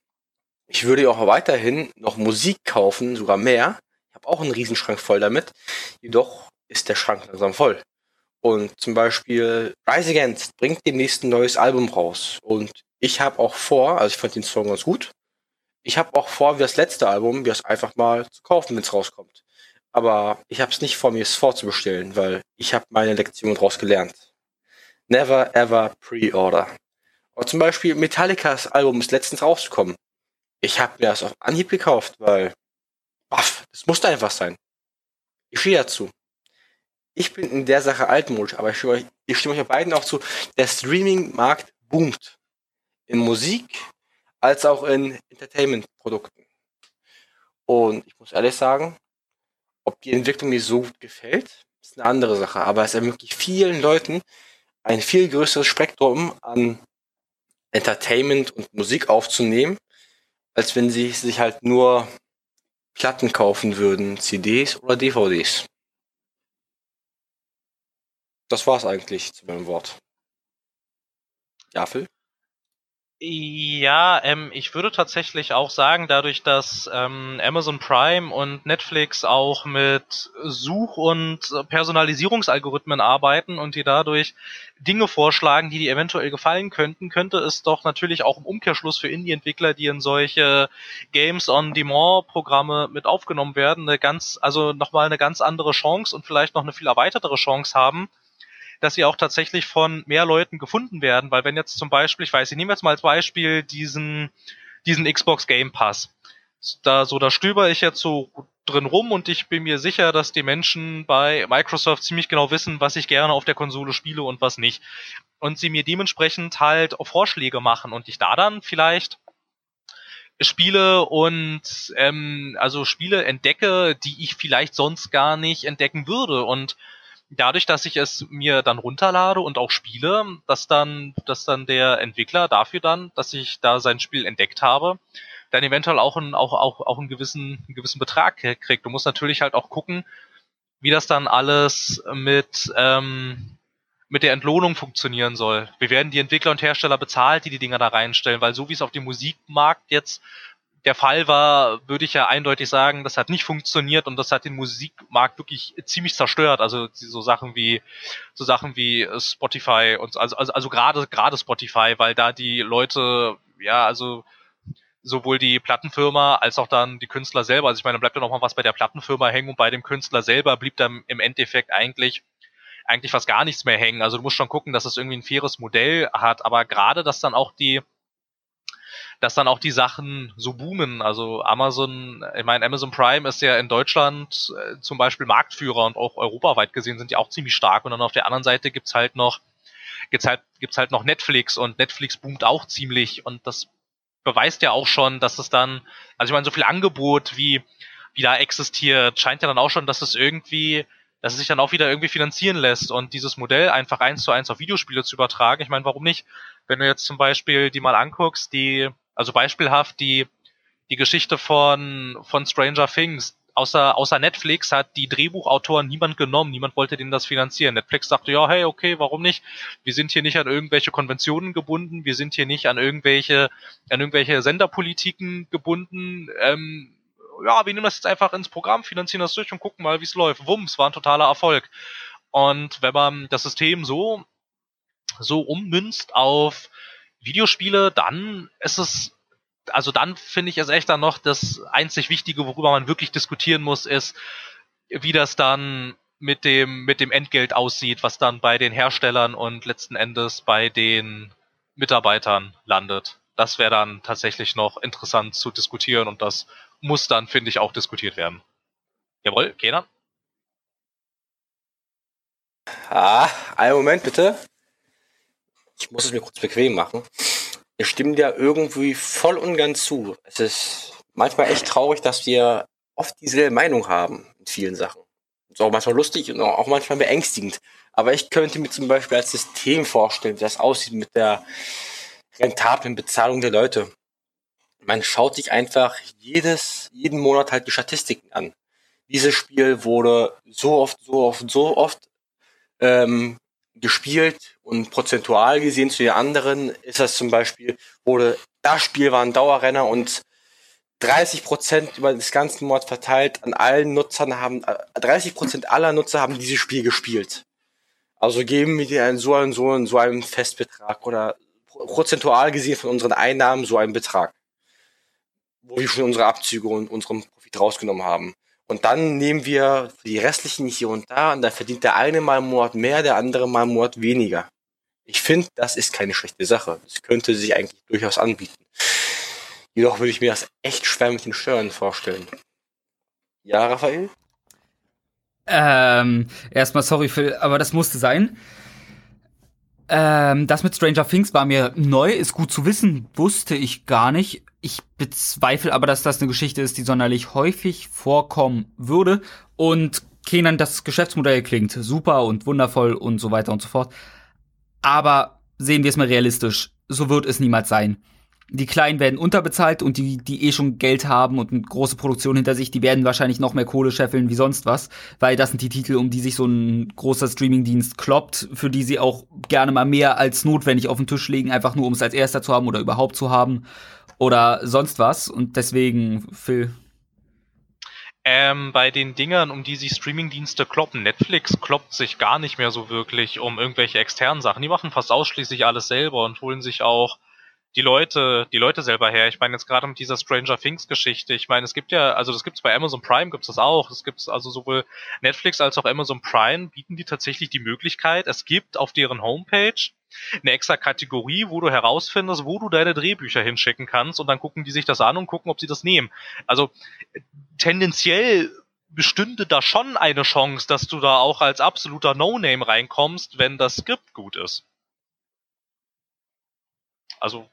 ich würde auch weiterhin noch Musik kaufen, sogar mehr. Ich habe auch einen Riesenschrank voll damit. Jedoch ist der Schrank langsam voll. Und zum Beispiel Rise Against bringt demnächst ein neues Album raus. Und ich habe auch vor, also ich fand den Song ganz gut, ich habe auch vor, wie das letzte Album, wie das einfach mal zu kaufen, wenn es rauskommt. Aber ich habe es nicht vor, mir es vorzubestellen, weil ich habe meine Lektion daraus gelernt. Never Ever Pre-Order. Oder zum Beispiel Metallicas Album ist letztens rausgekommen. Ich habe mir das auf Anhieb gekauft, weil baff, das musste einfach sein. Ich stehe dazu. Ich bin in der Sache altmodisch, aber ich stimme, euch, ich stimme euch beiden auch zu. Der Streaming-Markt boomt. In Musik, als auch in Entertainment-Produkten. Und ich muss ehrlich sagen, ob die Entwicklung mir so gut gefällt, ist eine andere Sache. Aber es ermöglicht vielen Leuten ein viel größeres Spektrum an Entertainment und Musik aufzunehmen, als wenn sie sich halt nur Platten kaufen würden, CDs oder DVDs. Das war's eigentlich zu meinem Wort. Ja, Phil? Ja, ähm, ich würde tatsächlich auch sagen, dadurch, dass ähm, Amazon Prime und Netflix auch mit Such- und Personalisierungsalgorithmen arbeiten und die dadurch Dinge vorschlagen, die dir eventuell gefallen könnten, könnte es doch natürlich auch im Umkehrschluss für Indie-Entwickler, die in solche Games-on-Demand-Programme mit aufgenommen werden, eine ganz, also nochmal eine ganz andere Chance und vielleicht noch eine viel erweitertere Chance haben, dass sie auch tatsächlich von mehr Leuten gefunden werden, weil wenn jetzt zum Beispiel, ich weiß, ich nehme jetzt mal als Beispiel diesen, diesen Xbox Game Pass. Da, so, da stöber ich jetzt so drin rum und ich bin mir sicher, dass die Menschen bei Microsoft ziemlich genau wissen, was ich gerne auf der Konsole spiele und was nicht. Und sie mir dementsprechend halt Vorschläge machen und ich da dann vielleicht Spiele und ähm, also Spiele entdecke, die ich vielleicht sonst gar nicht entdecken würde. Und dadurch, dass ich es mir dann runterlade und auch spiele, dass dann, dass dann der Entwickler dafür dann, dass ich da sein Spiel entdeckt habe, dann eventuell auch einen, auch, auch, auch einen gewissen, einen gewissen Betrag kriegt. Du musst natürlich halt auch gucken, wie das dann alles mit, ähm, mit der Entlohnung funktionieren soll. Wie werden die Entwickler und Hersteller bezahlt, die die Dinger da reinstellen? Weil so wie es auf dem Musikmarkt jetzt der Fall war, würde ich ja eindeutig sagen, das hat nicht funktioniert und das hat den Musikmarkt wirklich ziemlich zerstört. Also so Sachen wie so Sachen wie Spotify und also also, also gerade gerade Spotify, weil da die Leute ja also sowohl die Plattenfirma als auch dann die Künstler selber. Also ich meine, bleibt ja noch mal was bei der Plattenfirma hängen und bei dem Künstler selber blieb dann im Endeffekt eigentlich eigentlich fast gar nichts mehr hängen. Also du musst schon gucken, dass es irgendwie ein faires Modell hat, aber gerade, dass dann auch die dass dann auch die Sachen so boomen. Also Amazon, ich meine, Amazon Prime ist ja in Deutschland äh, zum Beispiel Marktführer und auch europaweit gesehen sind die auch ziemlich stark. Und dann auf der anderen Seite gibt's halt noch, gibt's halt, gibt's halt noch Netflix und Netflix boomt auch ziemlich und das beweist ja auch schon, dass es dann, also ich meine, so viel Angebot wie, wie da existiert, scheint ja dann auch schon, dass es irgendwie, dass es sich dann auch wieder irgendwie finanzieren lässt und dieses Modell einfach eins zu eins auf Videospiele zu übertragen. Ich meine, warum nicht? Wenn du jetzt zum Beispiel die mal anguckst, die also beispielhaft die, die Geschichte von, von Stranger Things. Außer, außer Netflix hat die Drehbuchautoren niemand genommen, niemand wollte denen das finanzieren. Netflix sagte, ja, hey, okay, warum nicht? Wir sind hier nicht an irgendwelche Konventionen gebunden, wir sind hier nicht an irgendwelche, an irgendwelche Senderpolitiken gebunden. Ähm, ja, wir nehmen das jetzt einfach ins Programm, finanzieren das durch und gucken mal, wie es läuft. Wumms, war ein totaler Erfolg. Und wenn man das System so, so ummünzt auf Videospiele, dann ist es, also dann finde ich es echt dann noch das einzig Wichtige, worüber man wirklich diskutieren muss, ist, wie das dann mit dem, mit dem Entgelt aussieht, was dann bei den Herstellern und letzten Endes bei den Mitarbeitern landet. Das wäre dann tatsächlich noch interessant zu diskutieren und das muss dann, finde ich, auch diskutiert werden. Jawohl, Kenan? Ah, einen Moment bitte ich muss es mir kurz bequem machen. Wir stimmen dir irgendwie voll und ganz zu. Es ist manchmal echt traurig, dass wir oft dieselbe Meinung haben in vielen Sachen. ist auch manchmal lustig und auch manchmal beängstigend. Aber ich könnte mir zum Beispiel als System vorstellen, wie das aussieht mit der rentablen Bezahlung der Leute. Man schaut sich einfach jedes, jeden Monat halt die Statistiken an. Dieses Spiel wurde so oft, so oft, so oft ähm, gespielt und prozentual gesehen zu den anderen ist das zum Beispiel, wurde das Spiel war ein Dauerrenner und 30 Prozent über das ganze Monat verteilt an allen Nutzern haben, 30 Prozent aller Nutzer haben dieses Spiel gespielt. Also geben wir dir einen so einen, so einen, so einen Festbetrag oder prozentual gesehen von unseren Einnahmen so einen Betrag. Wo wir schon unsere Abzüge und unseren Profit rausgenommen haben. Und dann nehmen wir die restlichen hier und da und dann verdient der eine mal Monat mehr, der andere mal Monat weniger. Ich finde, das ist keine schlechte Sache. Das könnte sich eigentlich durchaus anbieten. Jedoch würde ich mir das echt schwer mit den Steuern vorstellen. Ja, Raphael? Ähm, erstmal sorry, Phil, aber das musste sein. Ähm, das mit Stranger Things war mir neu, ist gut zu wissen, wusste ich gar nicht. Ich bezweifle aber, dass das eine Geschichte ist, die sonderlich häufig vorkommen würde. Und Kenan, das Geschäftsmodell klingt super und wundervoll und so weiter und so fort. Aber sehen wir es mal realistisch, so wird es niemals sein die Kleinen werden unterbezahlt und die, die eh schon Geld haben und eine große Produktion hinter sich, die werden wahrscheinlich noch mehr Kohle scheffeln wie sonst was, weil das sind die Titel, um die sich so ein großer Streamingdienst kloppt, für die sie auch gerne mal mehr als notwendig auf den Tisch legen, einfach nur um es als erster zu haben oder überhaupt zu haben oder sonst was. Und deswegen, Phil. Ähm, bei den Dingern, um die sich Streamingdienste kloppen, Netflix kloppt sich gar nicht mehr so wirklich um irgendwelche externen Sachen. Die machen fast ausschließlich alles selber und holen sich auch die Leute, die Leute selber her. Ich meine jetzt gerade mit dieser Stranger Things Geschichte. Ich meine, es gibt ja, also das gibt's bei Amazon Prime gibt's das auch. Es gibt's also sowohl Netflix als auch Amazon Prime bieten die tatsächlich die Möglichkeit. Es gibt auf deren Homepage eine extra Kategorie, wo du herausfindest, wo du deine Drehbücher hinschicken kannst und dann gucken die sich das an und gucken, ob sie das nehmen. Also tendenziell bestünde da schon eine Chance, dass du da auch als absoluter No-Name reinkommst, wenn das Skript gut ist. Also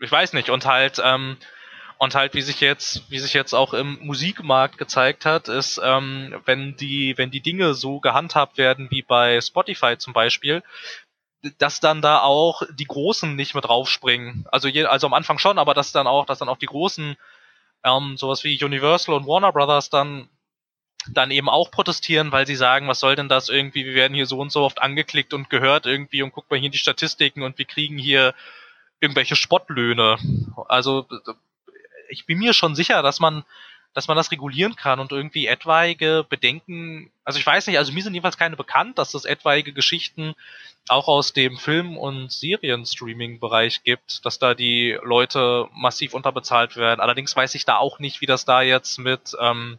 ich weiß nicht, und halt, ähm, und halt, wie sich jetzt, wie sich jetzt auch im Musikmarkt gezeigt hat, ist, ähm, wenn die, wenn die Dinge so gehandhabt werden wie bei Spotify zum Beispiel, dass dann da auch die Großen nicht mit draufspringen. Also je, also am Anfang schon, aber dass dann auch, dass dann auch die Großen, ähm, sowas wie Universal und Warner Brothers dann dann eben auch protestieren, weil sie sagen, was soll denn das irgendwie, wir werden hier so und so oft angeklickt und gehört irgendwie und guck mal hier die Statistiken und wir kriegen hier irgendwelche Spottlöhne. Also ich bin mir schon sicher, dass man dass man das regulieren kann und irgendwie etwaige Bedenken, also ich weiß nicht, also mir sind jedenfalls keine bekannt, dass es etwaige Geschichten auch aus dem Film- und Serien-Streaming-Bereich gibt, dass da die Leute massiv unterbezahlt werden. Allerdings weiß ich da auch nicht, wie das da jetzt mit, ähm,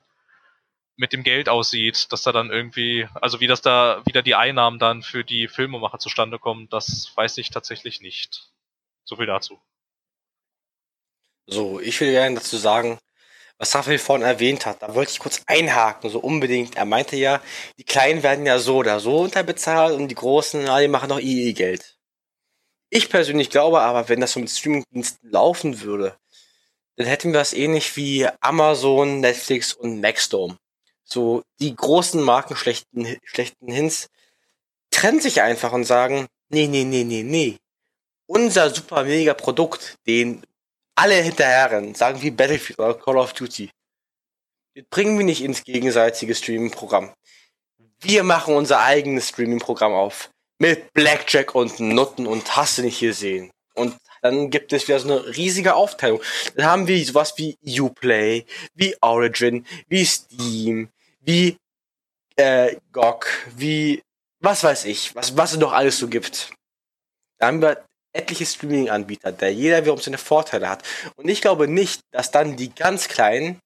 mit dem Geld aussieht, dass da dann irgendwie, also wie das da wieder die Einnahmen dann für die Filmemacher zustande kommen, das weiß ich tatsächlich nicht. So viel dazu. So, ich will gerne dazu sagen, was Raphael vorhin erwähnt hat. Da wollte ich kurz einhaken, so unbedingt. Er meinte ja, die Kleinen werden ja so oder so unterbezahlt und die Großen, ja, die machen noch ihr Geld. Ich persönlich glaube aber, wenn das so mit Streamingdiensten laufen würde, dann hätten wir das ähnlich wie Amazon, Netflix und Maxdome. So, die großen Marken schlechten, schlechten Hints trennen sich einfach und sagen, nee, nee, nee, nee, nee unser super mega Produkt, den alle hinterherren, sagen wie Battlefield oder Call of Duty, das bringen wir nicht ins gegenseitige Streaming-Programm. Wir machen unser eigenes Streaming-Programm auf. Mit Blackjack und Nutten und hast du nicht hier sehen. Und dann gibt es wieder so eine riesige Aufteilung. Dann haben wir sowas wie Uplay, wie Origin, wie Steam, wie äh, GOG, wie was weiß ich, was, was es noch alles so gibt. Da haben wir etliche Streaming-Anbieter, der jeder wiederum seine Vorteile hat. Und ich glaube nicht, dass dann die ganz Kleinen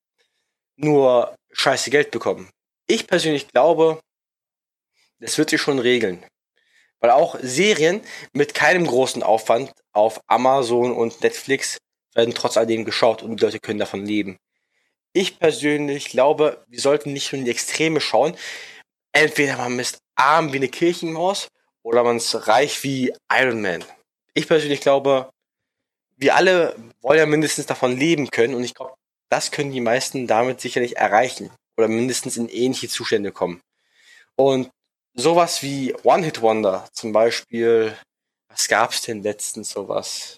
nur scheiße Geld bekommen. Ich persönlich glaube, das wird sich schon regeln. Weil auch Serien mit keinem großen Aufwand auf Amazon und Netflix werden trotz alledem geschaut und die Leute können davon leben. Ich persönlich glaube, wir sollten nicht nur in die Extreme schauen. Entweder man ist arm wie eine Kirchenmaus oder man ist reich wie Iron Man ich persönlich glaube, wir alle wollen ja mindestens davon leben können und ich glaube, das können die meisten damit sicherlich erreichen oder mindestens in ähnliche Zustände kommen. Und sowas wie One-Hit-Wonder zum Beispiel, was gab's denn letztens sowas?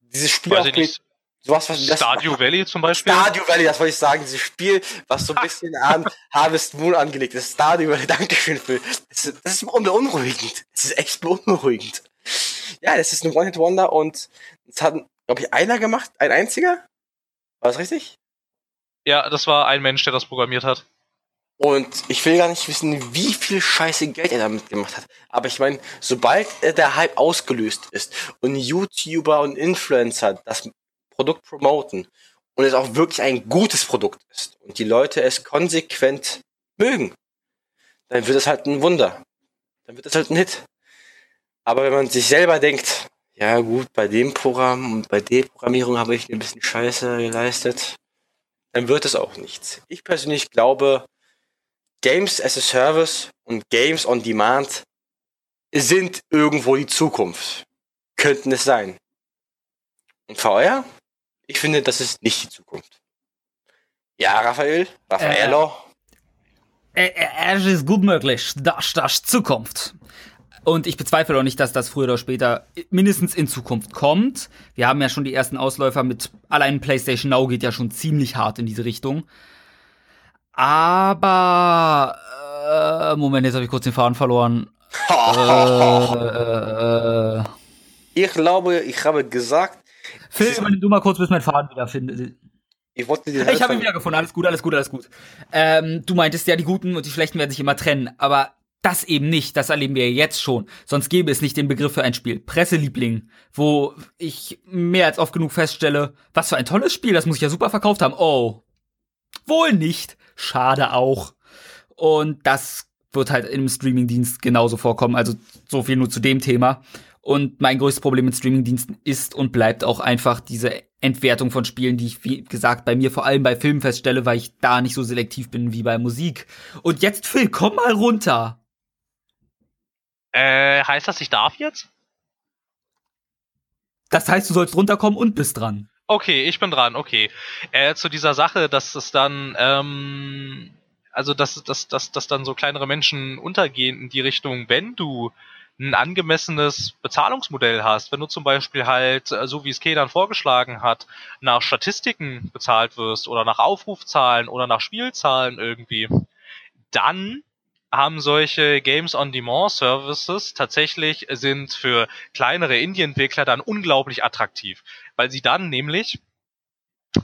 Dieses Spiel Weiß ich Sowas, was, das, Stardew Valley zum Beispiel? Stardew Valley, das wollte ich sagen. Dieses Spiel, was so ein bisschen an Harvest Moon angelegt ist. Stardew Valley, Dankeschön, Phil. Das ist, das ist beunruhigend. Das ist echt beunruhigend. Ja, das ist ein One-Hit-Wonder und es hat, glaube ich, einer gemacht, ein einziger. War das richtig? Ja, das war ein Mensch, der das programmiert hat. Und ich will gar nicht wissen, wie viel scheiße Geld er damit gemacht hat. Aber ich meine, sobald der Hype ausgelöst ist und YouTuber und Influencer das Produkt promoten und es auch wirklich ein gutes Produkt ist und die Leute es konsequent mögen, dann wird es halt ein Wunder. Dann wird es halt ein Hit. Aber wenn man sich selber denkt, ja gut, bei dem Programm und bei der Programmierung habe ich ein bisschen Scheiße geleistet, dann wird es auch nichts. Ich persönlich glaube, Games as a Service und Games on Demand sind irgendwo die Zukunft. Könnten es sein. Und VR? Ich finde, das ist nicht die Zukunft. Ja, Raphael? Raffaello? Äh, äh, es ist gut möglich. Das, das Zukunft. Und ich bezweifle auch nicht, dass das früher oder später mindestens in Zukunft kommt. Wir haben ja schon die ersten Ausläufer mit allein PlayStation Now geht ja schon ziemlich hart in diese Richtung. Aber äh, Moment, jetzt habe ich kurz den Faden verloren. äh, äh, ich glaube, ich habe gesagt. Phil, übernimm du mal kurz, bis mein Faden wieder finde. Ich wollte dir Ich habe ihn wieder gefunden. Alles gut, alles gut, alles gut. Ähm, du meintest ja, die Guten und die Schlechten werden sich immer trennen. Aber das eben nicht, das erleben wir jetzt schon. Sonst gäbe es nicht den Begriff für ein Spiel. Presseliebling, wo ich mehr als oft genug feststelle, was für ein tolles Spiel, das muss ich ja super verkauft haben. Oh, wohl nicht. Schade auch. Und das wird halt im Streamingdienst genauso vorkommen. Also so viel nur zu dem Thema. Und mein größtes Problem mit Streamingdiensten ist und bleibt auch einfach diese Entwertung von Spielen, die ich, wie gesagt, bei mir vor allem bei Filmen feststelle, weil ich da nicht so selektiv bin wie bei Musik. Und jetzt, Phil, komm mal runter. Äh, heißt das, ich darf jetzt? Das heißt, du sollst runterkommen und bist dran. Okay, ich bin dran, okay. Äh, zu dieser Sache, dass es dann, ähm, also dass, dass, dass, dass dann so kleinere Menschen untergehen in die Richtung, wenn du ein angemessenes Bezahlungsmodell hast, wenn du zum Beispiel halt, äh, so wie es K dann vorgeschlagen hat, nach Statistiken bezahlt wirst oder nach Aufrufzahlen oder nach Spielzahlen irgendwie, dann haben solche Games on Demand Services tatsächlich sind für kleinere Indie-Entwickler dann unglaublich attraktiv, weil sie dann nämlich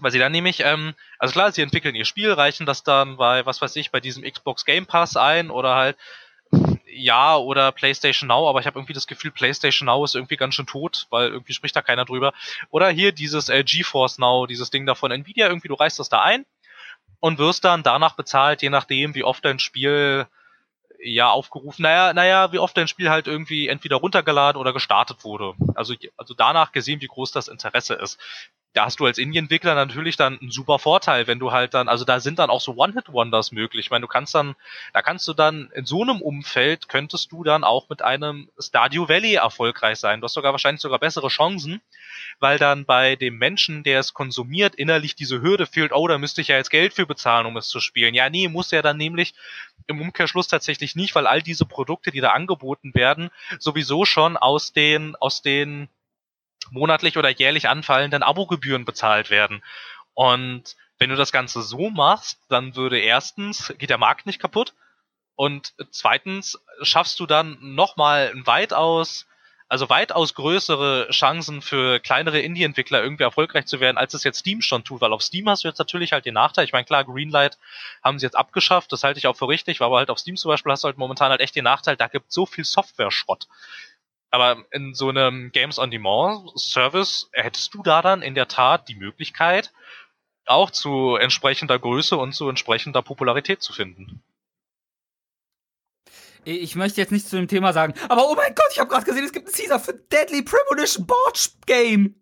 weil sie dann nämlich, ähm, also klar, sie entwickeln ihr Spiel, reichen das dann bei, was weiß ich, bei diesem Xbox Game Pass ein oder halt, ja, oder PlayStation Now, aber ich habe irgendwie das Gefühl, PlayStation Now ist irgendwie ganz schön tot, weil irgendwie spricht da keiner drüber. Oder hier dieses äh, GeForce Now, dieses Ding da von Nvidia, irgendwie du reichst das da ein und wirst dann danach bezahlt, je nachdem, wie oft dein Spiel ja aufgerufen, naja, naja, wie oft dein Spiel halt irgendwie entweder runtergeladen oder gestartet wurde. Also, also danach gesehen, wie groß das Interesse ist da hast du als Indie-Entwickler natürlich dann einen super Vorteil, wenn du halt dann, also da sind dann auch so One-Hit-Wonders möglich. Ich meine, du kannst dann, da kannst du dann in so einem Umfeld könntest du dann auch mit einem Stadio Valley erfolgreich sein. Du hast sogar wahrscheinlich sogar bessere Chancen, weil dann bei dem Menschen, der es konsumiert, innerlich diese Hürde fehlt, oh, da müsste ich ja jetzt Geld für bezahlen, um es zu spielen. Ja, nee, muss er dann nämlich im Umkehrschluss tatsächlich nicht, weil all diese Produkte, die da angeboten werden, sowieso schon aus den, aus den monatlich oder jährlich anfallenden Abogebühren bezahlt werden. Und wenn du das Ganze so machst, dann würde erstens, geht der Markt nicht kaputt und zweitens schaffst du dann nochmal weitaus, also weitaus größere Chancen für kleinere Indie-Entwickler irgendwie erfolgreich zu werden, als es jetzt Steam schon tut, weil auf Steam hast du jetzt natürlich halt den Nachteil, ich meine klar, Greenlight haben sie jetzt abgeschafft, das halte ich auch für richtig, aber halt auf Steam zum Beispiel hast du halt momentan halt echt den Nachteil, da gibt so viel Software-Schrott. Aber in so einem Games on Demand Service hättest du da dann in der Tat die Möglichkeit, auch zu entsprechender Größe und zu entsprechender Popularität zu finden. Ich möchte jetzt nichts zu dem Thema sagen, aber oh mein Gott, ich habe gerade gesehen, es gibt einen Teaser für Deadly Premonition Board Game.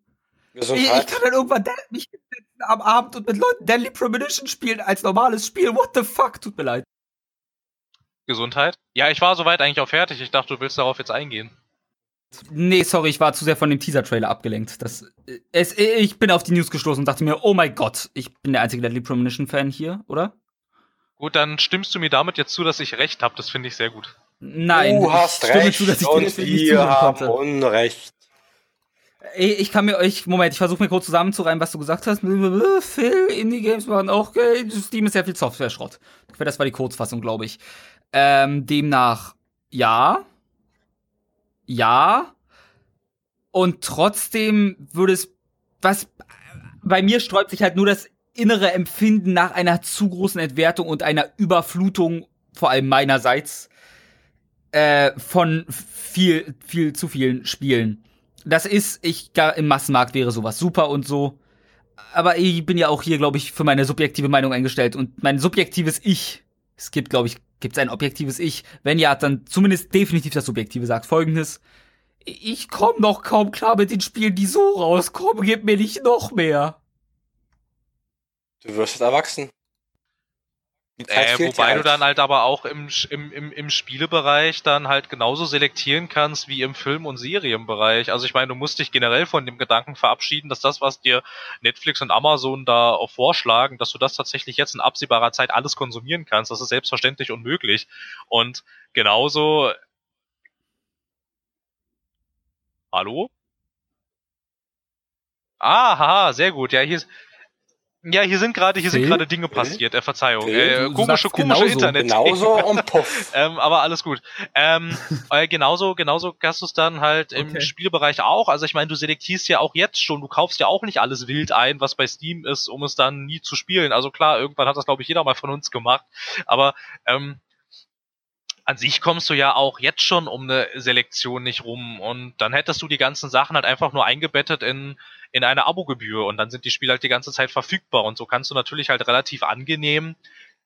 Ich, ich, kann dann irgendwann mich am Abend und mit Leuten Deadly Premonition spielen als normales Spiel. What the fuck? Tut mir leid. Gesundheit? Ja, ich war soweit eigentlich auch fertig. Ich dachte, du willst darauf jetzt eingehen. Nee, sorry, ich war zu sehr von dem Teaser-Trailer abgelenkt. Das, es, ich bin auf die News gestoßen und dachte mir, oh mein Gott, ich bin der einzige Deadly Premonition-Fan hier, oder? Gut, dann stimmst du mir damit jetzt zu, dass ich recht habe. Das finde ich sehr gut. Nein, du hast recht zu, dass ich und wir haben Unrecht. Ich kann mir euch, Moment, ich versuche mir kurz zusammenzureimen, was du gesagt hast. Phil, Indie-Games machen auch Geld. Steam ist sehr viel Software-Schrott. Das war die Kurzfassung, glaube ich. Ähm, demnach, ja, ja. Und trotzdem würde es, was, bei mir sträubt sich halt nur das innere Empfinden nach einer zu großen Entwertung und einer Überflutung, vor allem meinerseits, äh, von viel, viel zu vielen Spielen. Das ist, ich, im Massenmarkt wäre sowas super und so. Aber ich bin ja auch hier, glaube ich, für meine subjektive Meinung eingestellt. Und mein subjektives Ich, es gibt, glaube ich, Gibt es ein objektives Ich? Wenn ja, dann zumindest definitiv das Subjektive sagt folgendes. Ich komme noch kaum klar mit den Spielen, die so rauskommen. Gib mir nicht noch mehr. Du wirst erwachsen. Äh, wobei halt. du dann halt aber auch im, im, im, im Spielebereich dann halt genauso selektieren kannst wie im Film- und Serienbereich. Also ich meine, du musst dich generell von dem Gedanken verabschieden, dass das, was dir Netflix und Amazon da auch vorschlagen, dass du das tatsächlich jetzt in absehbarer Zeit alles konsumieren kannst. Das ist selbstverständlich unmöglich. Und genauso. Hallo? Ah, sehr gut. Ja, hier ist, ja, hier sind gerade hier sind gerade Dinge passiert. Äh, Verzeihung. Äh, komische komische genauso, Internet. Genauso und puff. ähm, aber alles gut. Ähm, äh, genauso genauso hast du es dann halt okay. im Spielbereich auch. Also ich meine, du selektierst ja auch jetzt schon. Du kaufst ja auch nicht alles wild ein, was bei Steam ist, um es dann nie zu spielen. Also klar, irgendwann hat das glaube ich jeder mal von uns gemacht. Aber ähm, an sich kommst du ja auch jetzt schon um eine Selektion nicht rum und dann hättest du die ganzen Sachen halt einfach nur eingebettet in, in eine Abogebühr und dann sind die Spiele halt die ganze Zeit verfügbar und so kannst du natürlich halt relativ angenehm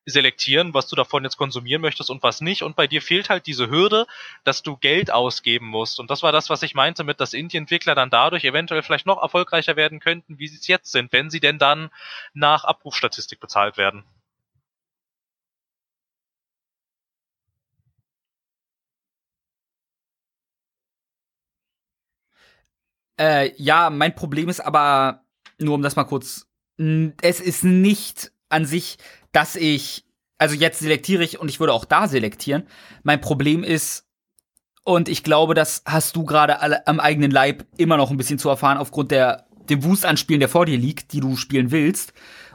selektieren, was du davon jetzt konsumieren möchtest und was nicht. Und bei dir fehlt halt diese Hürde, dass du Geld ausgeben musst. Und das war das, was ich meinte mit, dass Indie-Entwickler dann dadurch eventuell vielleicht noch erfolgreicher werden könnten, wie sie es jetzt sind, wenn sie denn dann nach Abrufstatistik bezahlt werden. Äh, ja, mein Problem ist aber, nur um das mal kurz, es ist nicht an sich, dass ich, also jetzt selektiere ich und ich würde auch da selektieren. Mein Problem ist, und ich glaube, das hast du gerade am eigenen Leib immer noch ein bisschen zu erfahren, aufgrund der, dem Wust an Spielen, der vor dir liegt, die du spielen willst.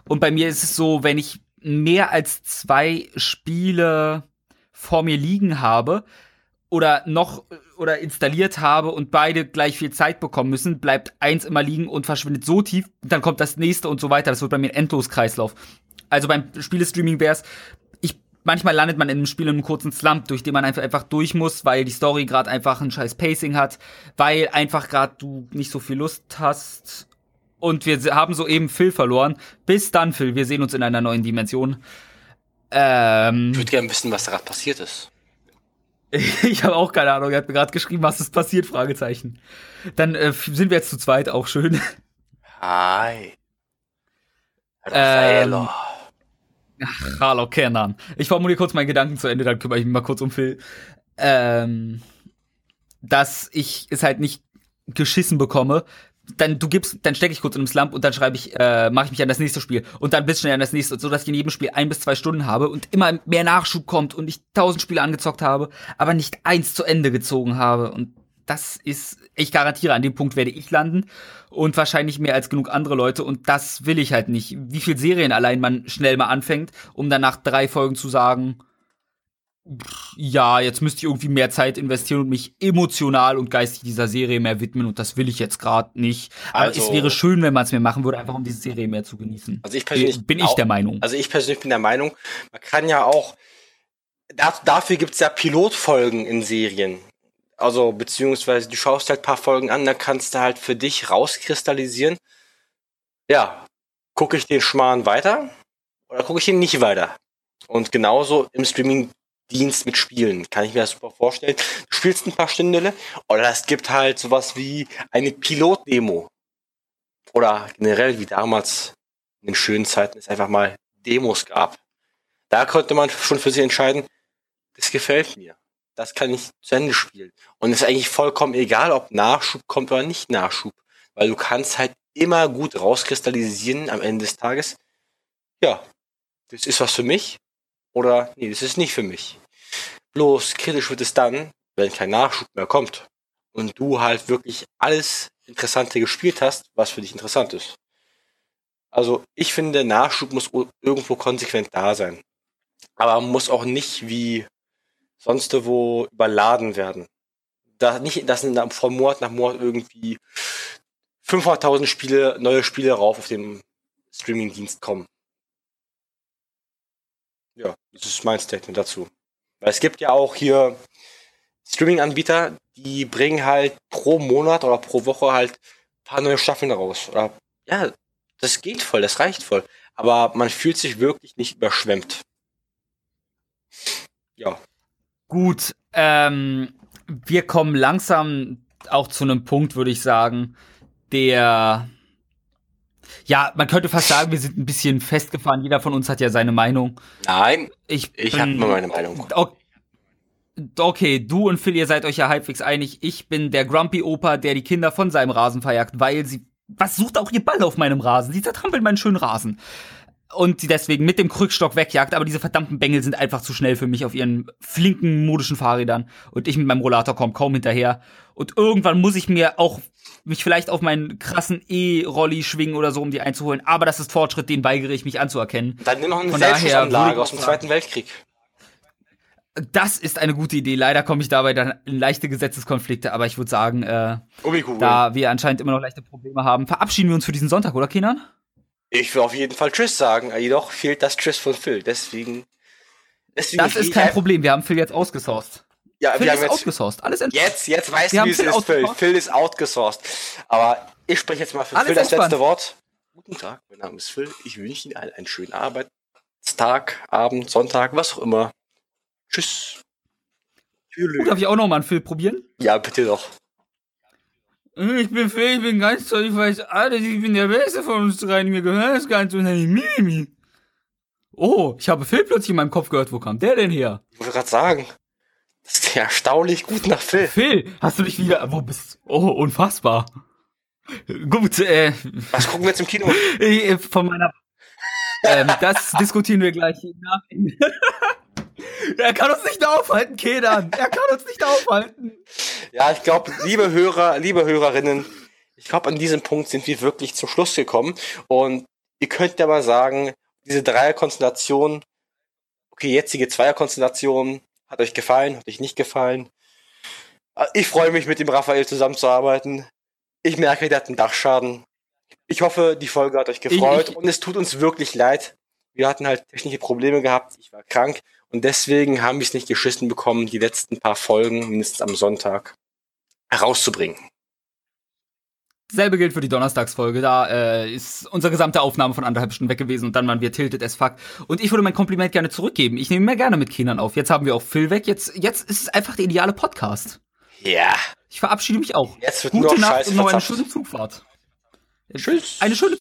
Und bei mir ist es so, wenn ich mehr als zwei Spiele vor mir liegen habe, oder noch oder installiert habe und beide gleich viel Zeit bekommen müssen, bleibt eins immer liegen und verschwindet so tief, dann kommt das nächste und so weiter. Das wird bei mir ein Endloskreislauf. Also beim Spielestreaming wäre es, ich manchmal landet man in einem Spiel in einem kurzen Slump, durch den man einfach, einfach durch muss, weil die Story gerade einfach ein scheiß Pacing hat, weil einfach gerade du nicht so viel Lust hast. Und wir haben soeben Phil verloren. Bis dann, Phil, wir sehen uns in einer neuen Dimension. Ähm, ich würde gerne wissen, was da gerade passiert ist. Ich habe auch keine Ahnung. Er hat mir gerade geschrieben, was ist passiert? Fragezeichen. Dann äh, sind wir jetzt zu zweit auch schön. Hi. Ähm, ach, hallo Kenan. Ich formuliere kurz meinen Gedanken zu Ende, dann kümmere ich mich mal kurz um Phil. Ähm, dass ich es halt nicht geschissen bekomme, dann du gibst, dann stecke ich kurz in einem Slump und dann schreibe ich, äh, mache ich mich an das nächste Spiel und dann bis schnell an das nächste, so dass ich in jedem Spiel ein bis zwei Stunden habe und immer mehr Nachschub kommt und ich tausend Spiele angezockt habe, aber nicht eins zu Ende gezogen habe und das ist, ich garantiere, an dem Punkt werde ich landen und wahrscheinlich mehr als genug andere Leute und das will ich halt nicht. Wie viel Serien allein man schnell mal anfängt, um dann nach drei Folgen zu sagen, ja, jetzt müsste ich irgendwie mehr Zeit investieren und mich emotional und geistig dieser Serie mehr widmen und das will ich jetzt gerade nicht. Aber also, es wäre schön, wenn man es mir machen würde, einfach um diese Serie mehr zu genießen. Also ich persönlich bin ich auch, der Meinung. Also ich persönlich bin der Meinung, man kann ja auch dafür gibt es ja Pilotfolgen in Serien. Also beziehungsweise du schaust halt paar Folgen an, dann kannst du halt für dich rauskristallisieren. Ja, gucke ich den Schmarrn weiter oder gucke ich ihn nicht weiter? Und genauso im Streaming Dienst mit Spielen. Kann ich mir das super vorstellen. Du spielst ein paar Stündele oder es gibt halt sowas wie eine Pilot-Demo. Oder generell wie damals in den schönen Zeiten es einfach mal Demos gab. Da konnte man schon für sich entscheiden, das gefällt mir. Das kann ich zu Ende spielen. Und es ist eigentlich vollkommen egal, ob Nachschub kommt oder nicht Nachschub. Weil du kannst halt immer gut rauskristallisieren am Ende des Tages. Ja, das ist was für mich oder nee, das ist nicht für mich. Bloß kritisch wird es dann, wenn kein Nachschub mehr kommt und du halt wirklich alles Interessante gespielt hast, was für dich interessant ist. Also ich finde, Nachschub muss irgendwo konsequent da sein. Aber muss auch nicht wie sonst wo überladen werden. Da nicht, dass von Mord nach Mord irgendwie 500.000 Spiele, neue Spiele rauf auf dem Streamingdienst kommen. Ja, das ist mein Statement dazu. Weil es gibt ja auch hier Streaming-Anbieter, die bringen halt pro Monat oder pro Woche halt ein paar neue Staffeln raus. Oder, ja, das geht voll, das reicht voll. Aber man fühlt sich wirklich nicht überschwemmt. Ja. Gut, ähm, wir kommen langsam auch zu einem Punkt, würde ich sagen, der Ja, man könnte fast sagen, wir sind ein bisschen festgefahren. Jeder von uns hat ja seine Meinung. Nein, Ich, ich habe immer meine Meinung. Okay, du und Phil, ihr seid euch ja halbwegs einig. Ich bin der Grumpy Opa, der die Kinder von seinem Rasen verjagt, weil sie. Was sucht auch ihr Ball auf meinem Rasen? Sie zertrampelt meinen schönen Rasen. Und sie deswegen mit dem Krückstock wegjagt, aber diese verdammten Bengel sind einfach zu schnell für mich auf ihren flinken, modischen Fahrrädern. Und ich mit meinem Rollator komme kaum hinterher. Und irgendwann muss ich mir auch mich vielleicht auf meinen krassen E-Rolli schwingen oder so, um die einzuholen. Aber das ist Fortschritt, den weigere ich mich anzuerkennen. Dann nimm noch eine Selbstschussanlage aus dem Zweiten Weltkrieg. Das ist eine gute Idee. Leider komme ich dabei dann in leichte Gesetzeskonflikte, aber ich würde sagen, äh, da wir anscheinend immer noch leichte Probleme haben, verabschieden wir uns für diesen Sonntag, oder Kenan? Ich will auf jeden Fall Tschüss sagen, jedoch fehlt das Tschüss von Phil. Deswegen. deswegen Das ist kein Problem. Wir haben Phil jetzt ausgesourced. Ja, Phil wir ist haben jetzt, outgesourced. Alles entspannt. jetzt, jetzt weißt Wir du, wie es Phil ist, Phil. Phil ist outgesourced. Aber ich spreche jetzt mal für Alles Phil das entspannt. letzte Wort. Guten Tag, mein Name ist Phil. Ich wünsche Ihnen allen einen schönen Arbeitstag, Abend, Sonntag, was auch immer. Tschüss. Gut, darf ich auch noch mal einen Phil probieren? Ja, bitte doch. Ich bin Phil, ich bin ganz toll, ich weiß alles, ich bin der Beste von uns dreien, mir gehört das Ganze und dann Mimi. Oh, ich habe Phil plötzlich in meinem Kopf gehört, wo kam der denn her? Ich wollte gerade sagen, das ist ja erstaunlich gut nach Phil. Phil, hast du dich wieder, wo bist Oh, unfassbar. Gut, äh, Was gucken wir jetzt im Kino? äh, von meiner, ähm, das diskutieren wir gleich nach. er kann uns nicht aufhalten, Kedan. Er kann uns nicht aufhalten. Ja, ich glaube, liebe Hörer, liebe Hörerinnen, ich glaube, an diesem Punkt sind wir wirklich zum Schluss gekommen. Und ihr könnt ja mal sagen, diese Dreierkonstellation, okay, jetzige Zweierkonstellation, hat euch gefallen, hat euch nicht gefallen. Äh, Ich freue mich, mit dem Raphael zusammenzuarbeiten. Ich merke, der hat einen Dachschaden. Ich hoffe, die Folge hat euch gefreut ich- und es tut uns wirklich leid. Wir hatten halt technische Probleme gehabt. Ich war krank und deswegen haben wir es nicht geschissen bekommen, die letzten paar Folgen, mindestens am Sonntag, herauszubringen. Selbe gilt für die Donnerstagsfolge. Da äh, ist unsere gesamte Aufnahme von anderthalb Stunden weg gewesen und dann waren wir tilted as fuck. Und ich würde mein Kompliment gerne zurückgeben. Ich nehme mehr gerne mit Kindern auf. Jetzt haben wir auch Phil weg. Jetzt, jetzt ist es einfach der ideale Podcast. Ja, Ich verabschiede mich auch. jetzt wird nur Gute noch Nacht Scheiße und noch eine schöne Zugfahrt. Tschüss. Eine schöne